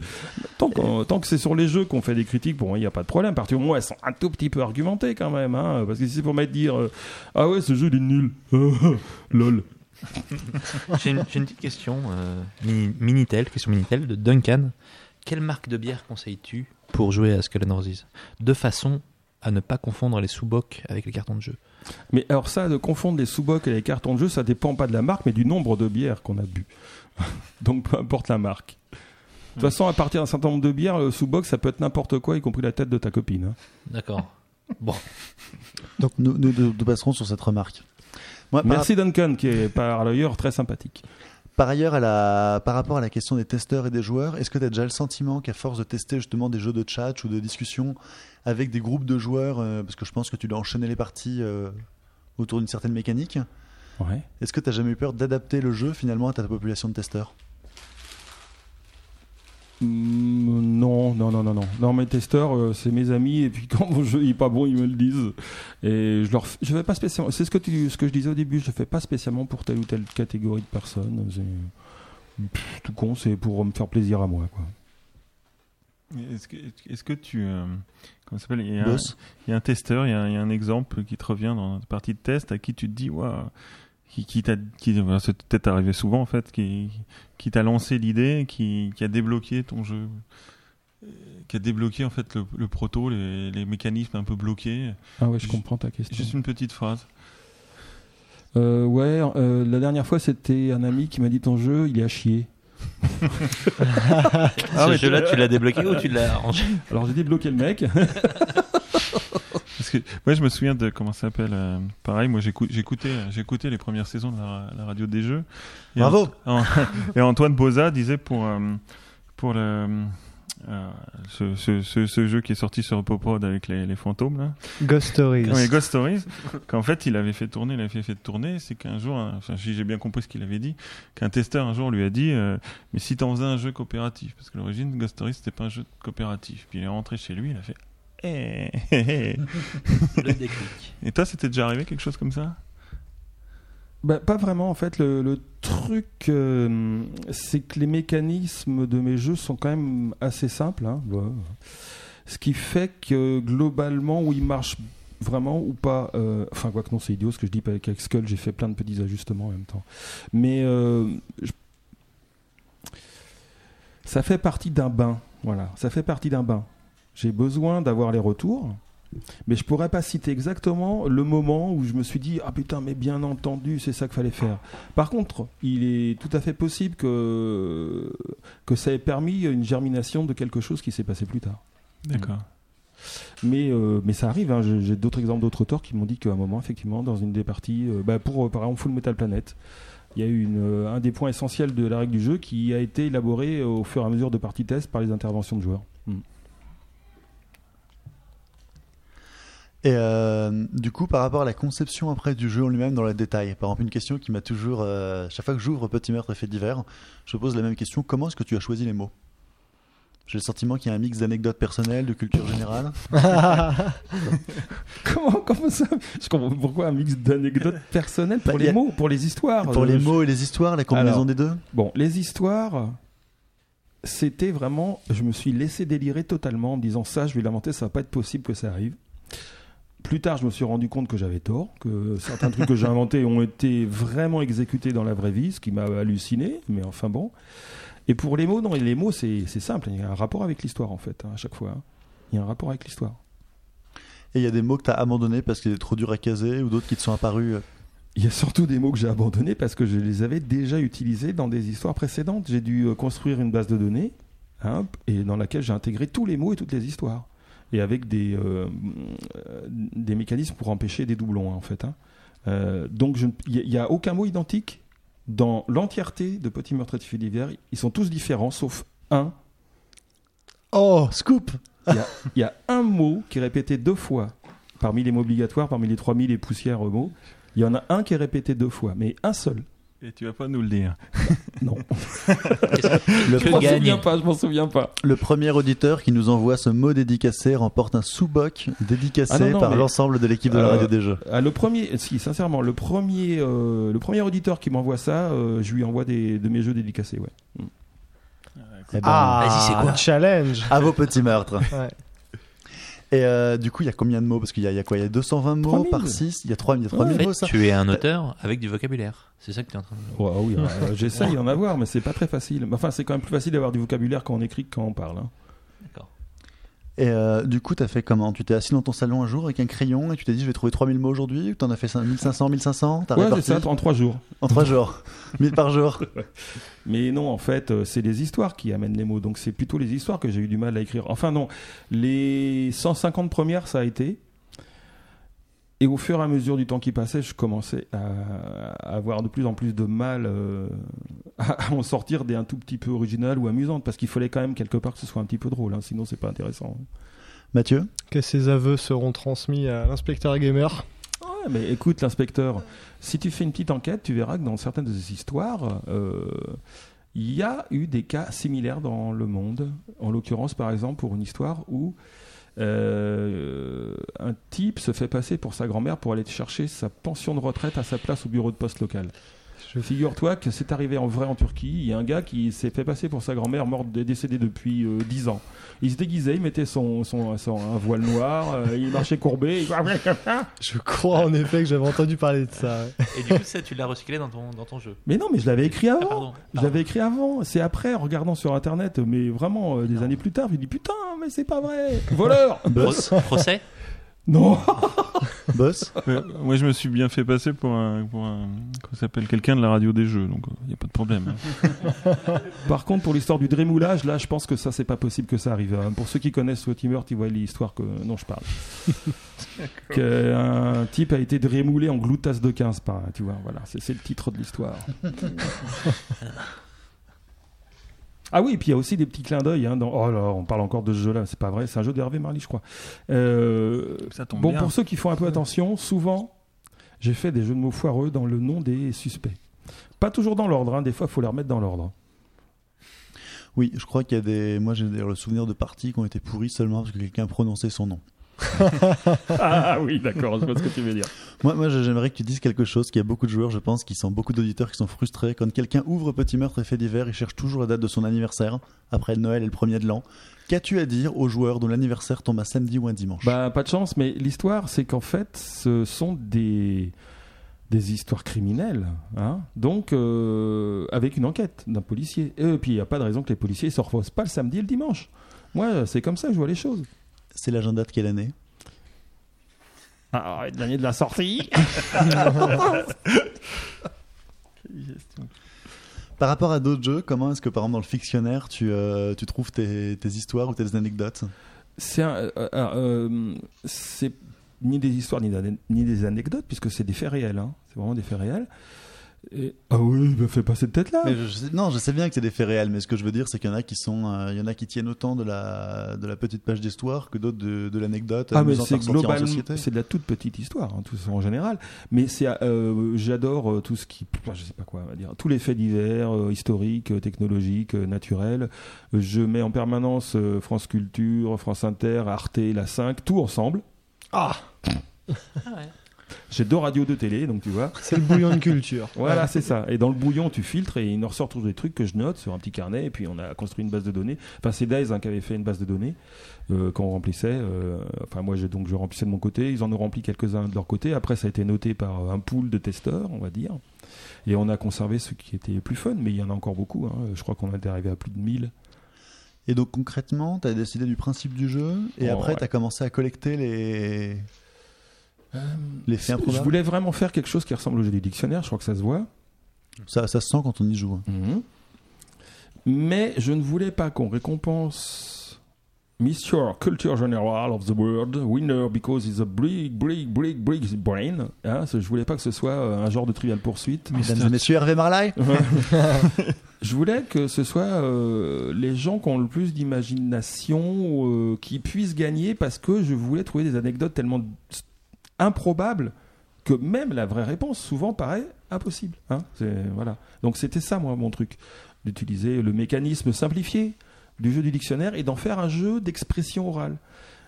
Tant, que c'est sur les jeux qu'on fait des critiques, bon, il n'y a pas de problème. À partir du moment où elles sont un tout petit peu argumentées quand même. Hein, parce que si c'est pour mettre dire euh, Ah ouais, ce jeu il est nul. Lol. J'ai une, j'ai une petite question, euh, mini- Minitel, question Minitel de Duncan. Quelle marque de bière conseilles-tu pour jouer à Skull and Roses? De façon à ne pas confondre les sous-bocs avec les cartons de jeu. Mais alors ça, de confondre les sous-bocs et les cartons de jeu, ça dépend pas de la marque, mais du nombre de bières qu'on a bu. Donc peu importe la marque. De toute façon, à partir d'un certain nombre de bières, le sous-boc, ça peut être n'importe quoi, y compris la tête de ta copine. hein. D'accord. Bon. Donc nous, nous, passerons sur cette remarque. Moi, par- Merci Duncan, qui est par ailleurs très sympathique. Par ailleurs, à la- par rapport à la question des testeurs et des joueurs, est-ce que tu as déjà le sentiment qu'à force de tester justement des jeux de chat ou de discussion avec des groupes de joueurs, euh, parce que je pense que tu dois enchaîner les parties euh, autour d'une certaine mécanique, Ouais. est-ce que tu jamais eu peur d'adapter le jeu finalement à ta population de testeurs? Non, non, non, non, non. Non, mes testeurs, euh, c'est mes amis, et puis quand mon jeu est pas bon, ils me le disent. Et je leur, je fais pas spécialement. C'est ce que tu, ce que je disais au début. Je fais pas spécialement pour telle ou telle catégorie de personnes. C'est tout con, c'est pour me faire plaisir à moi, quoi. Est-ce que, tu. euh, comment ça s'appelle? Il y, a un, Boss il y a un testeur, il y a, il y a un exemple qui te revient dans notre partie de test à qui tu te dis, waouh, qui, qui t'a. Qui, voilà, c'est peut-être arrivé souvent en fait, qui, qui t'a lancé l'idée, qui, qui a débloqué ton jeu. euh, Qui a débloqué en fait le, le proto, les, les mécanismes un peu bloqués. Ah ouais, je comprends ta question. Juste une petite phrase. Euh, ouais, euh, la dernière fois, c'était un ami qui m'a dit ton jeu, il est à chier. Ah Ce jeu-là, tu l'as débloqué ou tu l'as arrangé Alors j'ai débloqué le mec. Parce que moi je me souviens de comment ça s'appelle. euh, pareil, moi j'écou- j'écoutais, j'écoutais les premières saisons de la, la radio des jeux. Et Bravo Ant- Et Antoine Boza disait pour euh, pour le euh, ce, ce, ce, ce jeu qui est sorti sur Popod avec les, les fantômes là, Ghost Stories. Oui, Ghost Stories, qu'en fait il avait fait tourner, il avait fait, fait tourner, c'est qu'un jour, un- enfin, si j'ai bien compris ce qu'il avait dit, qu'un testeur un jour lui a dit, euh, mais si t'en faisais un jeu coopératif, parce que l'origine Ghost Stories c'était pas un jeu coopératif, puis il est rentré chez lui, il a fait, eh. Le déclic. et toi c'était déjà arrivé quelque chose comme ça? Bah, pas vraiment en fait. Le, le truc, euh, c'est que les mécanismes de mes jeux sont quand même assez simples. hein. Bah, ce qui fait que globalement, où ils marchent vraiment ou pas. euh, enfin, quoi que non, c'est idiot ce que je dis. Avec avec Skull, j'ai fait plein de petits ajustements en même temps. Mais euh, je- ça fait partie d'un bain. Voilà, ça fait partie d'un bain. J'ai besoin d'avoir les retours. Mais je pourrais pas citer exactement le moment où je me suis dit ah putain mais bien entendu c'est ça qu'il fallait faire. Par contre, il est tout à fait possible que que ça ait permis une germination de quelque chose qui s'est passé plus tard. D'accord. Mais euh, mais ça arrive. hein. J'ai d'autres exemples d'autres auteurs qui m'ont dit qu'à un moment effectivement dans une des parties, euh, bah, pour par exemple Full Metal Planet, il y a eu une, euh, un des points essentiels de la règle du jeu qui a été élaboré au fur et à mesure de parties test par les interventions de joueurs. Et euh, du coup, par rapport à la conception après du jeu en lui-même dans le détail, par exemple, une question qui m'a toujours, euh, chaque fois que j'ouvre Petit Meurtre et Fait divers, je pose la même question comment est-ce que tu as choisi les mots? J'ai le sentiment qu'il y a un mix d'anecdotes personnelles, de culture générale. Comment, comment ça? Je comprends pourquoi un mix d'anecdotes personnelles pour Bah, les a- mots, pour les histoires. Pour Euh, les je- mots et les histoires, la combinaison Alors, des deux? Bon, les histoires, c'était vraiment. Je me suis laissé délirer totalement en me disant ça, je vais l'inventer, ça va pas être possible que ça arrive. Plus tard, je me suis rendu compte que j'avais tort, que certains trucs que j'ai inventés ont été vraiment exécutés dans la vraie vie, ce qui m'a halluciné, mais enfin bon. Et pour les mots, non, les mots, c'est c'est simple, il y a un rapport avec l'histoire en fait, hein, à chaque fois. hein. Il y a un rapport avec l'histoire. Et il y a des mots que tu as abandonnés parce qu'ils étaient trop durs à caser ou d'autres qui te sont apparus. euh, Il y a surtout des mots que j'ai abandonnés parce que je les avais déjà utilisés dans des histoires précédentes. J'ai dû euh, construire une base de données hein, et dans laquelle j'ai intégré tous les mots et toutes les histoires. Et avec des, euh, euh, des mécanismes pour empêcher des doublons, hein, en fait. hein. Euh, donc il n'y a, aucun mot identique dans l'entièreté de Petit Meurtre Fait d'hiver. Ils sont tous différents, sauf un. Oh, scoop Il y y, a un mot qui est répété deux fois parmi les mots obligatoires, parmi les 3000 et poussières mots. Il y en a un qui est répété deux fois, mais un seul. Et tu vas pas nous le dire. Non. Le, Je m'en souviens pas, je m'en souviens pas. le premier auditeur qui nous envoie ce mot dédicacé remporte un sous-boc dédicacé Ah non, non, par mais- l'ensemble de l'équipe de la Euh, radio des jeux. Ah, le premier, si, sincèrement, le premier, euh, le premier auditeur qui m'envoie ça, euh, je lui envoie des, de mes jeux dédicacés, ouais. Eh ben, Ah, Vas-y, c'est quoi? challenge. À vos petits meurtres. Ouais. Et euh, du coup, il y a combien de mots? Parce qu'il y, a- il y a quoi? Il y a 220 mots 3000. par 6 Il y a 3000 il y a 3000 En fait, mots, ça? tu es un auteur avec du vocabulaire. C'est ça que tu es en train de Ouais, oui, euh, j'essaye d'en avoir, mais c'est pas très facile. Enfin, c'est quand même plus facile d'avoir du vocabulaire quand on écrit que quand on parle. hein. Et euh, du coup, t'as fait comment? Tu t'es assis dans ton salon un jour avec un crayon et tu t'es dit je vais trouver 3000 mots aujourd'hui Ou t'en as fait 5 1500, 1500 T'as Ouais, c'est en trois jours. En 3 jours 1000 par jour Mais non, en fait, euh, c'est les histoires qui amènent les mots. Donc c'est plutôt les histoires que j'ai eu du mal à écrire. Enfin non, les 150 premières, ça a été. Et au fur et à mesure du temps qui passait, je commençais à, avoir de plus en plus de mal euh, à, à en sortir des un tout petit peu originales ou amusantes. Parce qu'il fallait quand même quelque part que ce soit un petit peu drôle. hein, sinon, c'est pas intéressant. Mathieu? Que ces aveux seront transmis à l'inspecteur gamer. Ouais, mais écoute, l'inspecteur, si tu fais une petite enquête, tu verras que dans certaines de ces histoires, euh, il y a eu des cas similaires dans le monde. En l'occurrence, par exemple, pour une histoire où euh, un type se fait passer pour sa grand-mère pour aller chercher sa pension de retraite à sa place au bureau de poste local. Figure-toi que c'est arrivé en vrai en Turquie. Il y a un gars qui s'est fait passer pour sa grand-mère morte décédée depuis euh, 10 ans. Il se déguisait, il mettait son, son, son- un voile noir, euh, il marchait courbé. il- Je crois en effet que j'avais entendu parler de ça. ouais. Et du coup, ça, tu l'as recyclé dans ton, dans ton jeu. Mais non, mais je l'avais écrit avant. Ah, pardon. Je l'avais écrit avant. C'est après, en regardant sur internet, mais vraiment euh, des années plus tard, je me dis putain, mais c'est pas vrai. Voleur Procès? Non Boss Ouais, moi, je me suis bien fait passer pour un, pour un s'appelle, quelqu'un de la radio des jeux, donc il n'y a pas de problème. hein. Par contre, pour l'histoire du drémoulage, là, je pense que ça, c'est pas possible que ça arrive. hein. Pour ceux qui connaissent Swatimer, ils voient l'histoire que dont je parle. Qu'un type a été drémoulé en gloutasse de 15 par, tu vois, voilà, c'est le titre de l'histoire. Ah oui, et puis il y a aussi des petits clins d'œil. Hein, dans... Oh là, on parle encore de ce jeu-là, c'est pas vrai, c'est un jeu d'Hervé Marly, je crois. Euh, Ça tombe Bon, bien. pour ceux qui font un peu attention, souvent, j'ai fait des jeux de mots foireux dans le nom des suspects. Pas toujours dans l'ordre, hein, des fois, il faut les remettre dans l'ordre. Oui, je crois qu'il y a des. Moi, j'ai d'ailleurs le souvenir de parties qui ont été pourries seulement parce que quelqu'un prononçait son nom. ah oui, d'accord, je vois ce que tu veux dire. Moi, moi j'aimerais que tu dises quelque chose qu'il y a beaucoup de joueurs, je pense, qui sont beaucoup d'auditeurs qui sont frustrés. Quand quelqu'un ouvre Petit Meurtre et fait divers, il cherche toujours la date de son anniversaire, après le Noël et le premier de l'an. Qu'as-tu à dire aux joueurs dont l'anniversaire tombe un samedi ou un dimanche? Bah, pas de chance, mais l'histoire, c'est qu'en fait, ce sont des, des histoires criminelles. Hein Donc, euh, avec une enquête d'un policier. Et puis, il n'y a pas de raison que les policiers ne se reposent pas le samedi et le dimanche. Moi, c'est comme ça que je vois les choses. C'est l'agenda de quelle année? Ah, l'année de la sortie Par rapport à d'autres jeux, comment est-ce que par exemple dans le fictionnaire, tu, euh, tu trouves tes, tes histoires ou tes anecdotes? C'est euh, euh, euh, ni des histoires ni des anecdotes, puisque c'est des faits réels. hein. C'est vraiment des faits réels. Et- Ah oui, il me fait pas cette tête-là. Mais je sais- Non, je sais bien que c'est des faits réels, mais ce que je veux dire, c'est qu'il y en a qui sont, euh, il y en a qui tiennent autant de la, de la petite page d'histoire que d'autres de, de l'anecdote. Ah mais c'est société. c'est de la toute petite histoire, hein, tout ça en général. Mais c'est, euh, j'adore euh, tout ce qui, je sais pas quoi, on va dire, tous les faits divers, euh, historiques, technologiques, euh, naturels. Je mets en permanence euh, France Culture, France Inter, Arte, la 5, tout ensemble. Ah J'ai deux radios de télé, donc tu vois. C'est le bouillon de culture. Voilà, c'est ça. Et dans le bouillon, tu filtres et il en ressort toujours des trucs que je note sur un petit carnet. Et puis on a construit une base de données. Enfin, c'est Days hein, qui avait fait une base de données euh, qu'on remplissait. euh, enfin, moi, j'ai donc je remplissais de mon côté. Ils en ont rempli quelques-uns de leur côté. Après, ça a été noté par un pool de testeurs, on va dire. Et on a conservé ceux qui étaient plus fun, mais il y en a encore beaucoup. hein. Je crois qu'on est arrivé à plus de 1000. Et donc concrètement, tu as décidé du principe du jeu, et Oh, après, ouais. tu as commencé à collecter les, les faits Je voulais vraiment faire quelque chose qui ressemble au jeu du dictionnaire. Je crois que ça se voit. Ça, ça se sent quand on y joue. hein. Mhm. Mais je ne voulais pas qu'on récompense Mr. Culture General of the World, winner because he's a big, big, big, big brain. Hein, je voulais pas que ce soit euh, un genre de trivial poursuite. Mesdames et messieurs, Hervé Marlaille Je voulais que ce soit euh, les gens qui ont le plus d'imagination euh, qui puissent gagner parce que je voulais trouver des anecdotes tellement improbables que même la vraie réponse souvent paraît impossible. Hein C'est- voilà. Donc c'était ça, moi, mon truc, d'utiliser le mécanisme simplifié du jeu du dictionnaire et d'en faire un jeu d'expression orale.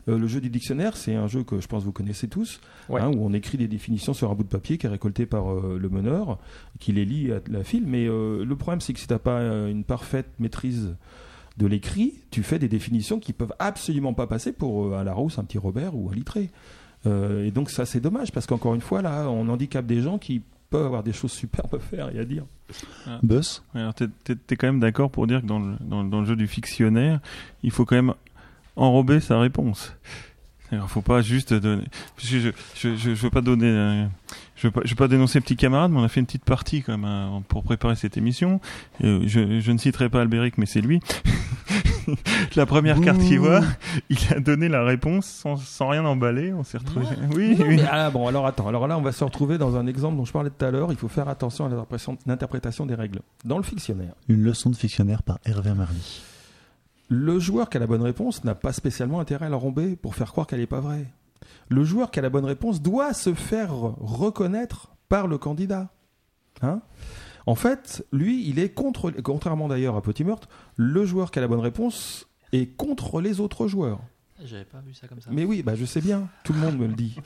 Euh, le jeu du dictionnaire, c'est un jeu que je pense vous connaissez tous, Ouais. hein, où on écrit des définitions sur un bout de papier qui est récolté par euh, le meneur, qui les lit à la file. Mais euh, le problème, c'est que si tu n'as pas une parfaite maîtrise de l'écrit, tu fais des définitions qui peuvent absolument pas passer pour un Larousse, un petit Robert ou un Littré. Euh, et donc ça, c'est dommage, parce qu'encore une fois, là, on handicape des gens qui peuvent avoir des choses superbes à faire et à dire. Buzz? Ouais, alors t'es, t'es- t'es quand même d'accord pour dire que dans le, dans, dans le jeu du fictionnaire, il faut quand même enrober sa réponse. Il faut pas juste donner. Je, je, je, je veux pas donner. euh, Je je veux pas dénoncer petit camarade, mais on a fait une petite partie quand même hein, pour préparer cette émission. Euh, je, je ne citerai pas Albéric, mais c'est lui. la première carte qu'il voit, il a donné la réponse sans, sans rien emballer. On s'est retrouvé. Oui, Non, oui. mais, ah bon, alors attends. Alors là, on va se retrouver dans un exemple dont je parlais tout à l'heure. Il faut faire attention à l'interprétation- l'interprétation des règles. Dans le fictionnaire, Une leçon de fictionnaire par Hervé Marly. le joueur qui a la bonne réponse n'a pas spécialement intérêt à la romper pour faire croire qu'elle n'est pas vraie. Le joueur qui a la bonne réponse doit se faire reconnaître par le candidat. Hein en fait, lui, il est contre, contrairement d'ailleurs à Petit Meurtre, le joueur qui a la bonne réponse est contre les autres joueurs. J'avais pas vu ça comme ça. Mais oui, bah je sais bien, tout le monde me le dit.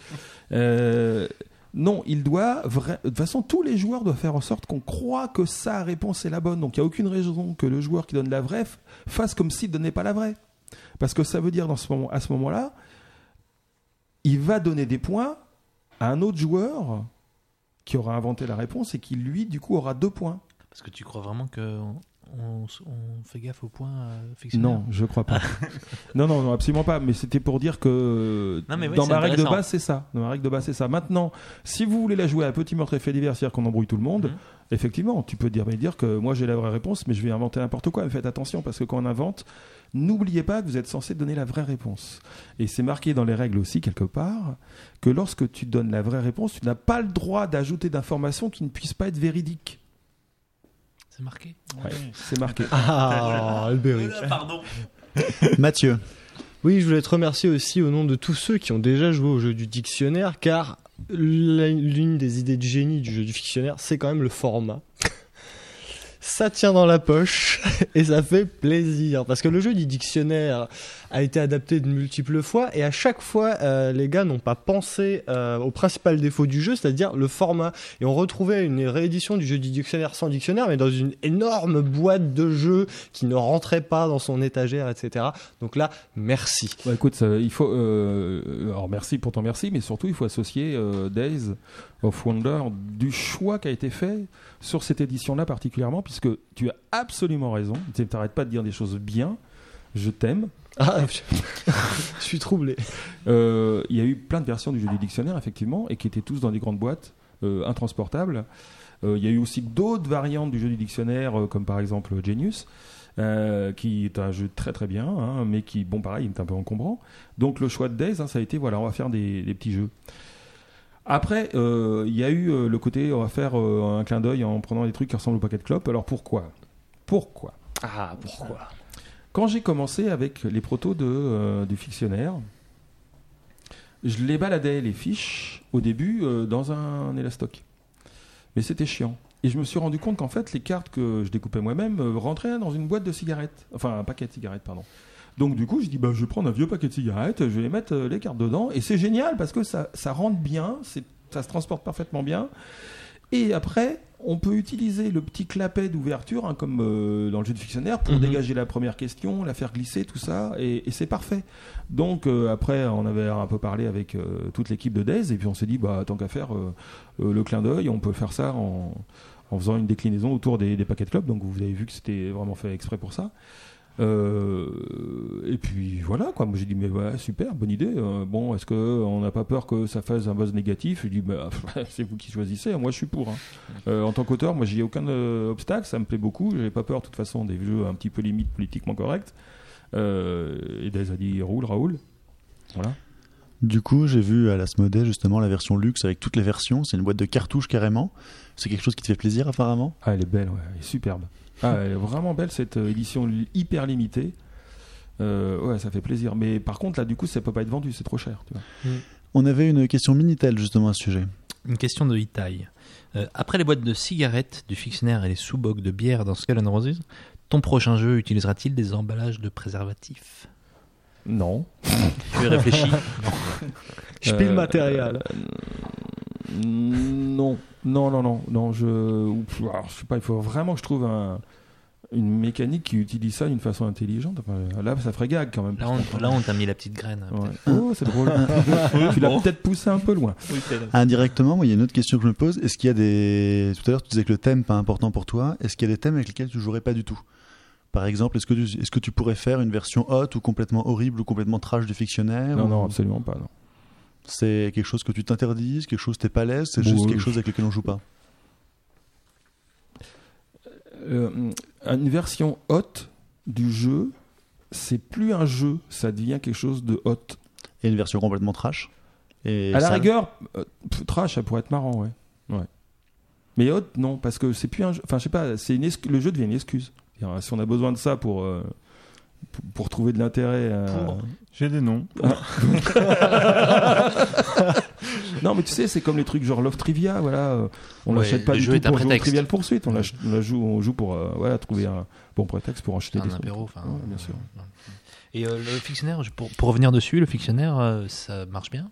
Euh, non, il doit. vra- De toute façon, tous les joueurs doivent faire en sorte qu'on croit que sa réponse est la bonne. Donc il n'y a aucune raison que le joueur qui donne la vraie fasse comme s'il ne donnait pas la vraie. Parce que ça veut dire dans ce moment, à ce moment-là, il va donner des points à un autre joueur qui aura inventé la réponse et qui, lui, du coup, aura deux points. Parce que tu crois vraiment que on, on fait gaffe aux points euh, fictionnaires Non, je crois pas. non, non, non, absolument pas. Mais c'était pour dire que Non, mais oui, dans ma règle de base, c'est ça. Dans ma règle de base, c'est ça. Maintenant, si vous voulez la jouer à petit meurtre et fait divers, c'est-à-dire qu'on embrouille tout le monde, Mhm. effectivement, tu peux dire, mais dire que moi j'ai la vraie réponse, mais je vais inventer n'importe quoi. Mais faites attention parce que quand on invente, n'oubliez pas que vous êtes censé donner la vraie réponse. Et c'est marqué dans les règles aussi quelque part que lorsque tu donnes la vraie réponse, tu n'as pas le droit d'ajouter d'informations qui ne puissent pas être véridiques. C'est marqué. Ouais, c'est marqué. Ah, Albéric. Pardon. Mathieu, Oui, je voulais te remercier aussi au nom de tous ceux qui ont déjà joué au jeu du dictionnaire, car l'une des idées de génie du jeu du fictionnaire, c'est quand même le format. Ça tient dans la poche et ça fait plaisir. Parce que le jeu du dictionnaire a été adapté de multiples fois et à chaque fois euh, les gars n'ont pas pensé euh, au principal défaut du jeu, c'est-à-dire le format. Et on retrouvait une réédition du jeu du dictionnaire sans dictionnaire, mais dans une énorme boîte de jeux qui ne rentrait pas dans son étagère, etc. Donc là, merci. Bah, écoute, ça- il faut. euh, alors merci pour ton merci, mais surtout il faut associer euh, Days of Wonder du choix qui a été fait sur cette édition-là particulièrement, puisque tu as absolument raison. Tu n'arrêtes pas de dire des choses bien. Je t'aime. Ah, je suis troublé. Euh, Il y a eu plein de versions du jeu du dictionnaire, effectivement, et qui étaient tous dans des grandes boîtes euh, intransportables. Euh, Il y a eu aussi d'autres variantes du jeu du dictionnaire, euh, comme par exemple Genius, euh, qui est un jeu très très bien, hein, mais qui, bon, pareil, est un peu encombrant. Donc le choix de Days, hein, ça a été, voilà, on va faire des, des petits jeux. Après, euh, il y a eu euh, le côté, on va faire euh, un clin d'œil en prenant des trucs qui ressemblent au paquet de clopes. Alors pourquoi? Pourquoi? Ah, pourquoi? Quand j'ai commencé avec les protos de, euh, du fictionnaire, je les baladais, les fiches, au début, euh, dans un élastoc. Mais c'était chiant. Et je me suis rendu compte qu'en fait, les cartes que je découpais moi-même euh, rentraient dans une boîte de cigarettes. Enfin, un paquet de cigarettes, pardon. Donc du coup, je dis, bah, je vais prendre un vieux paquet de cigarettes, je vais les mettre les cartes dedans. Et c'est génial parce que ça, ça rentre bien, ça se transporte parfaitement bien. Et après, on peut utiliser le petit clapet d'ouverture, hein, comme euh, dans le jeu de fictionnaire, pour Mhm. dégager la première question, la faire glisser, tout ça, et, et c'est parfait. Donc euh, après, on avait un peu parlé avec euh, toute l'équipe de Days, et puis on s'est dit, bah, tant qu'à faire euh, le clin d'œil, on peut faire ça en, en faisant une déclinaison autour des, des paquets de clubs. Donc vous avez vu que c'était vraiment fait exprès pour ça. Euh, et puis voilà quoi. Moi j'ai dit mais ouais super bonne idée. Euh, bon est-ce que on n'a pas peur que ça fasse un buzz négatif? Je dis bah, c'est vous qui choisissez. Moi je suis pour. hein. Euh, en tant qu'auteur, moi j'y ai aucun euh, obstacle. Ça me plaît beaucoup. J'ai pas peur de toute façon des jeux un petit peu limite politiquement corrects. Et Dez a dit roule Raoul. Voilà. du coup, j'ai vu à l'Asmodée justement la version luxe avec toutes les versions. C'est une boîte de cartouches carrément. C'est quelque chose qui te fait plaisir apparemment? Ah elle est belle ouais. Elle est superbe. Ah elle est vraiment belle cette euh, édition hyper limitée. Euh, ouais ça fait plaisir. Mais par contre là du coup ça peut pas être vendu. C'est trop cher. Tu vois. On avait une question Minitel justement à ce sujet. Une question de Itaï. Euh, après les boîtes de cigarettes, du fictionnaire et les sous-bocs de bière dans Skull and Roses, ton prochain jeu utilisera-t-il des emballages de préservatifs? Non. Tu as réfléchi Spielmaterial. Euh, non, non, non, non, non. Je, alors, je sais pas. Il faut vraiment que je trouve un- une mécanique qui utilise ça d'une façon intelligente. Enfin, là, ça ferait gag quand même. Là, on, là, on t'a mis la petite graine. Ouais. Oh, c'est drôle. tu l'as Bon. peut-être poussé un peu loin. Indirectement, moi, il y a une autre question que je me pose. Est-ce qu'il y a des. Tout à l'heure, tu disais que le thème pas important pour toi. Est-ce qu'il y a des thèmes avec lesquels tu jouerais pas du tout? Par exemple, est-ce que, tu... est-ce que tu pourrais faire une version hot ou complètement horrible ou complètement trash du fictionnaire Non, ou- non, absolument pas. Non. C'est quelque chose que tu t'interdises, quelque chose t'es pas à l'aise, c'est Bon, juste euh, quelque chose avec lequel on joue pas. Euh, une version haute du jeu, c'est plus un jeu, ça devient quelque chose de hot. Et une version complètement trash et À la rigueur, euh, trash, ça pourrait être marrant, ouais. ouais. Mais hot, non, parce que c'est plus un jeu. Enfin, je sais pas, c'est une le jeu devient une excuse. Si on a besoin de ça pour, euh, pour, trouver de l'intérêt. euh, Pour. J'ai des noms. non, mais tu sais, c'est comme les trucs genre Love Trivia, voilà. euh, On Ouais, l'achète pas le du jeu tout pour jouer. Trivial Poursuite. On, on la joue, on joue pour euh, voilà, trouver un bon prétexte pour acheter Un des apéro, trucs. enfin. Ouais, bien sûr. Et euh, le fictionnaire, pour, pour revenir dessus, le fictionnaire, euh, ça marche bien?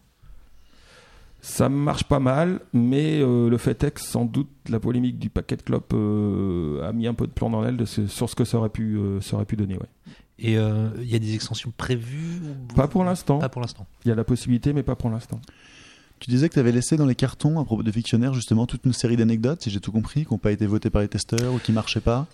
Ça marche pas mal, mais euh, le fait est que sans doute la polémique du paquet de clopes euh, a mis un peu de plan dans l'aile de ce- sur ce que ça aurait pu, euh, ça aurait pu donner. Ouais. Et euh, il y a des extensions prévues ou- Pas pour l'instant. Pas pour l'instant. Il y a la possibilité, mais pas pour l'instant. Tu disais que tu avais laissé dans les cartons, à propos de fictionnaire, justement, toute une série d'anecdotes, si j'ai tout compris, qui n'ont pas été votées par les testeurs ou qui marchaient pas.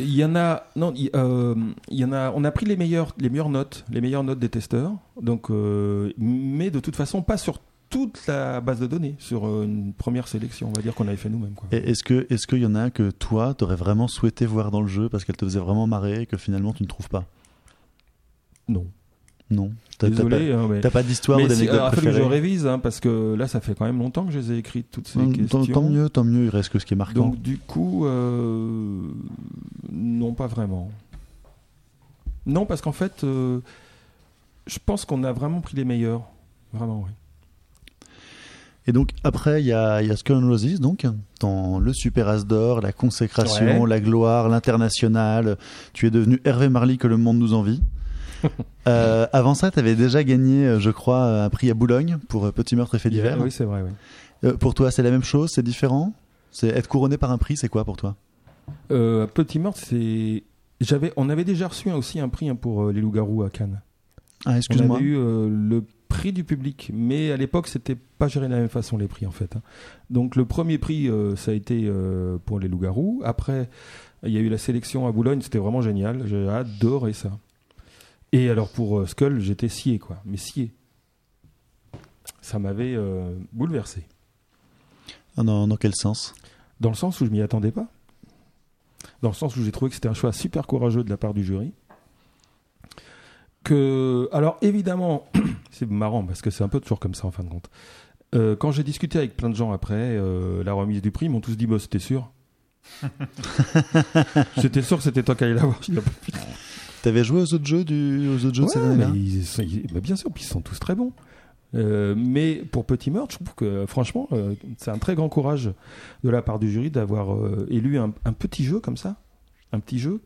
Il y en a, non, il, euh, il y en a. On a pris les meilleures, les meilleures notes, les meilleures notes des testeurs. Donc, euh, mais de toute façon, pas sur toute la base de données, sur euh, une première sélection, on va dire qu'on avait fait nous-mêmes. quoi. Et est-ce que est-ce qu'il y en a que toi, t'aurais vraiment souhaité voir dans le jeu parce qu'elle te faisait vraiment marrer et que finalement tu ne trouves pas? Non. Non. T'as Désolé, pas, hein, mais- pas d'histoire Mais ou d'anecdote il fallu que je révise, hein, parce que là, ça fait quand même longtemps que je les ai écrites, toutes ces Tant- questions. tant, mieux, tant mieux, il reste que ce qui est marquant. Donc, du coup, euh, non, pas vraiment. Non, parce qu'en fait, euh, je pense qu'on a vraiment pris les meilleurs. Vraiment, oui. Et donc après, il y a, y a Skull and Roses, donc, dans le Super As d'or, la consécration, Ouais. la gloire, l'international. Tu es devenu Hervé Marly que le monde nous envie. Euh, avant ça, tu avais déjà gagné, euh, je crois, un prix à Boulogne pour euh, Petit meurtre et fait divers. Oui, c'est vrai, oui. Euh, pour toi, c'est la même chose, c'est différent? C'est être couronné par un prix, c'est quoi pour toi? Euh, Petit meurtre, c'est. J'avais, on avait déjà reçu aussi un prix hein, pour euh, les loups-garous à Cannes. Ah, On excuse-moi. avait eu euh, le prix du public, mais à l'époque, c'était pas géré de la même façon les prix en fait. hein. Donc le premier prix, euh, ça a été euh, pour les loups-garous. Après, il y a eu la sélection à Boulogne, c'était vraiment génial. J'ai adoré ça. Et alors pour euh, Skull, j'étais scié quoi, mais scié. Ça m'avait euh, bouleversé. Ah, Dans, dans quel sens? Dans le sens où je m'y attendais pas. Dans le sens où j'ai trouvé que c'était un choix super courageux de la part du jury. Que, alors évidemment, c'est marrant parce que c'est un peu toujours comme ça en fin de compte. Euh, quand j'ai discuté avec plein de gens après la remise du prix, ils m'ont tous dit bah, c'était sûr. C'était sûr que c'était toi qui allais l'avoir. T'avais joué aux autres jeux, du, aux autres jeux de cette année-là mais bien sûr, puis ils sont tous très bons. Euh, mais pour Petit Meurtre, je trouve que franchement, euh, c'est un très grand courage de la part du jury d'avoir euh, élu un, un petit jeu comme ça, un petit jeu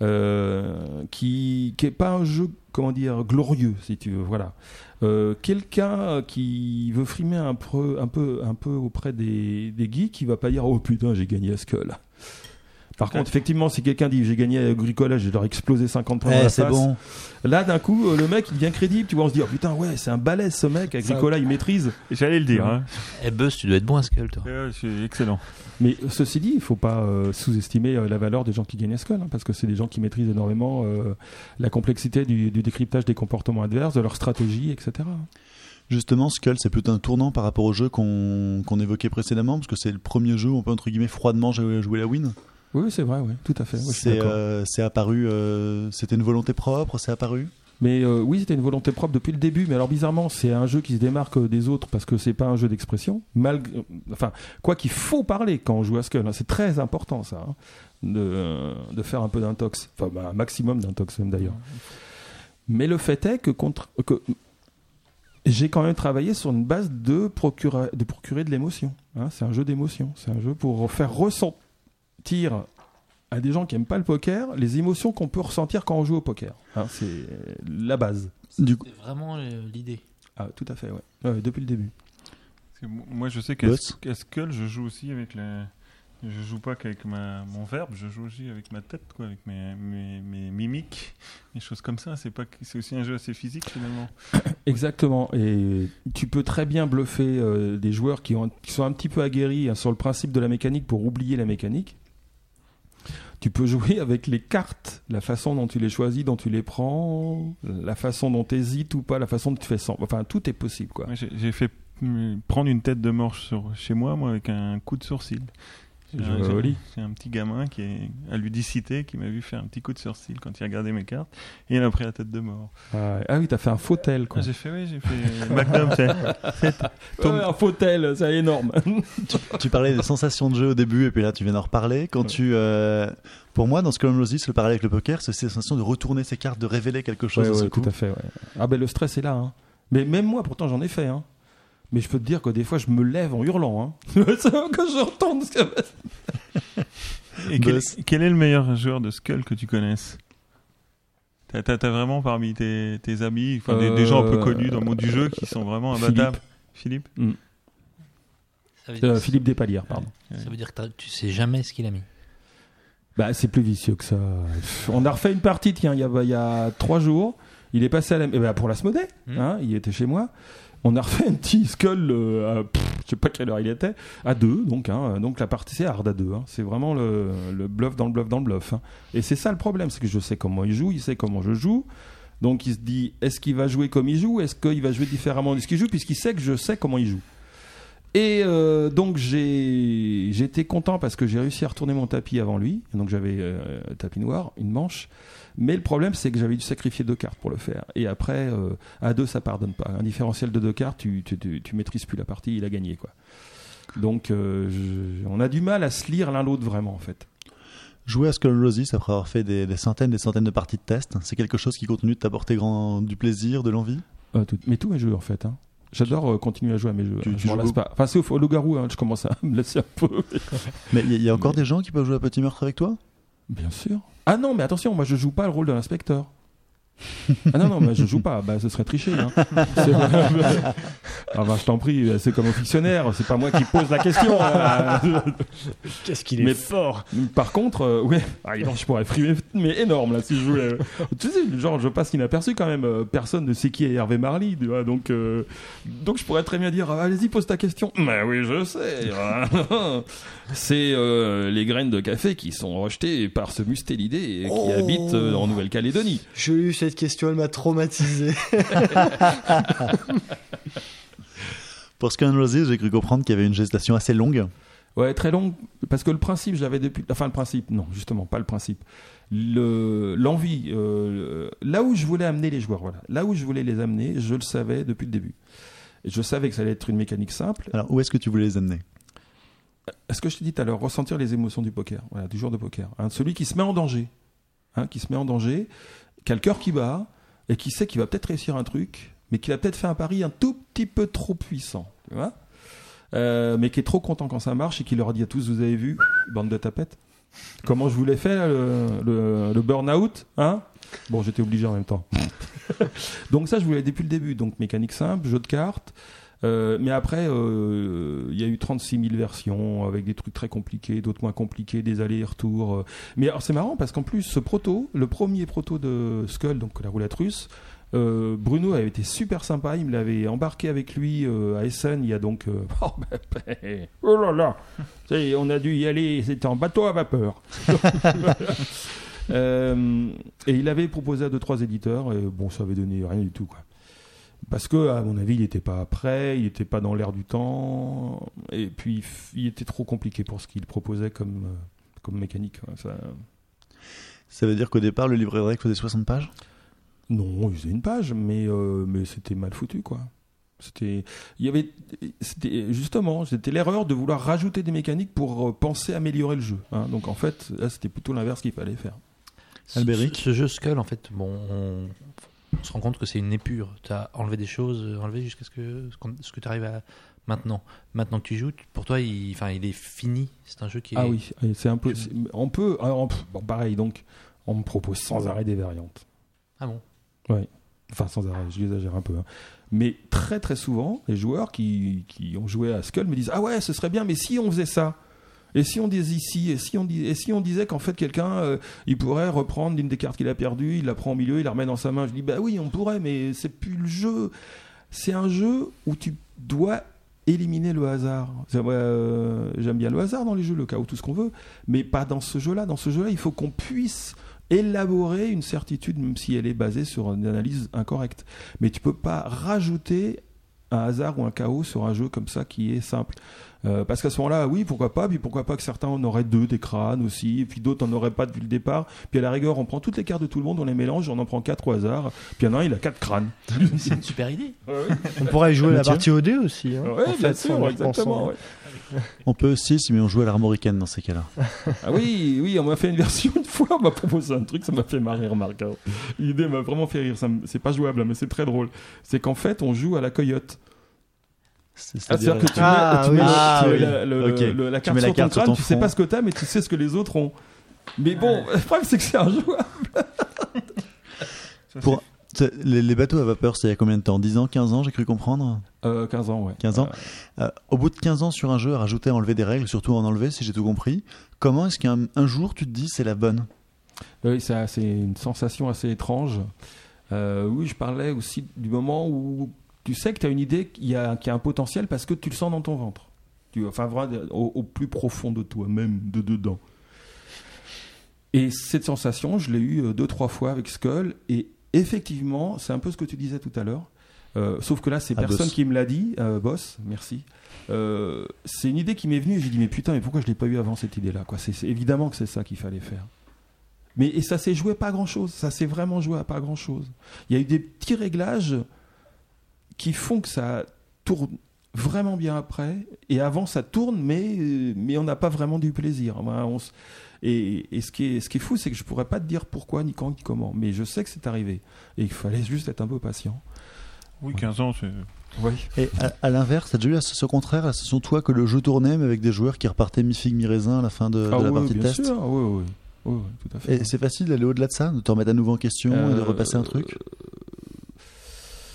euh, qui qui est pas un jeu comment dire glorieux si tu veux, voilà. Euh, Quelqu'un qui veut frimer un peu un peu un peu auprès des, des geeks, qui va pas dire oh putain j'ai gagné à Skull. Par contre, effectivement, si quelqu'un dit j'ai gagné à Agricola, j'ai leur explosé 50 points Eh, c'est bon. Là, d'un coup, euh, le mec, il devient crédible. Tu vois, on se dit, oh putain, ouais, c'est un balèze ce mec. Agricola, il maîtrise. J'allais le dire. Hein. Eh Buzz, tu dois être bon à Skull, toi. C'est excellent. Mais euh, ceci dit, il faut pas euh, sous-estimer euh, la valeur des gens qui gagnent à Skull, hein, parce que c'est des gens qui maîtrisent énormément euh, la complexité du, du décryptage des comportements adverses, de leur stratégie, etc. Justement, Skull, c'est plutôt un tournant par rapport au jeu qu'on qu'on évoquait précédemment, parce que c'est le premier jeu où on peut, entre guillemets, froidement jouer, jouer la win. Oui, c'est vrai, oui, tout à fait. C'est d'accord. euh, c'est apparu, euh, c'était une volonté propre, c'est apparu? Mais euh, oui, c'était une volonté propre depuis le début. Mais alors bizarrement, c'est un jeu qui se démarque des autres parce que c'est pas un jeu d'expression. Malgré, enfin, quoi qu'il faut parler quand on joue à Skull. hein. c'est très important ça, hein, de, de faire un peu d'intox. Enfin, bah, un maximum d'intox même d'ailleurs. Mais le fait est que contre que j'ai quand même travaillé sur une base de procurer, de procurer de l'émotion. hein. c'est un jeu d'émotion. C'est un jeu pour faire ressentir à des gens qui aiment pas le poker les émotions qu'on peut ressentir quand on joue au poker. hein. c'est la base. Du coup, C'est vraiment euh, l'idée. Ah, tout à fait, ouais. Ouais, depuis le début. Moi, je sais qu'à qu'à Skull, je joue aussi avec la. Je joue pas qu'avec ma... mon verbe, je joue aussi avec ma tête, quoi, avec mes, mes, mes mimiques, des choses comme ça. C'est pas, que- c'est aussi un jeu assez physique finalement. Exactement. Et tu peux très bien bluffer euh, des joueurs qui, ont, qui sont un petit peu aguerris hein, sur le principe de la mécanique pour oublier la mécanique. Tu peux jouer avec les cartes, la façon dont tu les choisis, dont tu les prends, la façon dont tu hésites ou pas, la façon dont tu fais sans. Enfin, tout est possible, quoi. J'ai fait mm, prendre une tête de mort sur, chez moi, moi, avec un coup de sourcil. J'ai- C'est un petit gamin qui est à ludicité qui m'a vu faire un petit coup de sourcil quand il regardait mes cartes et il a pris la tête de mort. Ah. Ah oui, t'as fait un fautel, quoi. Ah, j'ai fait, oui, j'ai fait Magnum, c'est- c'est- Ouais, un fautel, c'est énorme. tu parlais des sensations de jeu au début et puis là tu viens d'en reparler. Quand tu, euh, pour moi, dans Skull and Roses, le parallèle avec le poker, c'est cette sensation de retourner ses cartes, de révéler quelque chose Ouais, ce coup. tout à fait. ouais. Ah ben le stress est là. hein. Mais même moi, pourtant, j'en ai fait. Hein. Mais je peux te dire que des fois, je me lève en hurlant. Hein. Quand je retourne. ce que- Et quel, quel est le meilleur joueur de Skull que tu connaisses? T'as t'as vraiment parmi tes, tes amis, enfin, des, des gens un peu Euh, connus dans le monde du jeu qui sont vraiment Philippe. imbattables Philippe? Ça veut, Euh, Philippe Despalières, pardon. ça veut dire que tu sais jamais ce qu'il a mis. Bah, c'est plus vicieux que ça. On a refait une partie, tiens, il y a, il y a trois jours. Il est passé à la, eh ben, pour l'Asmodée. Hmm. Hein, il était chez moi. On a refait un petit skull, euh, à, pff, je sais pas quelle heure il était, à deux. Donc, hein, donc la partie c'est hard à deux. hein. C'est vraiment le, le bluff dans le bluff dans le bluff. hein. Et c'est ça le problème, c'est que je sais comment il joue, il sait comment je joue. Donc il se dit, est-ce qu'il va jouer comme il joue, est-ce qu'il va jouer différemment de ce qu'il joue, puisqu'il sait que je sais comment il joue. Et euh, donc j'ai j'étais content parce que j'ai réussi à retourner mon tapis avant lui. Donc j'avais euh, tapis noir, une manche. Mais le problème c'est que j'avais dû sacrifier deux cartes pour le faire. Et après euh, à deux ça pardonne pas. Un différentiel de deux cartes, tu, tu, tu, tu maîtrises plus la partie, il a gagné quoi. Donc euh, je- on a du mal à se lire l'un l'autre vraiment en fait. Jouer à Skull and Roses après avoir fait des, des centaines des centaines de parties de test, c'est quelque chose qui continue de t'apporter du plaisir, de l'envie? Euh, tout- mais tous mes jeux en fait. hein. J'adore euh, continuer à jouer à mes jeux. Tu- hein. tu je m'en lasse pas. Enfin, c'est au, loup-garou, hein, je commence à me laisser un peu. Mais il y, a- il y a encore des gens qui peuvent jouer à Petit Meurtre avec toi? Bien sûr. Ah non, mais attention, moi je joue pas le rôle de l'inspecteur. ah non, non, mais je joue pas, bah, ce serait tricher. Hein. Ah bah, je t'en prie, c'est comme au fictionnaire, c'est pas moi qui pose la question. hein. Qu'est-ce qu'il est Mais- fort Par contre, euh, ouais, ah, je pourrais frimer, mais énorme là si je euh, tu sais, genre, je passe inaperçu quand même. euh, personne ne sait qui est Hervé Marly, tu vois, donc, euh, donc je pourrais très bien dire, ah, allez-y, pose ta question. Mais oui, je sais. C'est euh, les graines de café qui sont rejetées par ce mustélidé qui Oh. habite en Nouvelle-Calédonie. Cette question, elle m'a traumatisé. Pour Skull and Roses, j'ai cru comprendre qu'il y avait une gestation assez longue. Ouais, très longue, parce que le principe, je l'avais depuis. Enfin, le principe, non, justement, pas le principe. Le- L'envie, euh, là où je voulais amener les joueurs, voilà. Là où je voulais les amener, je le savais depuis le début. Je savais que ça allait être une mécanique simple. Alors où est-ce que tu voulais les amener? Est-ce que je t'ai dit tout à l'heure, ressentir les émotions du poker, voilà, du jour de poker. hein. celui qui se met en danger, hein, qui se met en danger, qui a le cœur qui bat, et qui sait qu'il va peut-être réussir un truc, mais qui a peut-être fait un pari un tout petit peu trop puissant, tu vois Euh, mais qui est trop content quand ça marche et qui leur dit à tous, vous avez vu, bande de tapettes, comment je vous l'ai fait, le burn-out, hein? Bon, j'étais obligé en même temps. donc ça, je voulais depuis le début. Donc mécanique simple, jeu de cartes. Euh, mais après, euh, il y a eu 36 000 versions avec des trucs très compliqués, d'autres moins compliqués, des allers-retours. euh. Mais alors c'est marrant parce qu'en plus, ce proto, le premier proto de Skull, donc la roulette russe, euh, Bruno avait été super sympa. Il me l'avait embarqué avec lui euh, à Essen. Il y a donc. euh, oh, bah, oh là là On a dû y aller. C'était en bateau à vapeur. Et il avait proposé à deux trois éditeurs. Et bon, ça avait donné rien du tout. Quoi. Parce que, à mon avis, il n'était pas prêt, il n'était pas dans l'air du temps, et puis il était trop compliqué pour ce qu'il proposait comme, euh, comme mécanique. quoi. Ça- Ça veut dire qu'au départ, le livret de règles faisait 60 pages? Non, il faisait une page, mais, euh, mais c'était mal foutu, quoi. C'était, il y avait, c'était justement, c'était l'erreur de vouloir rajouter des mécaniques pour euh, penser améliorer le jeu. hein. Donc en fait, là, c'était plutôt l'inverse qu'il fallait faire. Albéric ce, ce jeu Skull, en fait, bon, on- on se rend compte que c'est une épure. Tu as enlevé des choses, euh, enlevé jusqu'à ce que, ce que tu arrives à maintenant. Maintenant que tu joues, pour toi, il, enfin, il est fini. C'est un jeu qui est. Ah oui, c'est un peu. On peut. alors, bon, pareil, donc, on me propose sans arrêt des variantes. Ah bon? Ouais. Enfin, sans arrêt, j'exagère un peu. hein. Mais très très souvent, les joueurs qui, qui ont joué à Skull me disent Ah ouais, ce serait bien, mais si on faisait ça et si on disait ici, et si on, et si on disait qu'en fait quelqu'un, euh, il pourrait reprendre l'une des cartes qu'il a perdues, il la prend au milieu, il la remet dans sa main. Je dis bah oui, on pourrait, mais c'est plus le jeu. C'est un jeu où tu dois éliminer le hasard. Euh, J'aime bien le hasard dans les jeux, le chaos, tout ce qu'on veut, mais pas dans ce jeu-là. Dans ce jeu-là, il faut qu'on puisse élaborer une certitude, même si elle est basée sur une analyse incorrecte. Mais tu peux pas rajouter un hasard ou un chaos sur un jeu comme ça qui est simple. Euh, parce qu'à ce moment-là, oui, pourquoi pas, puis pourquoi pas que certains en auraient deux des crânes aussi, et puis d'autres en auraient pas depuis le départ. Puis à la rigueur, on prend toutes les cartes de tout le monde, on les mélange, on en prend quatre au hasard, puis il y en a un, il a quatre crânes. C'est une super idée. On pourrait jouer la partie OD aussi. Hein, Ouais, en bien fait, sûr, y exactement. ouais. On peut aussi, si mais on joue à l'armoricaine dans ces cas-là. Ah oui, oui, on m'a fait une version une fois, on m'a proposé un truc, ça m'a fait marrer, remarque. hein. L'idée m'a vraiment fait rire, c'est pas jouable, hein, mais c'est très drôle. C'est qu'en fait, on joue à la coyote. C'est- Ah, C'est-à-dire que tu mets, Ah, tu oui. mets Ah, tu mets oui. la, le- Ok. le- la Tu carte, mets la sur, carte ton sur crâne, ton tu sais pas ce que t'as, mais tu sais ce que les autres ont. Mais bon, le problème c'est que c'est. Ça, Pour- Les, les bateaux à vapeur, c'est il y a combien de temps? 10 ans, 15 ans, j'ai cru comprendre? Euh, 15 ans, ouais. 15 ans. Euh, au bout de 15 ans sur un jeu, à rajouter, à enlever des règles, surtout en enlever, si j'ai tout compris, comment est-ce qu'un un jour tu te dis c'est la bonne? Oui, ça, c'est une sensation assez étrange. Euh, oui, je parlais aussi du moment où tu sais que tu as une idée qu'il y a, qu'il y a un potentiel parce que tu le sens dans ton ventre. Tu, enfin, au, au plus profond de toi, même de dedans. Et cette sensation, je l'ai eue euh, deux, trois fois avec Skull. Et effectivement, c'est un peu ce que tu disais tout à l'heure. Euh, sauf que là, c'est Ah, personne boss. qui me l'a dit. Euh, boss, merci. Euh, c'est une idée qui m'est venue et j'ai dit, mais putain, mais pourquoi je l'ai pas eu avant cette idée-là quoi? C'est, évidemment que c'est ça qu'il fallait faire. Mais et ça s'est joué à pas grand chose. Ça s'est vraiment joué à pas grand chose. Il y a eu des petits réglages qui font que ça tourne vraiment bien après. Et avant, ça tourne, mais, mais on n'a pas vraiment du plaisir. On s- et et ce, qui est, ce qui est fou, c'est que je pourrais pas te dire pourquoi, ni quand, ni comment. Mais je sais que c'est arrivé. Et il fallait juste être un peu patient. Oui, 15 ans, c'est. Oui. Et à, à l'inverse, t'as déjà eu la sensation contraire, la sensation toi que le jeu tournait, mais avec des joueurs qui repartaient mi-figue, mi-raisin à la fin de, de Ah la oui, partie de bien test sûr. Oui, oui, oui, oui, tout à fait. Et c'est facile d'aller au-delà de ça, de te remettre à nouveau en question et de repasser un truc?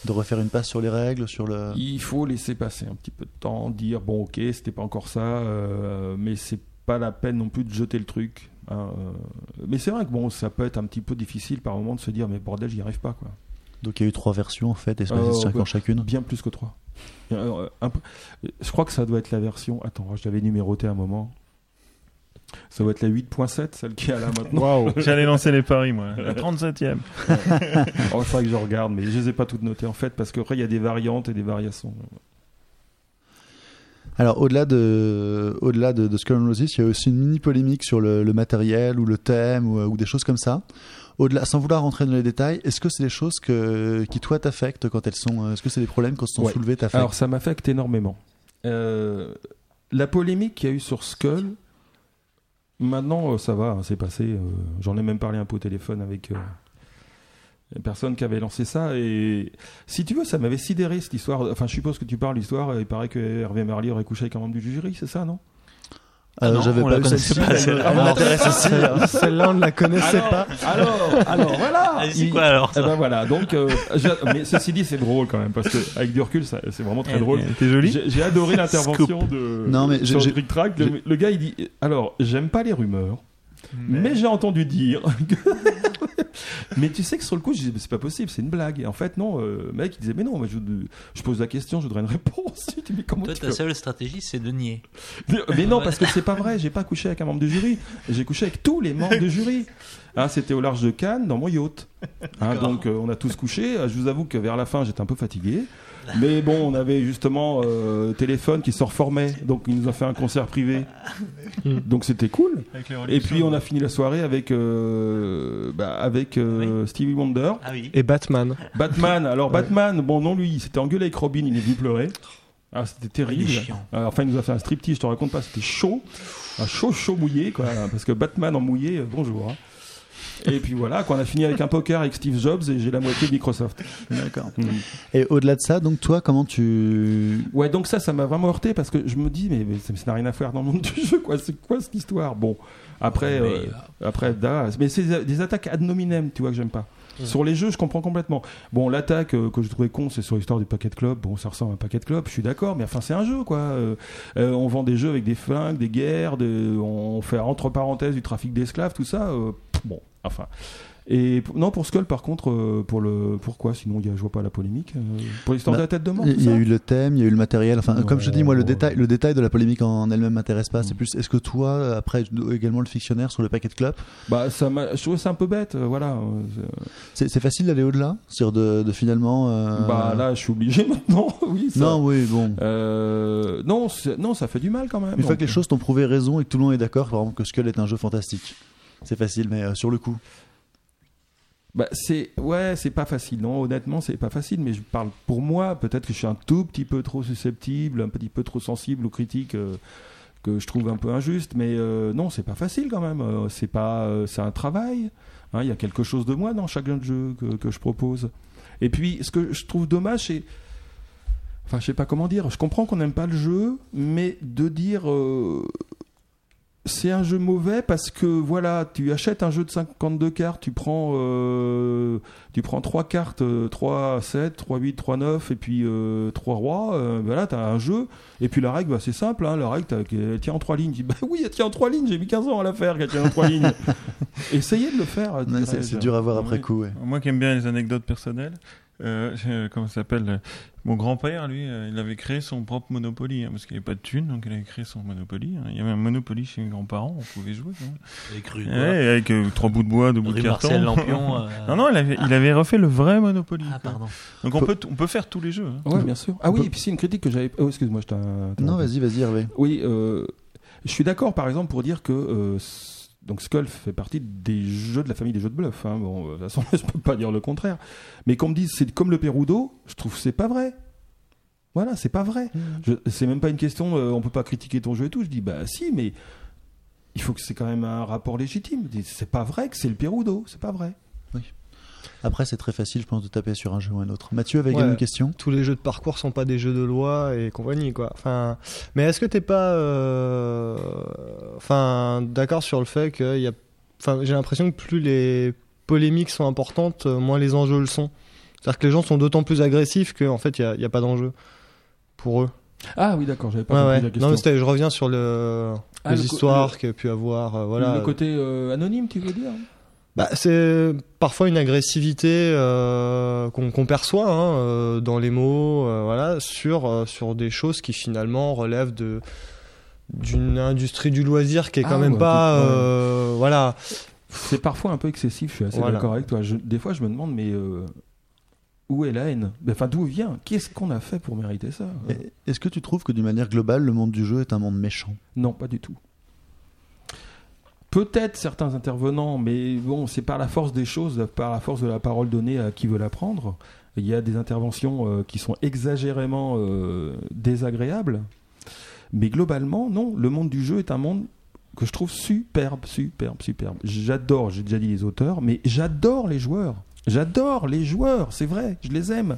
De refaire une passe sur les règles, sur le. Il faut laisser passer un petit peu de temps, dire bon ok, c'était pas encore ça, euh, mais c'est pas la peine non plus de jeter le truc. hein, euh. mais c'est vrai que bon, ça peut être un petit peu difficile par moment de se dire mais bordel, j'y arrive pas quoi. Donc il y a eu trois versions en fait, espacées de 5 ouais. ans chacune. Bien plus que trois. Euh, peu- je crois que ça doit être la version. Attends, je l'avais numéroté à un moment. Ça doit être la 8.7, celle qui est là maintenant. Waouh. J'allais lancer les paris, moi. La 37ème. Oh, il faudrait que je regarde, mais je les ai pas toutes notées en fait, parce qu'après il y a des variantes et des variations. Alors au-delà de, au-delà de, de Skull and Roses, il y a aussi une mini polémique sur le, le matériel ou le thème ou, ou des choses comme ça. Au-delà, sans vouloir rentrer dans les détails, est-ce que c'est des choses que, qui toi t'affectent quand elles sont, est-ce que c'est des problèmes quand elles sont Ouais. soulevés t'affectent? Alors ça m'affecte énormément. Euh, la polémique qu'il y a eu sur Skull, maintenant euh, ça va, hein, c'est passé. euh, J'en ai même parlé un peu au téléphone avec euh, la personne qui avait lancé ça. Et si tu veux, ça m'avait sidéré cette histoire. Enfin, je suppose que tu parles l'histoire. Il paraît que Hervé Marly aurait couché avec un membre du jury, c'est ça, non? Ah non, J'avais on pas la celle-ci, pas, celle-là. elle m'intéresse aussi. hein. Celle-là, on ne la connaissait pas. Alors, alors voilà. C'est Il- quoi alors Eh ben voilà. Donc, euh, mais ceci dit, c'est drôle quand même parce que avec du recul, ça- c'est vraiment très drôle. T'es joli J'ai j'ai adoré l'intervention de Non, mais sur j'ai- Track. Le, le gars, il dit alors, j'aime pas les rumeurs, mais, j'ai entendu dire. que- mais tu sais que sur le coup, je disais, mais c'est pas possible, c'est une blague. Et en fait, non, euh, le mec, il disait, mais non, mais je, je pose la question, je voudrais une réponse. Dis, mais comment Toi, tu ta peux- seule stratégie, c'est de nier. mais, mais non, parce que c'est pas vrai. J'ai pas couché avec un membre du jury. J'ai couché avec tous les membres du jury. Hein, C'était au large de Cannes, dans mon yacht. Hein, donc euh, on a tous couché. Euh, Je vous avoue que vers la fin, j'étais un peu fatigué. Mais bon, on avait justement euh, téléphone qui se reformait. Donc il nous a fait un concert privé. Donc c'était cool. Et puis on a fini la soirée avec euh, bah, avec euh, Stevie Wonder, Ah oui. Et Batman. Batman. Alors Batman, bon non lui, il s'était engueulé avec Robin, il est venu pleurer. Ah, c'était terrible. Il est chiant. Euh, enfin, il nous a fait un striptease, je te raconte pas, c'était chaud. Un chaud, chaud mouillé, quoi. Parce que Batman en mouillé, bonjour. hein. Et puis voilà, qu'on a fini avec un poker avec Steve Jobs et j'ai la moitié de Microsoft. D'accord. Mm. Et au-delà de ça, donc toi, comment tu. Ouais, donc ça, ça m'a vraiment heurté parce que je me dis, mais, mais ça n'a rien à faire dans le monde du jeu, quoi. C'est quoi cette histoire? Bon, après, Ouais, euh, mais, après, da- mais c'est des attaques ad nominem, tu vois, que j'aime pas. Sur les jeux, je comprends complètement. Bon, l'attaque euh, que je trouvais con, c'est sur l'histoire du Packet Club. Bon, ça ressemble à un Packet Club, je suis d'accord, mais enfin, c'est un jeu, quoi. Euh, euh, on vend des jeux avec des flingues, des guerres, on fait entre parenthèses du trafic d'esclaves, tout ça. bon, enfin. Et non, pour Skull, par contre, euh, pour le pourquoi? Sinon, y a, je vois pas la polémique. euh, pour l'histoire Bah, de la tête de mort. Il y a eu le thème, il y a eu le matériel. Enfin, Non, comme je te dis, moi, le ouais. détail, le détail de la polémique en elle-même m'intéresse pas. C'est Mm. plus, est-ce que toi, euh, après, également le fictionnaire sur le Packet Club, Bah, ça je trouvais ça un peu bête, euh, voilà. euh, c'est- facile d'aller au-delà, sur de, de finalement. euh, Bah là, je suis obligé maintenant. oui. Ça, non, oui, bon. Euh, non, non, ça fait du mal quand même. Une fois que les choses t'ont prouvé raison et que tout le monde est d'accord, par exemple, que Skull est un jeu fantastique. C'est facile, mais euh, sur le coup. Bah, c'est ouais, c'est pas facile. Non, honnêtement, c'est pas facile. Mais je parle pour moi. Peut-être que je suis un tout petit peu trop susceptible, un petit peu trop sensible aux critiques euh, que je trouve un peu injustes. Mais euh, non, c'est pas facile quand même. Euh, c'est pas, euh, c'est un travail. Hein, Il y a quelque chose de moi dans chacun jeu que, que je propose. Et puis, ce que je trouve dommage, c'est Enfin, je sais pas comment dire. Je comprends qu'on n'aime pas le jeu, mais de dire c'est un jeu mauvais parce que voilà, tu achètes un jeu de 52 cartes, tu prends euh, tu prends trois cartes, euh, 3 7, 3 8, 3 9 et puis euh, 3 rois, euh, voilà, tu as un jeu et puis la règle bah, c'est simple hein, la règle t'as- elle tient en trois lignes. Tu dis bah oui, elle tient en trois lignes, j'ai mis 15 ans à la faire qu'elle tient en trois lignes. Essayez de le faire. C'est dur à voir après coup. ouais. Moi qui aime bien les anecdotes personnelles, euh, j'ai- comment ça s'appelle euh, Mon grand-père, lui, euh, il avait créé son propre Monopoly, hein, parce qu'il n'y avait pas de thunes, donc il avait créé son Monopoly. hein. Il y avait un Monopoly chez mes grands-parents, on pouvait jouer. hein. Avec rue, Ouais, avec euh, trois bouts de bois, deux bouts de carton. Marcel Lampion. euh, Non, non, il avait, il avait refait le vrai Monopoly. Ah, quoi. pardon. Donc on peut, on peut faire tous les jeux. hein. Ouais, bien sûr. Ah oui, et puis c'est une critique que j'avais. Oh, excuse-moi, je t'ai. Non, vas-y, vas-y, Hervé. Oui, euh, je suis d'accord, par exemple, pour dire que euh, donc Skull fait partie des jeux de la famille des jeux de bluff. hein. Bon, euh, de toute façon, je peux pas dire le contraire. Mais qu'on me dise c'est comme le Perudo, je trouve que c'est pas vrai. Voilà, c'est pas vrai. Je- C'est même pas une question. euh, on peut pas critiquer ton jeu et tout. Je dis bah si, mais il faut que c'est quand même un rapport légitime. C'est pas vrai que c'est le Perudo. C'est pas vrai. Après, c'est très facile, je pense, de taper sur un jeu ou un autre. Mathieu avait Ouais. une question. tous les jeux de parcours sont pas des jeux de loi et compagnie quoi. Enfin, mais est-ce que t'es pas, euh, enfin, d'accord sur le fait que y a, enfin, j'ai l'impression que plus les polémiques sont importantes, euh, moins les enjeux le sont. C'est-à-dire que les gens sont d'autant plus agressifs qu'en fait il y a, y a pas d'enjeu pour eux. Ah oui, d'accord. J'avais pas Ouais, compris ouais. la question. Non, mais je reviens sur le, Ah, les le co- histoires qu'a pu avoir, euh, voilà. Le côté euh, anonyme, tu veux dire? Bah, c'est parfois une agressivité euh, qu'on perçoit hein, euh, dans les mots, euh, voilà, sur euh, sur des choses qui finalement relèvent de d'une industrie du loisir qui est quand Ah, même ouais, pas, ouais. euh, voilà. C'est parfois un peu excessif, je suis assez Voilà. d'accord avec toi. Je- des fois, je me demande, mais euh, où est la haine? Enfin, d'où vient? Qu'est-ce qu'on a fait pour mériter ça? Est-ce que tu trouves que d'une manière globale, le monde du jeu est un monde méchant? Non, pas du tout. Peut-être certains intervenants, mais bon, c'est par la force des choses, par la force de la parole donnée à qui veut la prendre. Il y a des interventions euh, qui sont exagérément euh, désagréables. Mais globalement, non, le monde du jeu est un monde que je trouve superbe, superbe, superbe. J'adore, j'ai déjà dit les auteurs, mais j'adore les joueurs. J'adore les joueurs, c'est vrai, je les aime.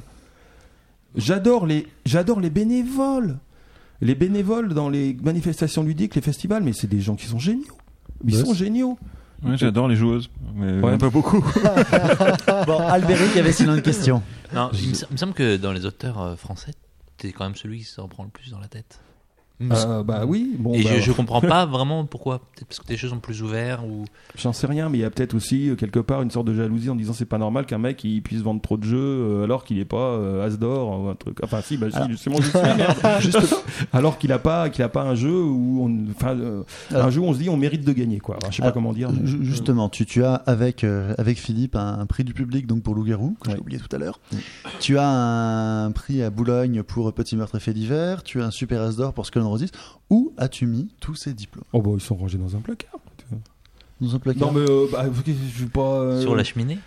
J'adore les, j'adore les bénévoles. Les bénévoles dans les manifestations ludiques, les festivals, mais c'est des gens qui sont géniaux. Ils Boss. sont géniaux. Ouais, J'adore les joueuses, mais Ouais. pas beaucoup. Bon, Albéric avait sinon une question. Non, il me, il me semble que dans les auteurs euh, français, t'es quand même celui qui s'en prend le plus dans la tête. Euh, bah oui, bon, Et bah, je, je comprends pas vraiment pourquoi. Peut-être parce que tes jeux sont plus ouverts ou. J'en sais rien, mais il y a peut-être aussi euh, quelque part une sorte de jalousie en disant c'est pas normal qu'un mec il puisse vendre trop de jeux euh, alors qu'il est pas euh, as d'or ou un truc. Enfin si, bah si, Alors- justement, je suis merde. Juste- alors qu'il a pas qu'il a pas un jeu où on, enfin euh, Alors- un jeu où on se dit on mérite de gagner quoi. Enfin, je sais pas Alors, comment dire. mais- Justement, tu, tu as avec, euh, avec Philippe un, un prix du public donc pour Loup-Garou, que j'ai Ouais. oublié tout à l'heure. Tu as un prix à Boulogne pour Petit Meurtre et Fait divers. Tu as un super as d'or pour Skull Où as-tu mis tous ces diplômes Oh bah ils sont rangés dans un placard. Dans un placard Non mais euh, bah, je suis pas. euh, Sur la cheminée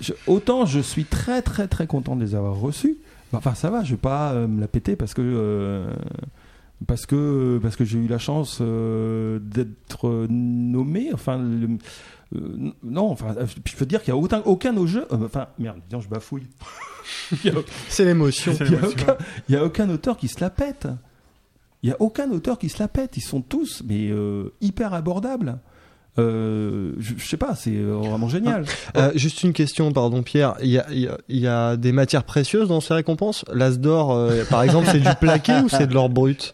Je- autant je suis très très très content de les avoir reçus. Enfin ça va, je vais pas euh, me la péter parce que euh, Parce que, parce que j'ai eu la chance euh, d'être nommé. Enfin, le- euh, non, enfin, je peux dire qu'il n'y a aucun, aucun de nos jeux. euh, enfin, merde, tiens, je bafouille. Y C'est l'émotion. il y a aucun- il y a aucun auteur qui se la pète. Il y a aucun auteur qui se la pète. Ils sont tous, mais euh, hyper abordables. Euh, je, je sais pas, c'est euh, vraiment génial. Euh, juste une question, pardon Pierre. Il y a, il y a- il y a des matières précieuses dans ces récompenses? L'as d'or, par exemple, c'est du plaqué ou c'est de l'or brut?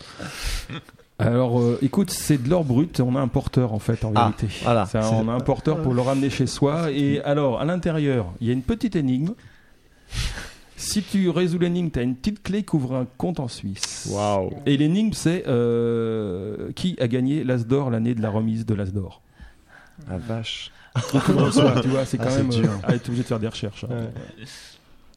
Alors, euh, écoute, c'est de l'or brut. On a un porteur en fait, en Ah, vérité. voilà. On a un porteur pour le ramener chez soi. Et alors, à l'intérieur, il y a une petite énigme. Si tu résous l'énigme, tu as une petite clé qui ouvre un compte en Suisse. Waouh Et l'énigme, c'est euh, qui a gagné l'As d'or l'année de la remise de l'As d'or La vache. Tu vois, tu vois, c'est Ah, quand même. dur. euh, ah, t'es obligé de faire des recherches. hein. Ouais.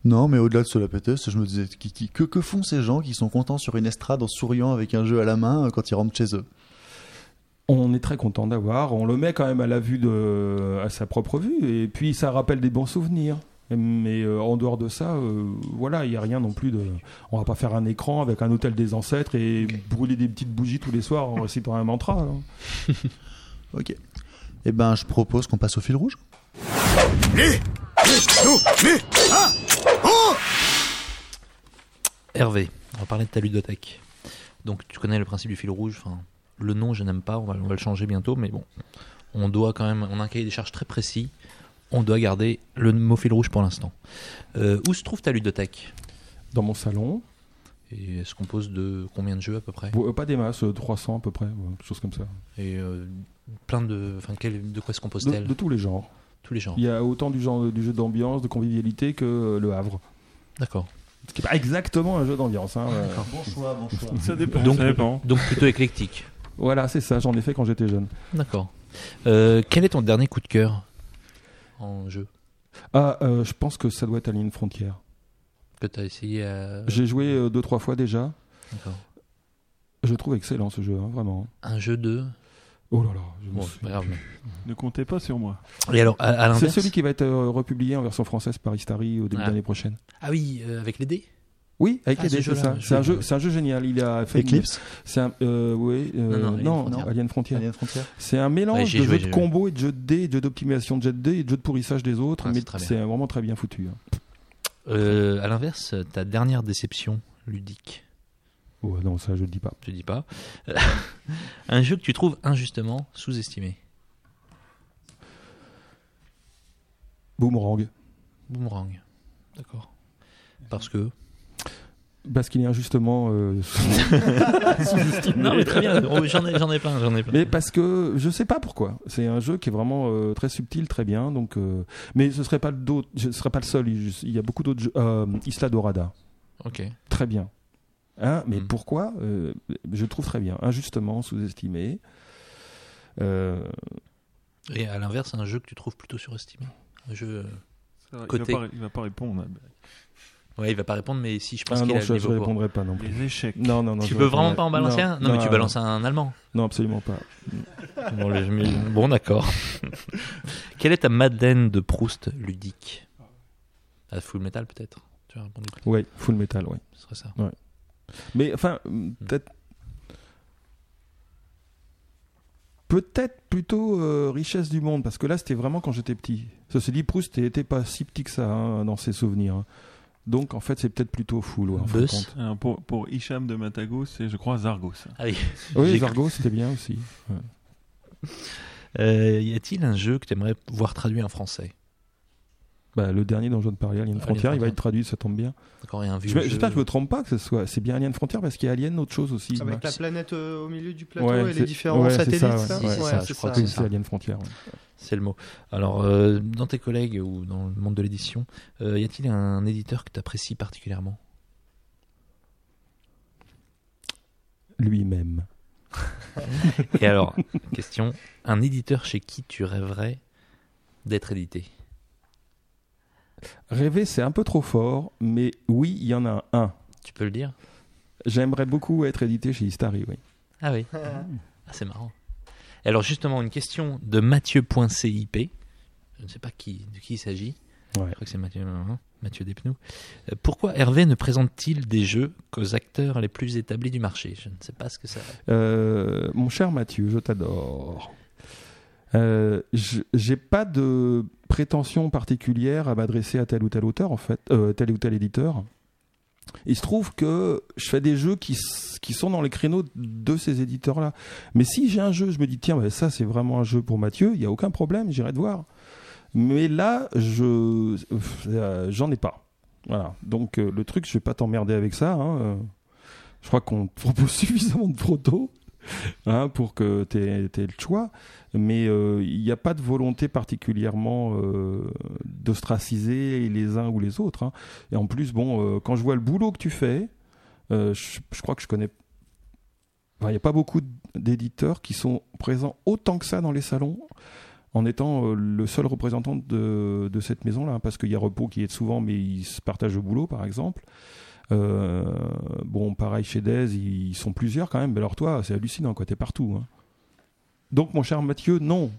Non, mais au-delà de se la péter, je me disais, qui- qui- que, que font ces gens qui sont contents sur une estrade en souriant avec un jeu à la main euh, quand ils rentrent chez eux? On est très content d'avoir. On le met quand même à la vue de, à sa propre vue. Et puis ça rappelle des bons souvenirs. Mais euh, en dehors de ça, euh, voilà, il n'y a rien non plus de. On va pas faire un écran avec un hôtel des ancêtres et brûler des petites bougies tous les soirs en récitant un mantra. hein. Ok. Eh ben, je propose qu'on passe au fil rouge. Hervé, on va parler de ta ludothèque. Donc tu connais le principe du fil rouge. Enfin, le nom, je n'aime pas. On va, on va le changer bientôt, mais bon, on doit quand même. On a un cahier des charges très précis. On doit garder le mot fil rouge pour l'instant. Euh, où se trouve ta ludothèque? Dans mon salon, Et elle se compose de combien de jeux à peu près? Bon, euh, pas des masses, euh, 300 à peu près, quelque chose comme ça. Et euh, plein de. Enfin, quel- de quoi se De, compose-t-elle de tous les genres. Tous les genres. Il y a autant du genre du jeu d'ambiance, de convivialité que euh, le Havre. D'accord. Ce qui n'est pas exactement un jeu d'ambiance. hein, euh. Bon choix, bon choix. Ça dépend. Donc, ça dépend. donc plutôt éclectique. Voilà, c'est ça, j'en ai fait quand j'étais jeune. D'accord. Euh, quel est ton dernier coup de cœur? En jeu Ah, euh, je pense que ça doit être Alien Frontier. que tu as essayé à... J'ai joué euh, deux, trois fois déjà. D'accord. Je le trouve excellent ce jeu, hein, vraiment. Un jeu de. Oh là là, je me Bon, grave. Ne comptez pas sur moi. Et alors, à, à C'est celui qui va être euh, republié en version française par Istari au début Ah. de l'année prochaine. Ah oui, euh, avec les dés? Oui, avec Ah, les dés, c'est ça. C'est un, jeu, c'est un jeu génial. Il a fait une- Eclipse C'est un, euh, oui, euh, Non, non, Alien non, Frontier. non, Alien Frontier. Alien Frontier C'est un mélange Ouais, de jeux de joué. combo et de jeux de dés, de jeux d'optimisation de jet de dés et de jeux de pourrissage des autres. Ah, mais c'est vraiment très bien foutu. hein. Euh, À l'inverse, ta dernière déception ludique Ouais, non, ça je le dis pas. Je dis pas. un jeu que tu trouves injustement sous-estimé Boomerang. Boomerang. D'accord. Parce que. Parce qu'il est injustement euh, sous-estimé. Non, mais très bien. Oh, J'en ai, j'en ai plein, j'en ai plein. Mais parce que je sais pas pourquoi. C'est un jeu qui est vraiment euh, très subtil, très bien. Donc, euh, mais ce serait pas d'autres- je serais pas le seul. Il y a beaucoup d'autres jeux. Euh, Isla Dorada, Ok. très bien. Hein, mais Mm. pourquoi Euh, Je le trouve très bien. Injustement sous-estimé. Euh, Et à l'inverse, un jeu que tu trouves plutôt surestimé Un jeu. euh, Côté. Il, va pas, il va pas répondre. Ouais, il va pas répondre, mais si je pense ah qu'il non, a je le niveau pour. répondrai pas non plus. Les échecs. Non, non, non. Tu je veux répondrai- vraiment pas en balancer un non, mais tu balances un allemand. Non, absolument pas. Bon, d'accord. Quelle est ta Madeleine de Proust ludique? À Full Metal peut-être Tu as répondu Ouais, Full Metal, ouais. Ce serait ça. Mais enfin, peut-être. Peut-être plutôt euh, richesse du monde, parce que là c'était vraiment quand j'étais petit. Ceci dit, Proust n'était pas si petit que ça hein, dans ses souvenirs. hein. Donc en fait, c'est peut-être plutôt full. Ouais, en fin compte. Alors, pour, pour Hicham de Matago, c'est, je crois, Zargos. Ah oui. Oui, J'ai- Zargo, c'était bien aussi. Ouais. Euh, y a-t-il un jeu que tu aimerais voir traduit en français? Bah, le dernier dont je viens de parler, Alien Alien Frontier, il va être traduit, ça tombe bien. D'accord, il y a un vieux Je- jeu. J'espère que je me trompe pas que ce soit. C'est bien Alien Frontier parce qu'il y a Alien autre chose aussi. Avec la planète euh, au milieu du plateau Ouais, et les c'est- différents ouais, c'est satellites, ça, ça ouais. Ouais, c'est ça, je crois que Oui, c'est c'est Alien Frontier. C'est le mot. Alors, euh, dans tes collègues ou dans le monde de l'édition, euh, y a-t-il un éditeur que tu apprécies particulièrement? Lui-même. Et alors, question un éditeur chez qui tu rêverais d'être édité? Rêver, c'est un peu trop fort, mais oui, il y en a un. Tu peux le dire? J'aimerais beaucoup être édité chez Istari, oui. Ah oui. Ah, c'est marrant. Alors, justement, une question de Mathieu.cip. Je ne sais pas qui, de qui il s'agit. Ouais. Je crois que c'est Mathieu. hein. Mathieu Despnous. Euh, pourquoi Hervé ne présente-t-il des jeux qu'aux acteurs les plus établis du marché? Je ne sais pas ce que ça. Euh, mon cher Mathieu, je t'adore. Euh, J'ai pas de prétention particulière à m'adresser à tel ou tel auteur, en fait, euh, tel ou tel éditeur. Il se trouve que je fais des jeux qui, qui sont dans les créneaux de ces éditeurs-là. Mais si j'ai un jeu, je me dis, tiens, bah, ça c'est vraiment un jeu pour Mathieu, il n'y a aucun problème, j'irai te voir. Mais là, euh, j'en ai pas. Voilà. Donc le truc, je vais pas t'emmerder avec ça. hein. Je crois qu'on te propose suffisamment de protos hein, pour que tu aies, le choix. Mais euh, il n'y a pas de volonté particulièrement euh, d'ostraciser les uns ou les autres. hein. Et en plus, bon, euh, quand je vois le boulot que tu fais, je, crois que je connais. Il n'y a pas beaucoup d'éditeurs qui sont présents autant que ça dans les salons en étant le seul représentant de, cette maison-là, parce qu'il y a Repos qui est souvent, mais ils se partagent le boulot, par exemple. Euh, bon, pareil chez Dez, ils sont plusieurs quand même. Mais alors toi, c'est hallucinant, quoi. T'es partout. hein. Donc, mon cher Mathieu, non.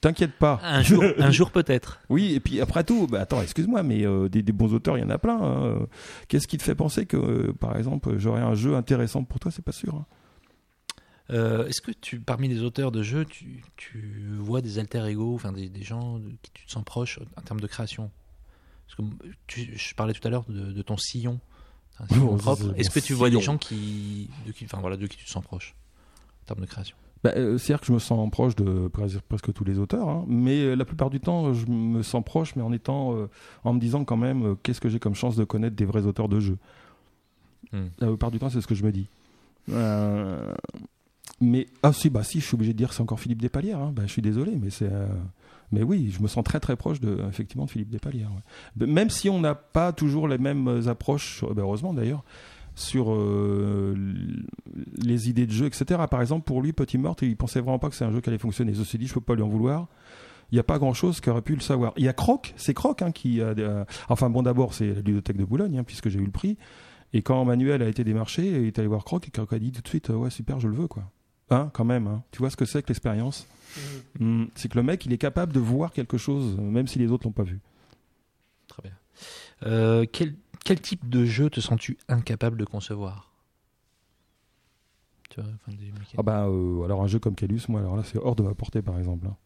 T'inquiète pas. Un jour, un jour peut-être. Oui, et puis après tout, bah, attends, excuse-moi, mais euh, des, des bons auteurs, il y en a plein. hein. Qu'est-ce qui te fait penser que, euh, par exemple, j'aurais un jeu intéressant pour toi? C'est pas sûr. hein. Euh, Est-ce que tu, parmi les auteurs de jeux, tu, tu vois des alter ego, enfin des, des gens de qui tu te sens proche en termes de création? Parce que tu- je parlais tout à l'heure de, de ton sillon, Est-ce que tu vois des gens qui, de qui, enfin voilà, de qui tu te sens proche en termes de création? Bah, euh, C'est-à-dire que je me sens proche de pres- presque tous les auteurs, hein. mais euh, la plupart du temps, je me sens proche, mais en étant, euh, en me disant quand même, qu'est-ce que j'ai comme chance de connaître des vrais auteurs de jeux. Hmm. La plupart du temps, c'est ce que je me dis. Mais ah si, bah si, je suis obligé de dire que c'est encore Philippe Despalières. Hein. Bah, je suis désolé, mais c'est. Euh, mais oui, je me sens très très proche de effectivement de Philippe Despalières. Même si on n'a pas toujours les mêmes euh, approches, sur- ben, heureusement d'ailleurs, sur euh, les idées de jeu, etc. Par exemple, pour lui, Petit Meurtre, il pensait vraiment pas que c'est un jeu qui allait fonctionner. Suis dit, je peux pas lui en vouloir. Il n'y a pas grand chose qui aurait pu le savoir. Il y a Croc, c'est Croc hein, qui a. euh, enfin bon, d'abord c'est la bibliothèque de Boulogne, hein, puisque j'ai eu le prix. Et quand Manuel a été démarché, il est allé voir Croc et Croc a dit tout de suite, euh, ouais super, je le veux quoi. Hein, quand même. hein. Tu vois ce que c'est que l'expérience Hmm, C'est que le mec, il est capable de voir quelque chose, euh, même si les autres l'ont pas vu. Très bien. Euh, quel, quel type de jeu te sens-tu incapable de concevoir? Tu vois, enfin, des. Ah bah euh, alors un jeu comme Calus, moi alors là c'est hors de ma portée par exemple. hein.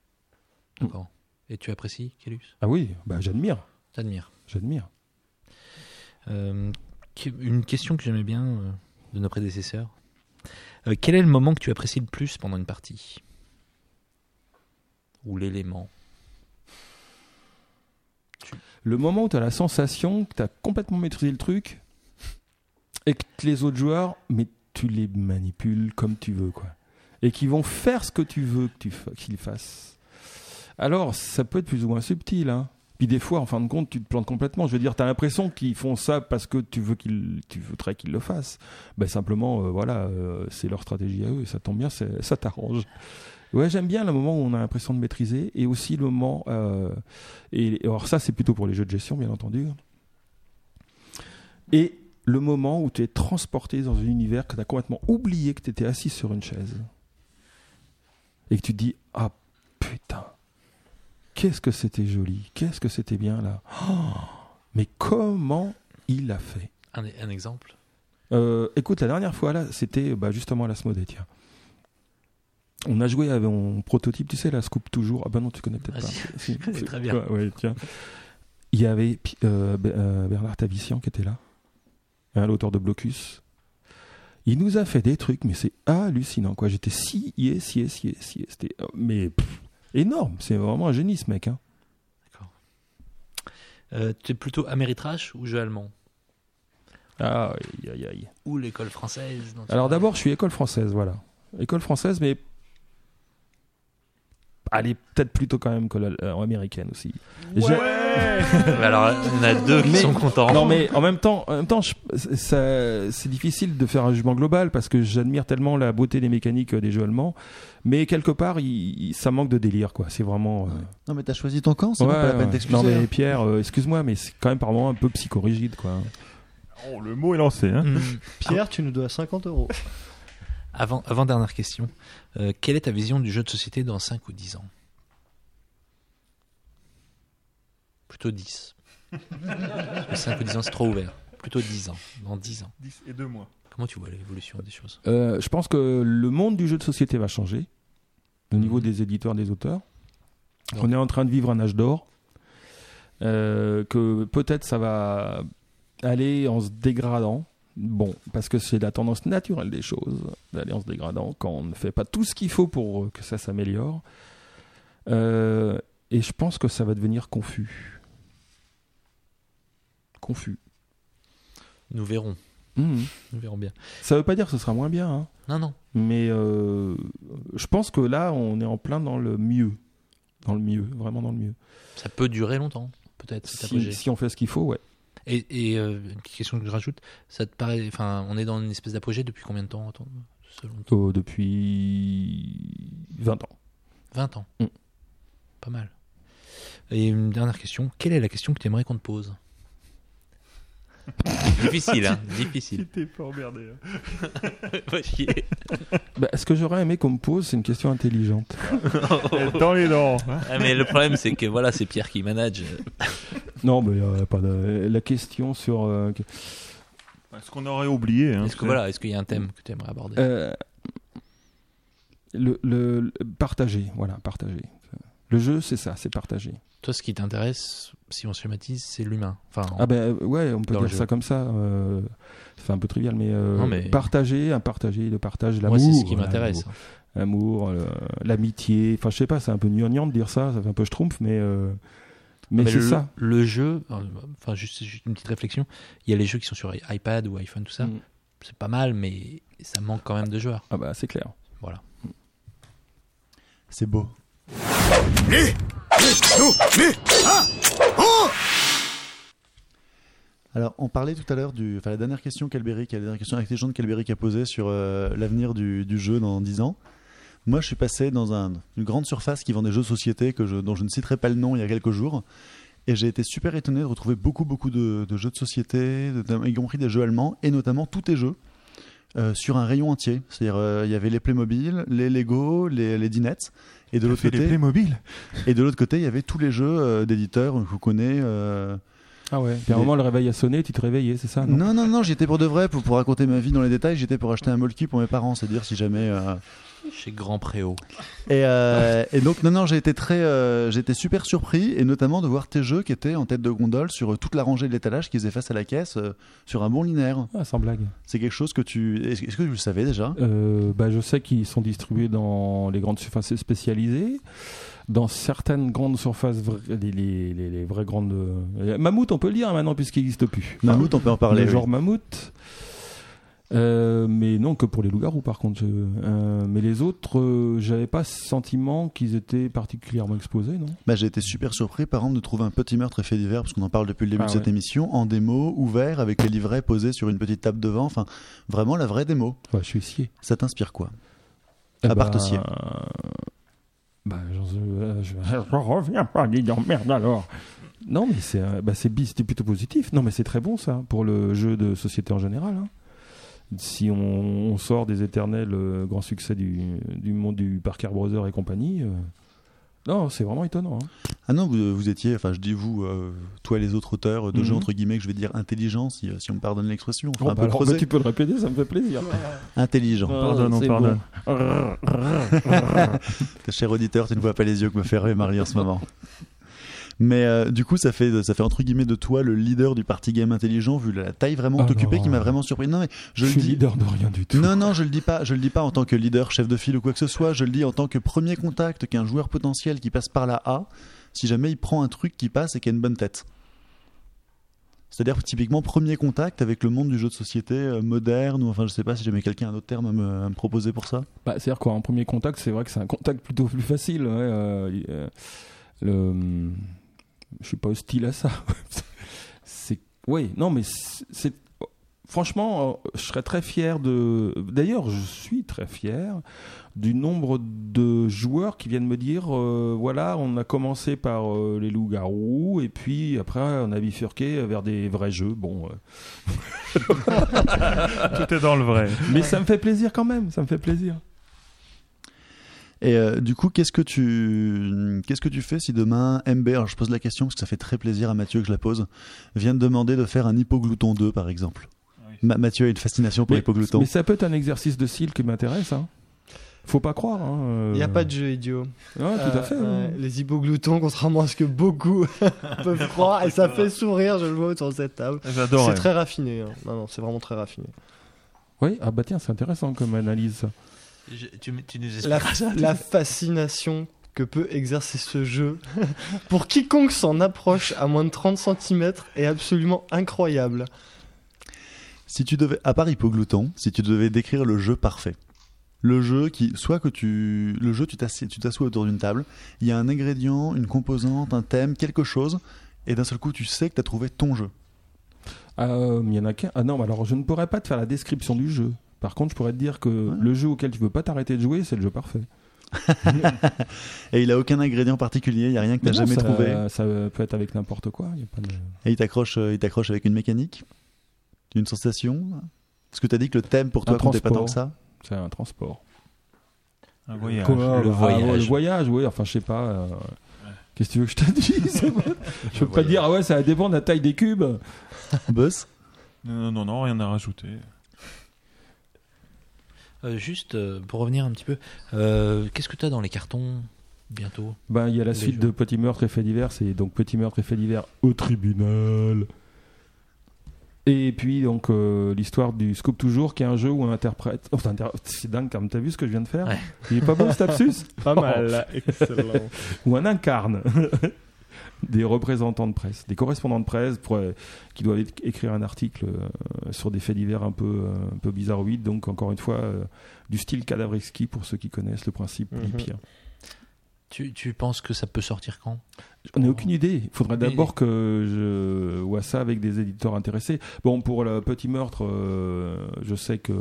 D'accord. Et tu apprécies Calus Ah oui, bah j'admire, T'admires j'admire. Euh, une question que j'aimais bien de nos prédécesseurs. Euh, quel est le moment que tu apprécies le plus pendant une partie? Ou l'élément? Le moment où tu as la sensation que tu as complètement maîtrisé le truc et que les autres joueurs, mais tu les manipules comme tu veux, quoi. Et qui vont faire ce que tu veux qu'ils fassent. Alors, ça peut être plus ou moins subtil, hein. Puis des fois, en fin de compte, tu te plantes complètement. Je veux dire, tu as l'impression qu'ils font ça parce que tu veux qu'ils, tu voudrais qu'ils le fassent. Ben simplement, euh, voilà, euh, c'est leur stratégie à eux et ça tombe bien, ça t'arrange. Ouais, j'aime bien le moment où on a l'impression de maîtriser et aussi le moment. euh, et alors ça, c'est plutôt pour les jeux de gestion, bien entendu. Et le moment où tu es transporté dans un univers que tu as complètement oublié que tu étais assis sur une chaise. Et que tu te dis Ah putain, qu'est-ce que c'était joli, qu'est-ce que c'était bien là. Oh, mais comment il a fait un, un exemple? Euh, Écoute, la dernière fois là, c'était bah, justement à l'Asmodée, tiens. On a joué avec mon prototype, tu sais, la Scoop toujours. Ah bah non, tu connais peut-être Ah, pas. si, c'est- très bien. Ouais, ouais, tiens. Il y avait euh, euh, Bernard Tavissian qui était là, hein, l'auteur de Blocus. Il nous a fait des trucs, mais c'est hallucinant, quoi. J'étais si yes, yes, yes, yes. Euh, mais pff, énorme. C'est vraiment un génie, ce mec. Hein. Euh, Tu es plutôt Ameritrash ou jeu allemand? Ah, aïe, aïe, aïe. Ou l'école française Alors d'abord, je suis école française, voilà. École française, mais elle est peut-être plutôt quand même école euh, américaine aussi. J'ai- Mais Alors, il y en a deux qui Mais- sont contents. Non, mais en même temps, en même temps, je- ça- c'est difficile de faire un jugement global parce que j'admire tellement la beauté des mécaniques euh, des jeux allemands, mais quelque part, il- il- ça manque de délire, quoi. C'est vraiment. euh, Non, mais t'as choisi ton camp, c'est ouais, bon, pas la peine ouais. d'excuser. Non, mais hein. Pierre, euh, excuse-moi, mais c'est quand même par moments un peu psychorigide, quoi. Oh, le mot est lancé. Hein. Hmm. Pierre, tu nous dois 50 euros. Avant, avant dernière question. Euh, quelle est ta vision du jeu de société dans 5 ou 10 ans Plutôt 10. Parce que 5 ou 10 ans, c'est trop ouvert. Plutôt 10 ans. Dans 10 ans. 10 et 2 mois. Comment tu vois l'évolution des choses Euh, je pense que le monde du jeu de société va changer au niveau des éditeurs, des auteurs. On est en train de vivre un âge d'or. Euh, que peut-être ça va aller en se dégradant. Bon, parce que c'est la tendance naturelle des choses, d'aller en se dégradant quand on ne fait pas tout ce qu'il faut pour que ça s'améliore. Euh, et je pense que ça va devenir confus. Confus. Nous verrons. Mhm. Nous verrons bien. Ça veut pas dire que ce sera moins bien, hein. Non, non. mais euh, je pense que là, on est en plein dans le mieux. Dans le mieux, vraiment dans le mieux. Ça peut durer longtemps, peut-être. Si, si on fait ce qu'il faut, ouais. Et, et euh, une petite question que je rajoute, ça te paraît, enfin, on est dans une espèce d'apogée depuis combien de temps selon toi? Euh, depuis 20 ans. 20 ans. Mm. Pas mal. Et une dernière question, quelle est la question que tu aimerais qu'on te pose? Difficile, hein Difficile. T'es pas emmerdé. hein. Bah, ce que j'aurais aimé qu'on me pose, c'est une question intelligente. Dans les dents. Ah, mais le problème, c'est que voilà, c'est Pierre qui manage. non, mais euh, pas de... la question sur. euh, que- Ce qu'on aurait oublié. Hein, Est-ce que voilà, est-ce qu'il y a un thème que tu aimerais aborder? Euh, le, le- le- partager, voilà, partager. Le jeu, c'est ça, c'est partager. Toi, ce qui t'intéresse, si on schématise, c'est l'humain. Enfin, Ah ben euh, ouais, on peut dire ça comme ça. euh, c'est un peu trivial, mais, euh, Non, mais- partager, un partager, le partage, l'amour. moi, c'est ce qui m'intéresse. L'amour, l'amitié. Enfin, je sais pas, c'est un peu gnangnan de dire ça, ça fait un peu schtroumpf, mais euh, mais, Mais c'est ça. le jeu, enfin, juste, juste une petite réflexion. Il y a les jeux qui sont sur iPad ou iPhone, tout ça. Mm. C'est pas mal, mais ça manque quand même de joueurs. Ah bah c'est clair. Voilà. C'est beau. Alors, on parlait tout à l'heure du. Enfin, la dernière question qu'Albéric, la dernière question intelligente a posée sur euh, l'avenir du, jeu dans 10 ans. Moi, je suis passé dans un- une grande surface qui vend des jeux de société que je, dont je ne citerai pas le nom il y a quelques jours. Et j'ai été super étonné de retrouver beaucoup, beaucoup de, de jeux de société, de- y compris des jeux allemands, et notamment tous tes jeux, euh, sur un rayon entier. C'est-à-dire, euh, il y avait les Playmobil, les Lego, les, les Dinettes. Et de l'autre côté, les Playmobil. et de l'autre côté, il y avait tous les jeux euh, d'éditeurs que vous connaissez. euh, Ah ouais. Puis à un moment, le réveil a sonné, tu te réveillais, c'est ça non, Non, non, non, j'étais pour de vrai, pour, pour raconter ma vie dans les détails, j'étais pour acheter un molki pour mes parents, c'est dire si jamais. Chez Grand Préau. Et, euh, et donc, non, non, j'ai été très. euh, j'ai été super surpris, et notamment de voir tes jeux qui étaient en tête de gondole sur euh, toute la rangée de l'étalage qui faisait face à la caisse, euh, sur un bon linéaire. Ah, sans blague. C'est quelque chose que tu. Est-ce est-ce que tu le savais déjà? Euh, bah, je sais qu'ils sont distribués dans les grandes surfaces spécialisées, dans certaines grandes surfaces, les, les, les- les vraies grandes. Mammouth, on peut le dire hein, maintenant puisqu'il n'existe plus. Mammouth, on peut en parler. le oui. genre mammouth. Euh, mais non que pour les loups-garous par contre. euh, mais les autres, euh, j'avais pas ce sentiment qu'ils étaient particulièrement exposés, non? Bah, j'ai été super surpris, par exemple, de trouver un petit meurtre effet divers, parce qu'on en parle depuis le début Ah de cette ouais. émission, en démo, ouvert, avec les livrets posés sur une petite table devant. Enfin, vraiment la vraie démo. Ouais, je suis scié. Ça t'inspire quoi? Eh À part te scier. Bah, euh, je, je reviens pas, dis donc, merde alors. Non, mais c'est bah, plutôt positif. Non, mais c'est très bon ça pour le jeu de société en général. hein. Si on, on sort des éternels euh, grands succès du, du monde du Parker Brothers et compagnie, euh, non, c'est vraiment étonnant. hein. Ah non, vous, vous étiez, enfin je dis vous, euh, toi et les autres auteurs de jeux entre guillemets que je vais dire intelligents, si, si on me pardonne l'expression, enfin un bah alors, bah, tu peux le répéter, ça me fait plaisir. Intelligent. Pardonne, on pardonne. Cher auditeur, tu ne vois pas les yeux que me fait rêver Marie en ce moment. Mais euh, du coup, ça fait, ça fait entre guillemets de toi le leader du party game intelligent, vu la taille vraiment t'occuper, non. qui m'a vraiment surpris. Non, mais je, Je, le suis dis. leader de rien du tout. Non, non, je le dis pas. Je le dis pas en tant que leader, chef de file ou quoi que ce soit. Je le dis en tant que premier contact qu'un joueur potentiel qui passe par la A, si jamais il prend un truc qui passe et qui a une bonne tête. C'est-à-dire typiquement premier contact avec le monde du jeu de société euh, moderne, ou enfin je sais pas si jamais quelqu'un a un autre terme à me, à me proposer pour ça. Bah, C'est-à-dire quoi, en premier contact, c'est vrai que c'est un contact plutôt plus facile. ouais, euh, euh, le... Je suis pas hostile à ça. c'est oui, non, mais c'est franchement, euh, je serais très fier de. D'ailleurs, je suis très fier du nombre de joueurs qui viennent me dire euh, voilà, on a commencé par euh, les loups-garous et puis après on a bifurqué vers des vrais jeux. Bon, euh, Tout est dans le vrai. mais ça me fait plaisir quand même. Ça me fait plaisir. Et euh, du coup, qu'est-ce que tu qu'est-ce que tu fais si demain MB, alors je pose la question parce que ça fait très plaisir à Mathieu que je la pose, vient de demander de faire un hypoglouton 2 par exemple. Ma- Mathieu a une fascination pour l'hypoglouton. mais ça peut être un exercice de style qui m'intéresse. Hein. Faut pas croire. hein, euh. Il n'y a pas de jeu idiot. Ah, tout à Euh, fait. ouais. les hypogloutons, contrairement à ce que beaucoup peuvent croire, et ça fait sourire, je le vois autour de cette table. J'adore. C'est très raffiné. hein. Non, non, c'est vraiment très raffiné. Oui, ah bah tiens, c'est intéressant comme analyse. Je- tu, tu nous La, ça la fascination que peut exercer ce jeu pour quiconque s'en approche à moins de 30 cm est absolument incroyable. Si tu devais, à part hypoglouton, si tu devais décrire le jeu parfait, le jeu qui, soit que tu, le jeu, tu t'assieds- tu t'assois autour d'une table, il y a un ingrédient, une composante, un thème, quelque chose, et d'un seul coup, tu sais que tu as trouvé ton jeu. Euh, Il y en a qu'un. Ah non, alors je ne pourrais pas te faire la description du jeu. Par contre, je pourrais te dire que le jeu auquel tu veux pas t'arrêter de jouer, c'est le jeu parfait. Et il a aucun ingrédient particulier, il y a rien que tu n'as jamais ça, trouvé. Ça peut être avec n'importe quoi. y a pas de- Et il t'accroche, euh, il t'accroche avec une mécanique, une sensation. Parce que tu as dit que le thème pour toi comptait pas tant transport. que ça. C'est un transport. Un voyage. Quoi, le bah, voyage. le voyage, oui. Enfin, je sais pas. euh, Qu'est-ce que tu veux que je te dise? Je peux pas te dire, ah ouais, ça dépend de la taille des cubes. Buzz Non, non, non, non, rien à rajouter. Euh, juste euh, pour revenir un petit peu, euh, qu'est-ce que tu as dans les cartons bientôt Ben, il y a la suite jeux. de Petit meurtre et fait divers, c'est donc Petit meurtre et fait divers au tribunal. Et puis donc euh, l'histoire du Scoop toujours, qui est un jeu où on interprète. Oh, inter- c'est dingue, comme t'as vu ce que je viens de faire? Ouais. Il est pas beau ce lapsus Pas mal, excellent. Où on incarne des représentants de presse, des correspondants de presse pour, euh, qui doivent écrire un article euh, sur des faits divers un peu, euh, un peu bizarroïdes. Donc encore une fois, euh, du style cadavreski pour ceux qui connaissent le principe Mhm. lipien. tu, tu penses que ça peut sortir quand? On n'a aucune idée. Il faudrait d'abord que je vois ça avec des éditeurs intéressés. Bon, pour le petit meurtre, euh, je sais que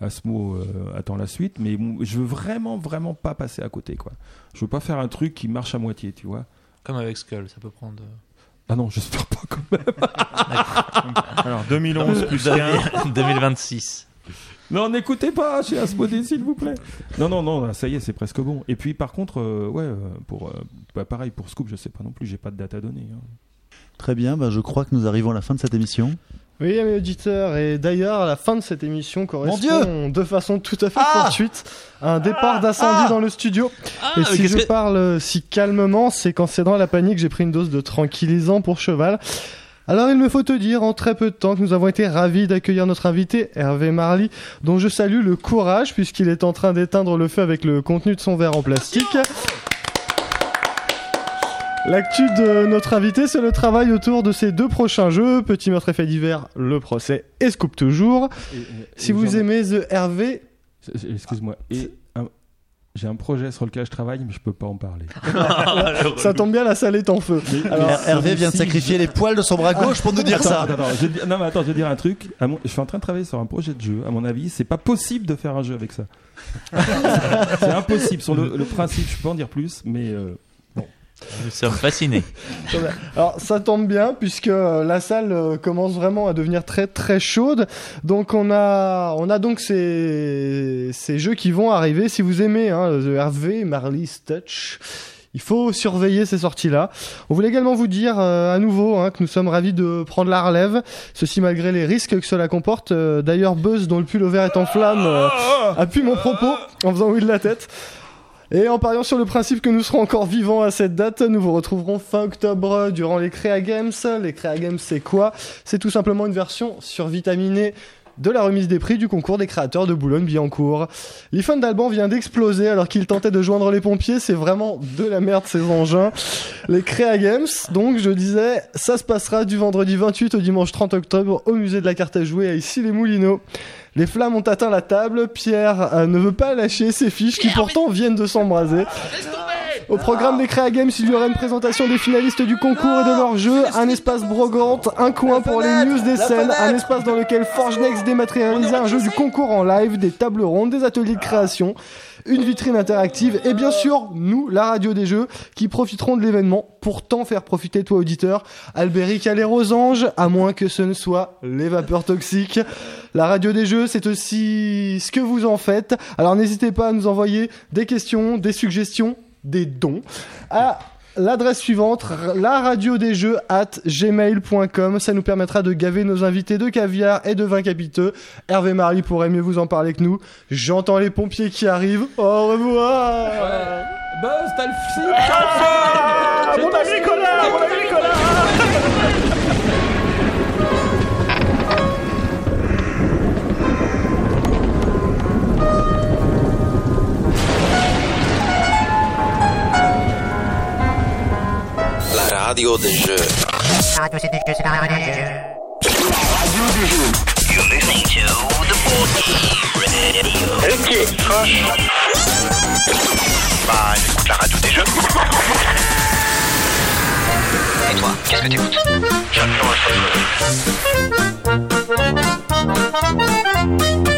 Asmo euh, attend la suite, mais je veux vraiment, vraiment pas passer à côté, quoi. Je veux pas faire un truc qui marche à moitié, tu vois. Comme avec Skull, ça peut prendre. euh, Ah non, j'espère pas quand même. Alors 2011 plus 15. 2026. Non, n'écoutez pas chez Asmodée, s'il vous plaît. Non, non, non, ça y est, c'est presque bon. Et puis, par contre, euh, ouais, euh, pour, euh, bah, pareil pour Scoop, je sais pas non plus, j'ai pas de date à donner. hein. Très bien, bah, je crois que nous arrivons à la fin de cette émission. Oui, amis auditeurs, et d'ailleurs, la fin de cette émission correspond de façon tout à fait Ah fortuite à un départ d'incendie dans le studio. Ah, et si je que- parle si calmement, c'est quand c'est dans la panique, j'ai pris une dose de tranquillisant pour cheval. Alors il me faut te dire en très peu de temps que nous avons été ravis d'accueillir notre invité Hervé Marly, dont je salue le courage puisqu'il est en train d'éteindre le feu avec le contenu de son verre en plastique. L'actu de notre invité, c'est le travail autour de ces deux prochains jeux, Petit meurtre et fait divers, Le procès et Scoop toujours. Et- et- Si et vous aimez The Hervé, Excuse-moi. Et un- j'ai un projet sur lequel je travaille, mais je peux pas en parler. ça tombe bien, la salle est en feu. Alors, Hervé vient de si- sacrifier les poils de son bras gauche pour nous dire Attends, ça. attends, je non mais attends, je vais dire un truc. Mon- je suis en train de travailler sur un projet de jeu. À mon avis, c'est pas possible de faire un jeu avec ça. c'est impossible. Sur le, le principe, je peux pas en dire plus, mais euh, Nous sommes fascinés. Alors ça tombe bien puisque euh, la salle euh, commence vraiment à devenir très très chaude. Donc on a on a donc ces ces jeux qui vont arriver. Si vous aimez hein, The Hervé, Marley's Touch. Il faut surveiller ces sorties-là. On voulait également vous dire euh, à nouveau hein, que nous sommes ravis de prendre la relève, ceci malgré les risques que cela comporte. D'ailleurs, Buzz, dont le pull vert est en flamme, euh, appuie mon propos en faisant oui de la tête. Et en pariant sur le principe que nous serons encore vivants à cette date, nous vous retrouverons fin octobre durant les Créa Games. Les Créa Games, c'est quoi? C'est tout simplement une version survitaminée de la remise des prix du concours des créateurs de Boulogne-Billancourt. L'iPhone d'Alban vient d'exploser alors qu'il tentait de joindre les pompiers. C'est vraiment de la merde ces engins. Les Créa Games, donc je disais, ça se passera du vendredi 28 au dimanche 30 octobre au musée de la carte à jouer à Issy-les-Moulineaux. Les flammes ont atteint la table. Pierre euh, ne veut pas lâcher ses fiches qui pourtant viennent de s'embraser. Au programme des Créa Games, il y aura une présentation des finalistes du concours et de leur jeu, un espace brogante, un coin pour les news des scènes, un espace dans lequel Forge Next dématérialisera un jeu du concours en live, des tables rondes, des ateliers de création, une vitrine interactive et bien sûr nous, la radio des jeux, qui profiteront de l'événement pour t'en faire profiter toi auditeur. Albéric à les Rosanges, à moins que ce ne soit les vapeurs toxiques. La radio des jeux, c'est aussi ce que vous en faites. Alors n'hésitez pas à nous envoyer des questions, des suggestions, des dons à l'adresse suivante, la radio des jeux at gmail.com. Ça nous permettra de gaver nos invités de caviar et de vin capiteux. Hervé Marie pourrait mieux vous en parler que nous. J'entends les pompiers qui arrivent. Au revoir. Buzz, t'as le psy Ah, mon ami Nicolas, mon ami radio des jeux. Radio c'est des jeux, c'est la radio des jeux. You're listening to the board game radio. Ok, Coche. Bah, la radio des jeux. Et toi, qu'est-ce que t'écoutes J'adore le